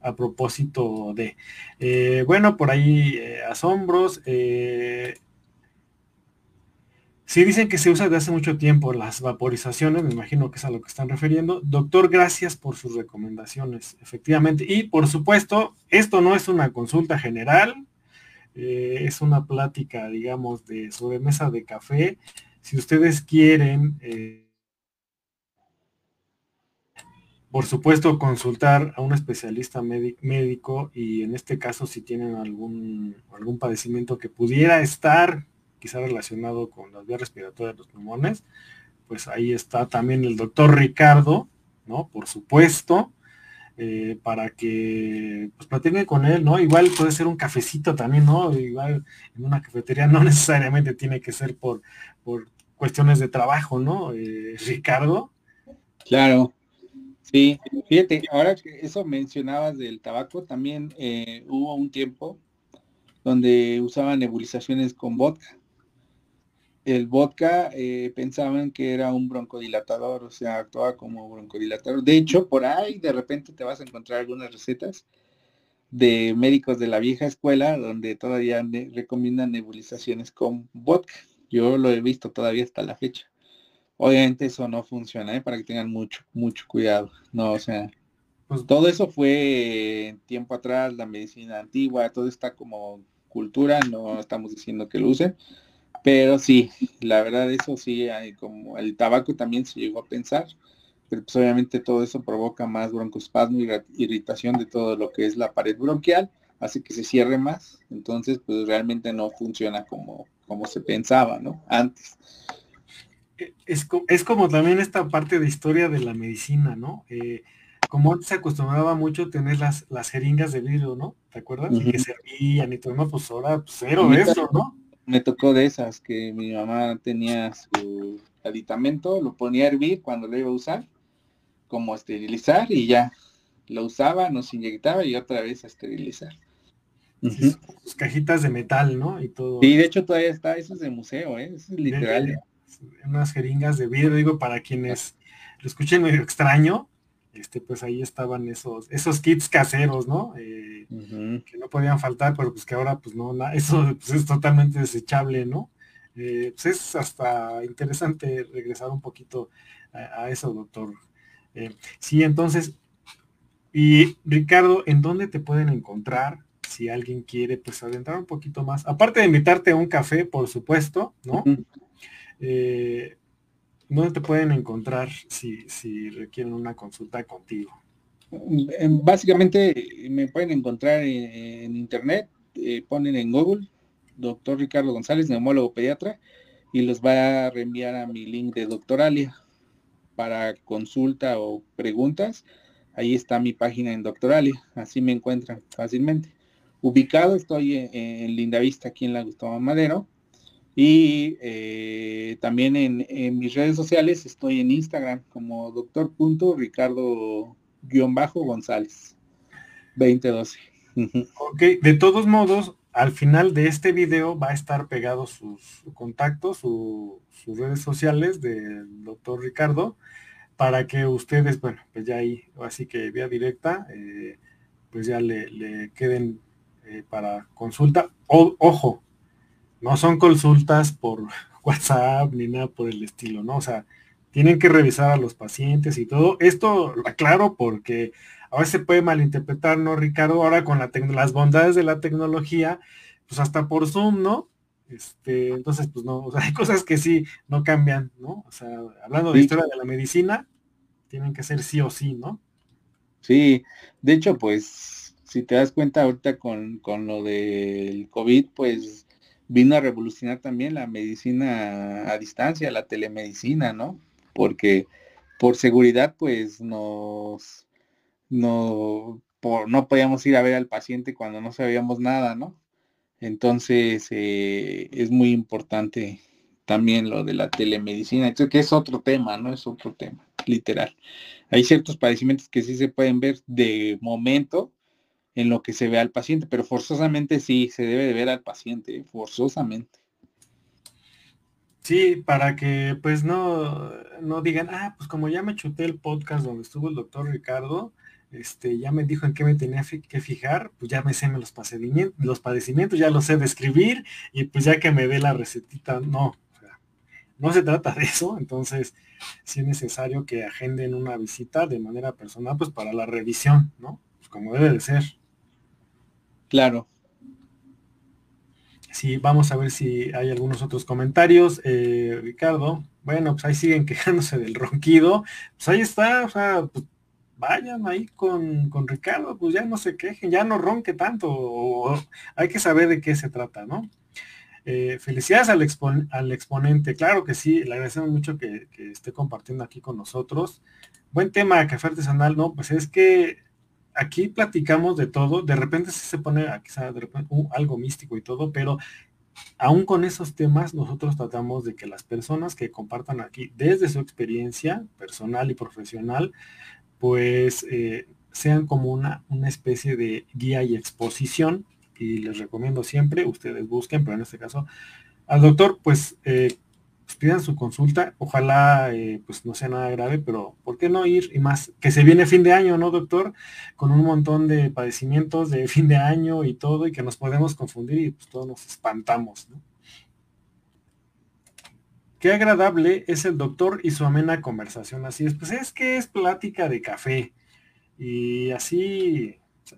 a propósito de. Eh, bueno, por ahí eh, asombros. Eh, si dicen que se usa desde hace mucho tiempo las vaporizaciones, me imagino que es a lo que están refiriendo. Doctor, gracias por sus recomendaciones, efectivamente. Y por supuesto, esto no es una consulta general, eh, es una plática, digamos, de sobremesa de café. Si ustedes quieren, eh, por supuesto, consultar a un especialista médico y en este caso si tienen algún, algún padecimiento que pudiera estar quizá relacionado con las vías respiratorias de los pulmones, pues ahí está también el doctor Ricardo, ¿no? Por supuesto, eh, para que pues platiquen con él, ¿no? Igual puede ser un cafecito también, ¿no? Igual en una cafetería no necesariamente tiene que ser por, por cuestiones de trabajo, ¿no? Eh, Ricardo. Claro, sí, fíjate, ahora que eso mencionabas del tabaco, también eh, hubo un tiempo donde usaban nebulizaciones con vodka el vodka eh, pensaban que era un broncodilatador, o sea, actuaba como broncodilatador. De hecho, por ahí de repente te vas a encontrar algunas recetas de médicos de la vieja escuela donde todavía recomiendan nebulizaciones con vodka. Yo lo he visto todavía hasta la fecha. Obviamente eso no funciona, ¿eh? para que tengan mucho, mucho cuidado. No, o sea, pues todo eso fue tiempo atrás, la medicina antigua, todo está como cultura, no estamos diciendo que lo usen, pero sí, la verdad eso sí, hay como el tabaco también se llegó a pensar, pero pues obviamente todo eso provoca más broncoespasmo y irritación de todo lo que es la pared bronquial, hace que se cierre más, entonces pues realmente no funciona como, como se pensaba, ¿no? Antes. E, es, es como también esta parte de historia de la medicina, ¿no? Eh, como antes se acostumbraba mucho tener las, las jeringas de vidrio, ¿no? ¿Te acuerdas? Y que servían y todo, no, pues ahora pues, cero de eso, ¿no? Me tocó de esas que mi mamá tenía su aditamento, lo ponía a hervir cuando lo iba a usar, como esterilizar y ya lo usaba, nos inyectaba y otra vez a esterilizar. Sus cajitas de metal, ¿no? Y todo. Sí, de hecho todavía está, eso es de museo, ¿eh? es literal. unas jeringas de vidrio, digo, para quienes lo escuchen medio extraño, este, pues ahí estaban esos, esos kits caseros, ¿no? Eh, que no podían faltar, pero pues que ahora pues no, eso pues, es totalmente desechable, ¿no? Eh, pues es hasta interesante regresar un poquito a, eso, doctor. Eh, sí, entonces, y Ricardo, ¿en dónde te pueden encontrar? Si alguien quiere, pues adentrar un poquito más. Aparte de invitarte a un café, por supuesto, ¿no? Eh, ¿Dónde te pueden encontrar si, requieren una consulta contigo? Básicamente me pueden encontrar en, internet, ponen en Google doctor Ricardo González, neumólogo pediatra, y los va a reenviar a mi link de Doctoralia para consulta o preguntas. Ahí está mi página en Doctoralia, así me encuentran fácilmente. Ubicado estoy en, Lindavista, aquí en la Gustavo Madero. Y eh, también en, mis redes sociales estoy en Instagram como doctor.ricardo-gonzález 2012. Ok, de todos modos, al final de este video va a estar pegado sus contactos, sus redes sociales del doctor Ricardo, para que ustedes, bueno, pues ya ahí, así que vía directa, eh, pues ya le, queden eh, para consulta. ojo, no son consultas por WhatsApp ni nada por el estilo, ¿no? O sea, tienen que revisar a los pacientes y todo. Esto lo aclaro porque a veces se puede malinterpretar, ¿no, Ricardo? Ahora con las bondades de la tecnología, pues hasta por Zoom, ¿no? Este, entonces, pues no, o sea, hay cosas que sí no cambian, ¿no? O sea, hablando de historia de la medicina, tienen que ser sí o sí, ¿no? Sí, de hecho, pues, si te das cuenta ahorita con, con lo del COVID, pues vino a revolucionar también la medicina a distancia, la telemedicina, ¿no? Porque por seguridad, pues nos no, por, no podíamos ir a ver al paciente cuando no sabíamos nada, ¿no? Entonces eh, es muy importante también lo de la telemedicina, que es otro tema, ¿no? Es otro tema, literal. Hay ciertos padecimientos que sí se pueden ver de momento en lo que se ve al paciente, pero forzosamente sí, se debe de ver al paciente, forzosamente. Sí, para que pues no, no digan, ah, pues como ya me chuté el podcast donde estuvo el doctor Ricardo, este, ya me dijo en qué me tenía que fijar, pues ya me sé los padecimientos, los padecimientos, ya los sé describir y pues ya que me dé la recetita, no, no se trata de eso, entonces sí es necesario que agenden una visita de manera personal, pues para la revisión, ¿no? Pues como debe de ser. Claro. Sí, vamos a ver si hay algunos otros comentarios. Eh, Ricardo, bueno, pues ahí siguen quejándose del ronquido. Pues ahí está, o sea, pues vayan ahí con, Ricardo, pues ya no se quejen, ya no ronque tanto, hay que saber de qué se trata, ¿no? Eh, felicidades al, al, exponente, claro que sí, le agradecemos mucho que, esté compartiendo aquí con nosotros. Buen tema, café artesanal, ¿no? Pues es que aquí platicamos de todo, de repente se pone quizá de repente, algo místico y todo, pero aún con esos temas nosotros tratamos de que las personas que compartan aquí desde su experiencia personal y profesional, pues eh, sean como una, una especie de guía y exposición. Y les recomiendo siempre, ustedes busquen, pero en este caso, al doctor, pues, eh, pues pidan su consulta. Ojalá eh, pues no sea nada grave, pero ¿por qué no ir? Y más, que se viene fin de año, ¿no, doctor? Con un montón de padecimientos de fin de año y todo, y que nos podemos confundir y pues todos nos espantamos, ¿no? Qué agradable es el doctor y su amena conversación. Así es, pues es que es plática de café. Y así,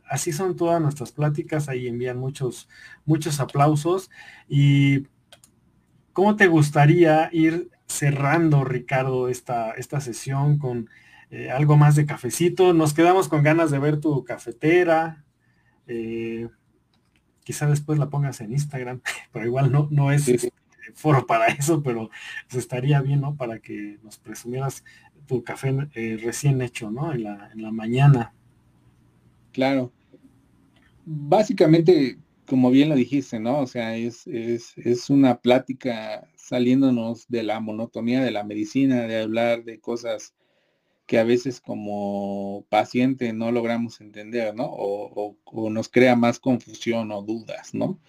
así son todas nuestras pláticas. Ahí envían muchos, muchos aplausos. Y ¿cómo te gustaría ir cerrando, Ricardo, esta, esta sesión con eh, algo más de cafecito? Nos quedamos con ganas de ver tu cafetera. Eh, quizá después la pongas en Instagram, pero igual no, no es foro para eso, pero pues, estaría bien, ¿no? Para que nos presumieras tu café eh, recién hecho, ¿no? En la, en la mañana. Claro. Básicamente, como bien lo dijiste, ¿no? O sea, es, es, es una plática saliéndonos de la monotonía de la medicina, de hablar de cosas que a veces como paciente no logramos entender, ¿no? O, o, nos crea más confusión o dudas, ¿no?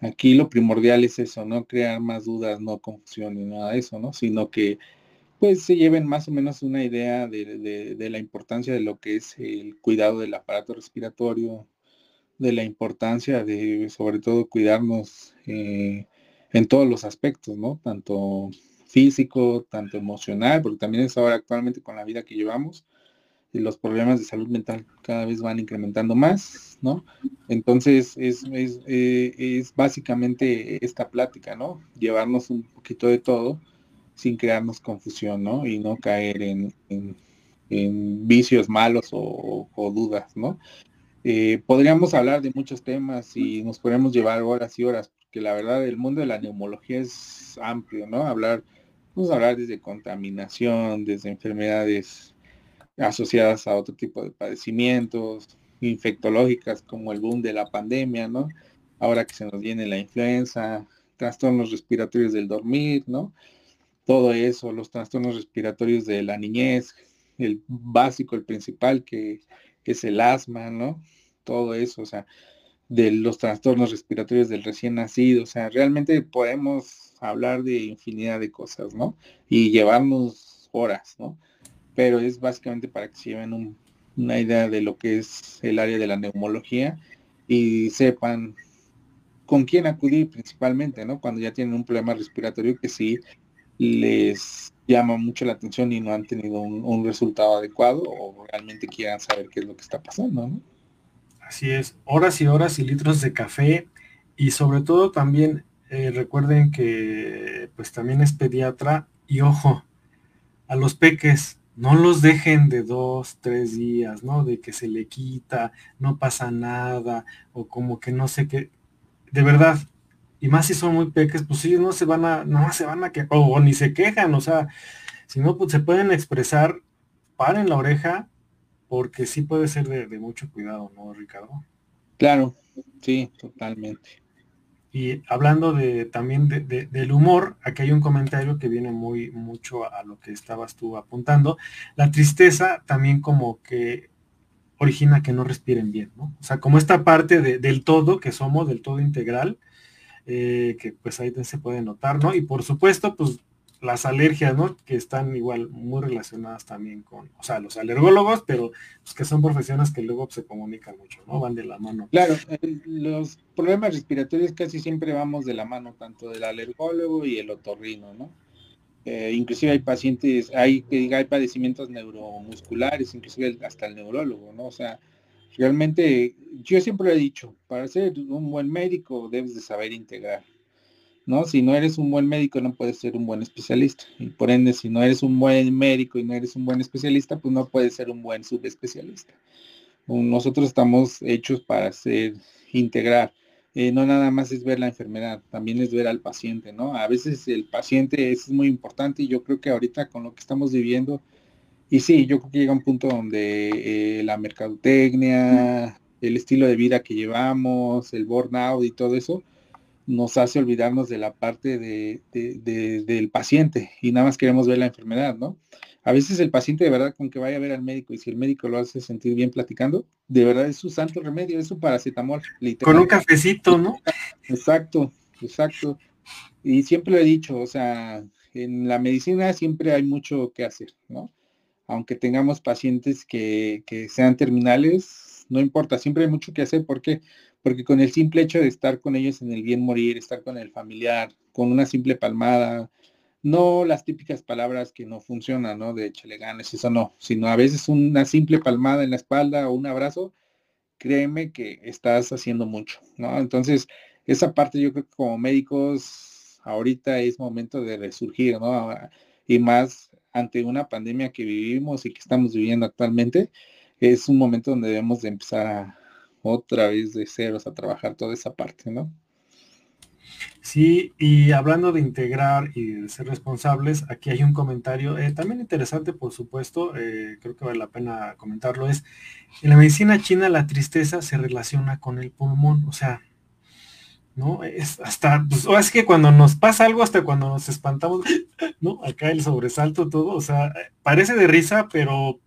Aquí lo primordial es eso, no crear más dudas, no confusión ni nada de eso, ¿no? Sino que pues se lleven más o menos una idea de, la importancia de lo que es el cuidado del aparato respiratorio, de la importancia de sobre todo cuidarnos eh, en todos los aspectos, ¿no? Tanto físico, tanto emocional, porque también es ahora actualmente con la vida que llevamos, y los problemas de salud mental cada vez van incrementando más, ¿no? Entonces es, es, eh, es básicamente esta plática, ¿no? Llevarnos un poquito de todo sin crearnos confusión, ¿no? Y no caer en, en, vicios malos o, dudas, ¿no? Eh, podríamos hablar de muchos temas y nos podemos llevar horas y horas, porque la verdad el mundo de la neumología es amplio, ¿no? Hablar, vamos a hablar desde contaminación, desde enfermedades asociadas a otro tipo de padecimientos, infectológicas como el boom de la pandemia, ¿no? Ahora que se nos viene la influenza, trastornos respiratorios del dormir, ¿no? todo eso, los trastornos respiratorios de la niñez, el básico, el principal, que, es el asma, ¿no? Todo eso, o sea, de los trastornos respiratorios del recién nacido, o sea, realmente podemos hablar de infinidad de cosas, ¿no? Y llevarnos horas, ¿no? Pero es básicamente para que se lleven una idea de lo que es el área de la neumología y sepan con quién acudir principalmente, ¿no? Cuando ya tienen un problema respiratorio que sí les llama mucho la atención y no han tenido un, resultado adecuado o realmente quieran saber qué es lo que está pasando, ¿no? Así es, horas y horas y litros de café y sobre todo también eh, recuerden que pues también es pediatra y ojo, a los peques no los dejen de dos, tres días, ¿no? De que se le quita, no pasa nada o como que no sé qué. De verdad, y más si son muy peques, pues ellos no se van a, no se van a que, o, ni se quejan, o sea, si no, pues se pueden expresar, paren la oreja, porque sí puede ser de, mucho cuidado, ¿no, Ricardo? Claro, sí, totalmente. Y hablando de también de, del humor, aquí hay un comentario que viene muy mucho a, lo que estabas tú apuntando. La tristeza también como que origina que no respiren bien, ¿no? O sea, como esta parte del todo que somos, del todo integral, eh, que pues ahí se puede notar, ¿no? Y por supuesto, pues las alergias, ¿no? Que están igual muy relacionadas también con, o sea, los alergólogos, pero pues, que son profesiones que luego se comunican mucho, ¿no? Van de la mano. Claro, los problemas respiratorios casi siempre vamos de la mano, tanto del alergólogo y el otorrino, ¿no? Eh, inclusive hay pacientes, hay, hay padecimientos neuromusculares, inclusive hasta el neurólogo, ¿no? O sea, Realmente, yo siempre he dicho, para ser un buen médico debes de saber integrar, ¿no? Si no eres un buen médico no puedes ser un buen especialista. Y por ende, si no eres un buen médico y no eres un buen especialista, pues no puedes ser un buen subespecialista. Nosotros estamos hechos para hacer integrar. Eh, no nada más es ver la enfermedad, también es ver al paciente, ¿no? A veces el paciente es muy importante y yo creo que ahorita con lo que estamos viviendo, y sí, yo creo que llega un punto donde eh, la mercadotecnia, el estilo de vida que llevamos, el burnout y todo eso, nos hace olvidarnos de la parte de, del paciente y nada más queremos ver la enfermedad, ¿no? A veces el paciente de verdad con que vaya a ver al médico y si el médico lo hace sentir bien platicando, de verdad es su santo remedio, es su paracetamol. Con un cafecito, ¿no? Exacto, exacto. Y siempre lo he dicho, o sea, en la medicina siempre hay mucho que hacer, ¿no? Aunque tengamos pacientes que, sean terminales, no importa, siempre hay mucho que hacer. ¿Por qué? Porque con el simple hecho de estar con ellos en el bien morir, estar con el familiar, con una simple palmada, no las típicas palabras que no funcionan, ¿no? De échale ganas, eso no, sino a veces una simple palmada en la espalda o un abrazo, créeme que estás haciendo mucho, ¿no? Entonces, esa parte yo creo que como médicos ahorita es momento de resurgir, ¿no? Y más ante una pandemia que vivimos y que estamos viviendo actualmente, es un momento donde debemos de empezar a otra vez de ceros a trabajar toda esa parte, ¿no? Sí, y hablando de integrar y de ser responsables, aquí hay un comentario eh, también interesante, por supuesto, eh, creo que vale la pena comentarlo, es, en la medicina china la tristeza se relaciona con el pulmón, o sea, ¿no? Es hasta, pues, es que cuando nos pasa algo, hasta cuando nos espantamos, ¿no? Acá el sobresalto, todo, o sea, parece de risa, pero,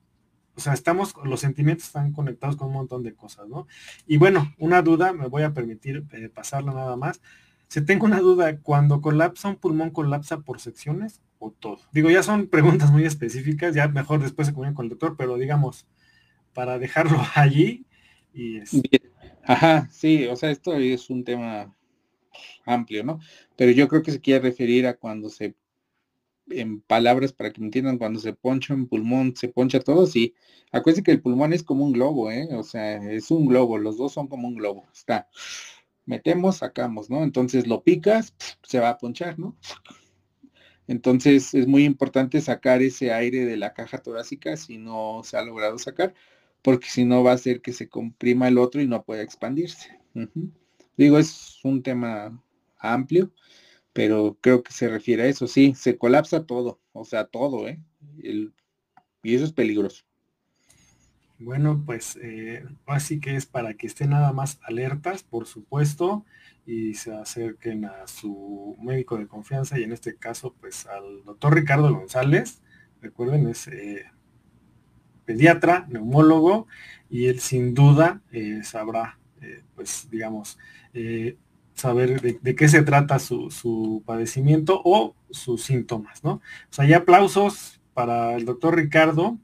o sea, estamos, los sentimientos están conectados con un montón de cosas, ¿no? Y bueno, una duda, me voy a permitir eh, pasarla nada más. Si tengo una duda, cuando colapsa un pulmón, colapsa por secciones o todo? Digo, ya son preguntas muy específicas, ya mejor después se comunican con el doctor, pero digamos, para dejarlo allí y Ajá, sí, o sea, esto es un tema amplio, ¿no? Pero yo creo que se quiere referir a cuando se, en palabras para que me entiendan, cuando se poncha un pulmón, se poncha todo, sí. Acuérdense que el pulmón es como un globo, ¿eh? O sea, es un globo, los dos son como un globo. Está, metemos, sacamos, ¿no? Entonces lo picas, se va a ponchar, ¿no? Entonces es muy importante sacar ese aire de la caja torácica si no se ha logrado sacar, porque si no va a hacer que se comprima el otro y no pueda expandirse. Digo, es un tema amplio, pero creo que se refiere a eso. Sí, se colapsa todo, o sea, todo, ¿eh? y eso es peligroso. Bueno, pues eh, así que es para que estén nada más alertas, por supuesto, y se acerquen a su médico de confianza y en este caso, pues al doctor Ricardo González. Recuerden, es eh, pediatra, neumólogo, y él sin duda eh, sabrá, pues digamos, saber de, qué se trata su, su, padecimiento o sus síntomas, ¿no? O sea, ya aplausos para el doctor Ricardo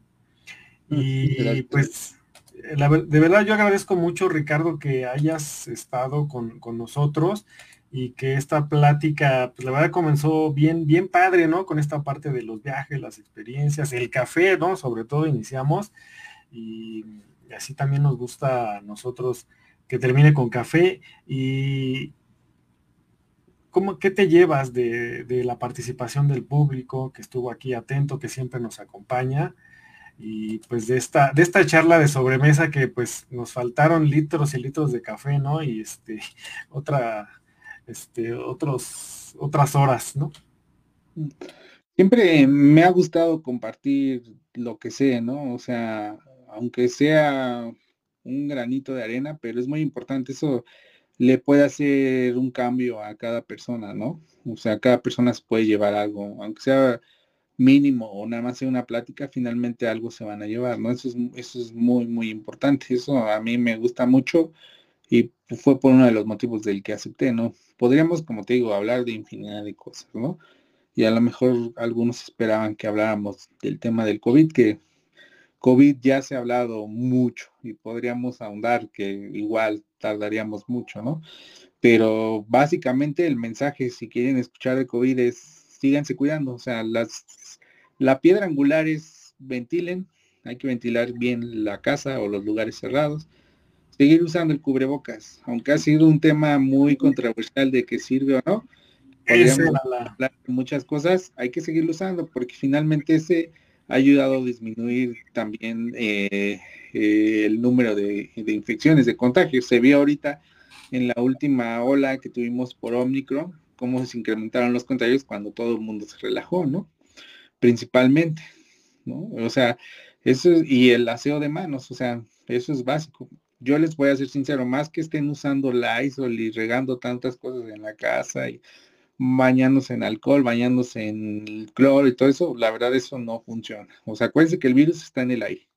y pues, de verdad yo agradezco mucho, Ricardo, que hayas estado con, nosotros y que esta plática, pues la verdad comenzó bien, bien padre, ¿no? Con esta parte de los viajes, las experiencias, el café, ¿no? Sobre todo iniciamos y, así también nos gusta a nosotros que termine con café y ¿cómo, ¿qué te llevas de, de la participación del público que estuvo aquí atento, que siempre nos acompaña? y pues de esta, de esta charla de sobremesa que pues nos faltaron litros y litros de café, ¿no? Y este, otra, este, otros, otras horas, ¿no? Siempre me ha gustado compartir lo que sé, ¿no? O sea, aunque sea un granito de arena, pero es muy importante eso le puede hacer un cambio a cada persona, ¿no? O sea, cada persona se puede llevar algo, aunque sea mínimo o nada más sea una plática, finalmente algo se van a llevar, ¿no? Eso es, eso es muy, muy importante. Eso a mí me gusta mucho y fue por uno de los motivos del que acepté, ¿no? Podríamos, como te digo, hablar de infinidad de cosas, ¿no? Y a lo mejor algunos esperaban que habláramos del tema del COVID, que COVID ya se ha hablado mucho y podríamos ahondar que igual tardaríamos mucho, ¿no? Pero básicamente el mensaje, si quieren escuchar de COVID, es síganse cuidando. O sea, las la piedra angular es ventilen, hay que ventilar bien la casa o los lugares cerrados. Seguir usando el cubrebocas, aunque ha sido un tema muy controversial de que sirve o no. Podríamos hablar de muchas cosas, hay que seguirlo usando porque finalmente ese ha ayudado a disminuir también eh, eh, el número de, de, infecciones, de contagios. Se vio ahorita en la última ola que tuvimos por Omicron, cómo se incrementaron los contagios cuando todo el mundo se relajó, ¿no? principalmente, ¿no? O sea, eso es, y el aseo de manos, o sea, eso es básico. Yo les voy a ser sincero, más que estén usando la ISOL y regando tantas cosas en la casa y bañándose en alcohol, bañándose en cloro y todo eso, la verdad eso no funciona. O sea, acuérdense que el virus está en el aire,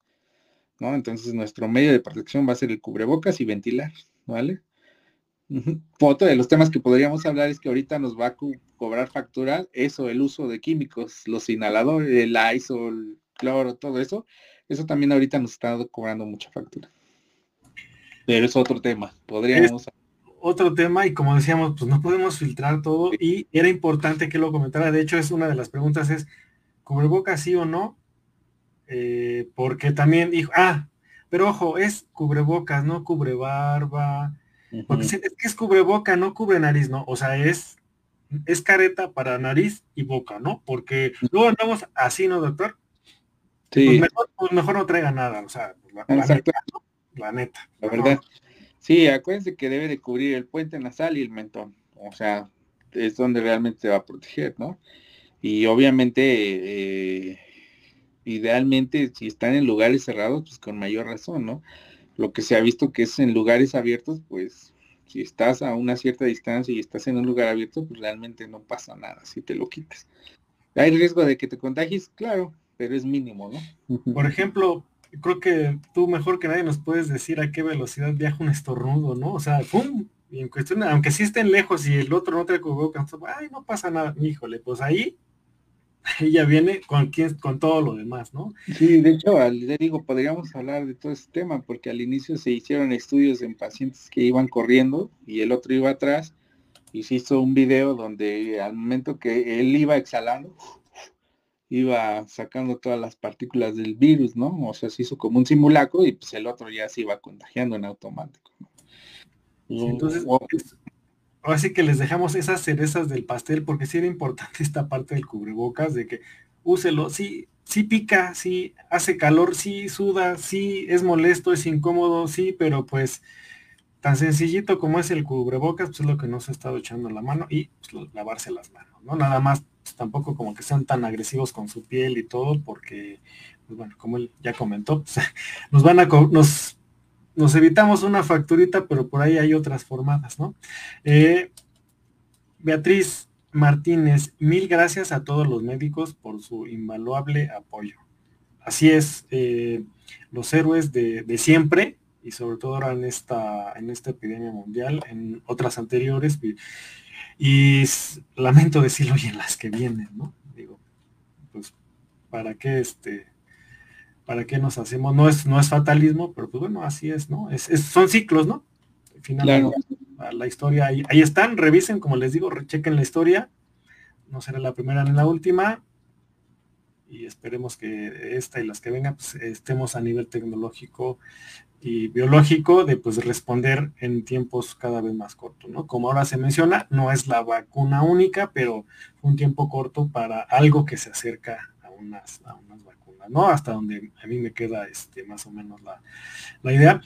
¿no? Entonces nuestro medio de protección va a ser el cubrebocas y ventilar, ¿vale? Otro de los temas que podríamos hablar es que ahorita nos va a cobrar factura eso, el uso de químicos, los inhaladores, el ISO, cloro, todo eso. Eso también ahorita nos está cobrando mucha factura. Pero es otro tema. Podríamos... otro tema y como decíamos, pues no podemos filtrar todo y era importante que lo comentara. De hecho, es una de las preguntas es, ¿cubrebocas sí o no? Eh, porque también dijo, ah, pero ojo, es cubrebocas, no cubre barba, porque es que es cubreboca, no cubre nariz, ¿no? O sea, es, es careta para nariz y boca, ¿no? Porque luego andamos así, ¿no, doctor? Sí. Pues mejor, pues mejor no traiga nada, o sea, pues la, neta, la neta. La verdad. Sí, acuérdense que debe de cubrir el puente nasal y el mentón. O sea, es donde realmente se va a proteger, ¿no? Y obviamente, eh, idealmente, si están en lugares cerrados, pues con mayor razón, ¿no? lo que se ha visto que es en lugares abiertos, pues si estás a una cierta distancia y estás en un lugar abierto, pues realmente no pasa nada si te lo quitas. Hay riesgo de que te contagies, claro, pero es mínimo, ¿no? Por ejemplo, creo que tú mejor que nadie nos puedes decir a qué velocidad viaja un estornudo, ¿no? O sea, ¡pum! Y en cuestión, aunque sí estén lejos y el otro no te cubrebocas, ay, no pasa nada, híjole, pues ahí ella viene con quien, con todo lo demás, ¿no? Sí, de hecho, le digo, podríamos hablar de todo este tema, porque al inicio se hicieron estudios en pacientes que iban corriendo y el otro iba atrás, y se hizo un video donde al momento que él iba exhalando, iba sacando todas las partículas del virus, ¿no? O sea, se hizo como un simulacro y pues el otro ya se iba contagiando en automático. entonces, ahora sí que les dejamos esas cerezas del pastel porque sí era importante esta parte del cubrebocas de que úselo, sí, sí pica, sí hace calor, sí suda, sí es molesto, es incómodo, sí, pero pues tan sencillito como es el cubrebocas, pues es lo que nos ha estado echando la mano y pues, lavarse las manos, ¿no? Nada más, tampoco como que sean tan agresivos con su piel y todo, porque, pues bueno, como él ya comentó, nos van a, nos, nos evitamos una facturita, pero por ahí hay otras formadas, ¿no? Eh, Beatriz Martínez, mil gracias a todos los médicos por su invaluable apoyo. Así es, eh, los héroes de, de siempre, y sobre todo ahora en esta, en esta epidemia mundial, en otras anteriores, y, lamento decirlo y en las que vienen, ¿no? Digo, pues, ¿para qué este, para qué nos hacemos? No es, no es fatalismo, pero pues bueno, así es, ¿no? Es, son ciclos, ¿no? Finalmente, la historia ahí, ahí están, revisen, como les digo, rechequen la historia, no será la primera ni la última, y esperemos que esta y las que vengan pues, estemos a nivel tecnológico y biológico de pues responder en tiempos cada vez más cortos, ¿no? Como ahora se menciona, no es la vacuna única, pero un tiempo corto para algo que se acerca a unas, a unas vacunas, ¿no? Hasta donde a mí me queda este, más o menos la, la idea.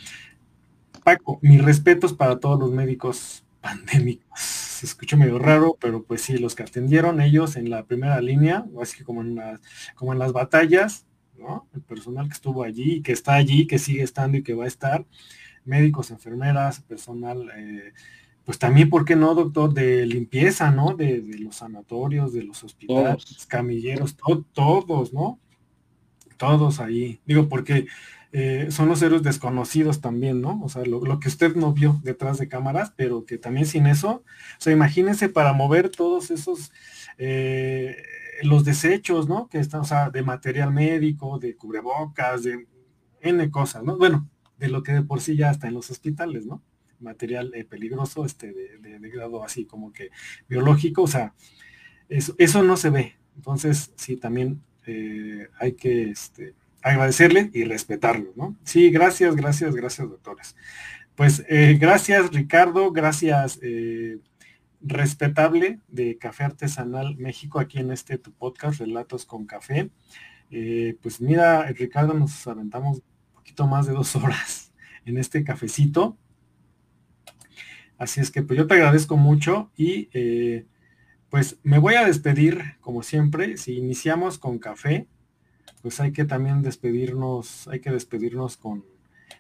Paco, mis respetos para todos los médicos pandémicos. Se escucha medio raro, pero pues sí, los que atendieron ellos en la primera línea, así que como en las, como en las batallas, el personal que estuvo allí, que está allí, que sigue estando y que va a estar, médicos, enfermeras, personal, eh, pues también, ¿por qué no, doctor? De limpieza, ¿no? De, los sanatorios, de los hospitales, camilleros, todos, ¿no? Todos ahí. Digo, porque eh, son los héroes desconocidos también, ¿no? O sea, lo, que usted no vio detrás de cámaras, pero que también sin eso, o sea, imagínense para mover todos esos... Eh, los desechos, ¿no? Que están, o sea, de material médico, de cubrebocas, de N cosas, ¿no? Bueno, de lo que de por sí ya está en los hospitales, ¿no? Material eh, peligroso, este, de, grado así como que biológico, o sea, eso, eso no se ve. Entonces, sí, también hay que este, agradecerle y respetarlo, ¿no? Sí, gracias, gracias, gracias, doctores. Pues eh, gracias, Ricardo, gracias, respetable de Café Artesanal México aquí en este tu podcast, Relatos con Café. Eh, pues mira, Ricardo, nos aventamos un poquito más de dos horas en este cafecito. Así es que pues yo te agradezco mucho y eh, pues me voy a despedir como siempre. Si iniciamos con café, pues hay que también despedirnos, hay que despedirnos con,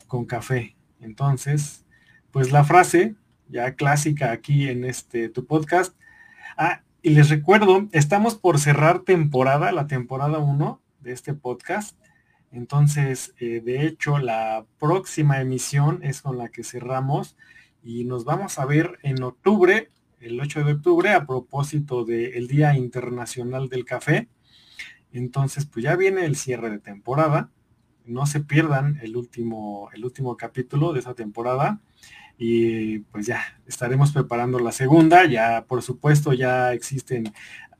con café. Entonces, pues la frase ya clásica aquí en este tu podcast. Ah, y les recuerdo, estamos por cerrar temporada, la temporada 1 de este podcast. Entonces, eh, de hecho, la próxima emisión es con la que cerramos y nos vamos a ver en octubre, el 8 de octubre, a propósito del Día Internacional del Café. Entonces, pues ya viene el cierre de temporada. No se pierdan el último, el último capítulo de esa temporada y pues ya estaremos preparando la segunda. Ya, por supuesto, ya existen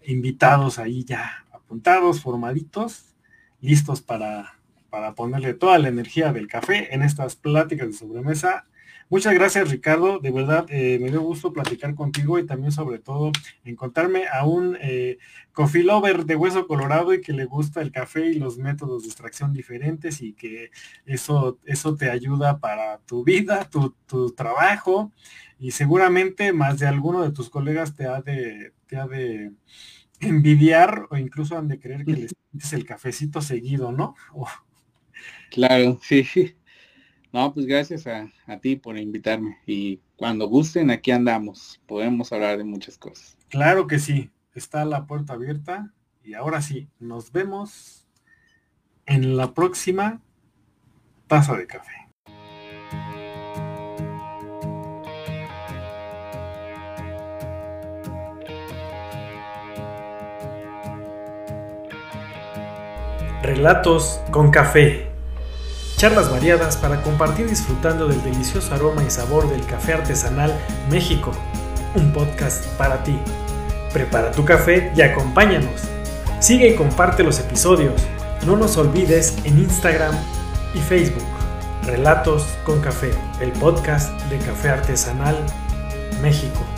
invitados ahí ya apuntados, formaditos, listos para, para ponerle toda la energía del café en estas pláticas de sobremesa Muchas gracias Ricardo, de verdad eh, me dio gusto platicar contigo y también sobre todo encontrarme a un eh, coffee lover de hueso colorado y que le gusta el café y los métodos de extracción diferentes y que eso, eso te ayuda para tu vida, tu, trabajo y seguramente más de alguno de tus colegas te ha de, te ha de envidiar o incluso han de creer que les es el cafecito seguido, ¿no? Claro, sí. No, pues gracias a, ti por invitarme. Y cuando gusten, aquí andamos. Podemos hablar de muchas cosas. Claro que sí. Está la puerta abierta. Y ahora sí, nos vemos en la próxima taza de café. Relatos con café charlas variadas para compartir disfrutando del delicioso aroma y sabor del café artesanal México. un podcast para ti. Prepara tu café y acompáñanos. Sigue y comparte los episodios. No nos olvides en Instagram y Facebook. Relatos con Café, el podcast de Café Artesanal México.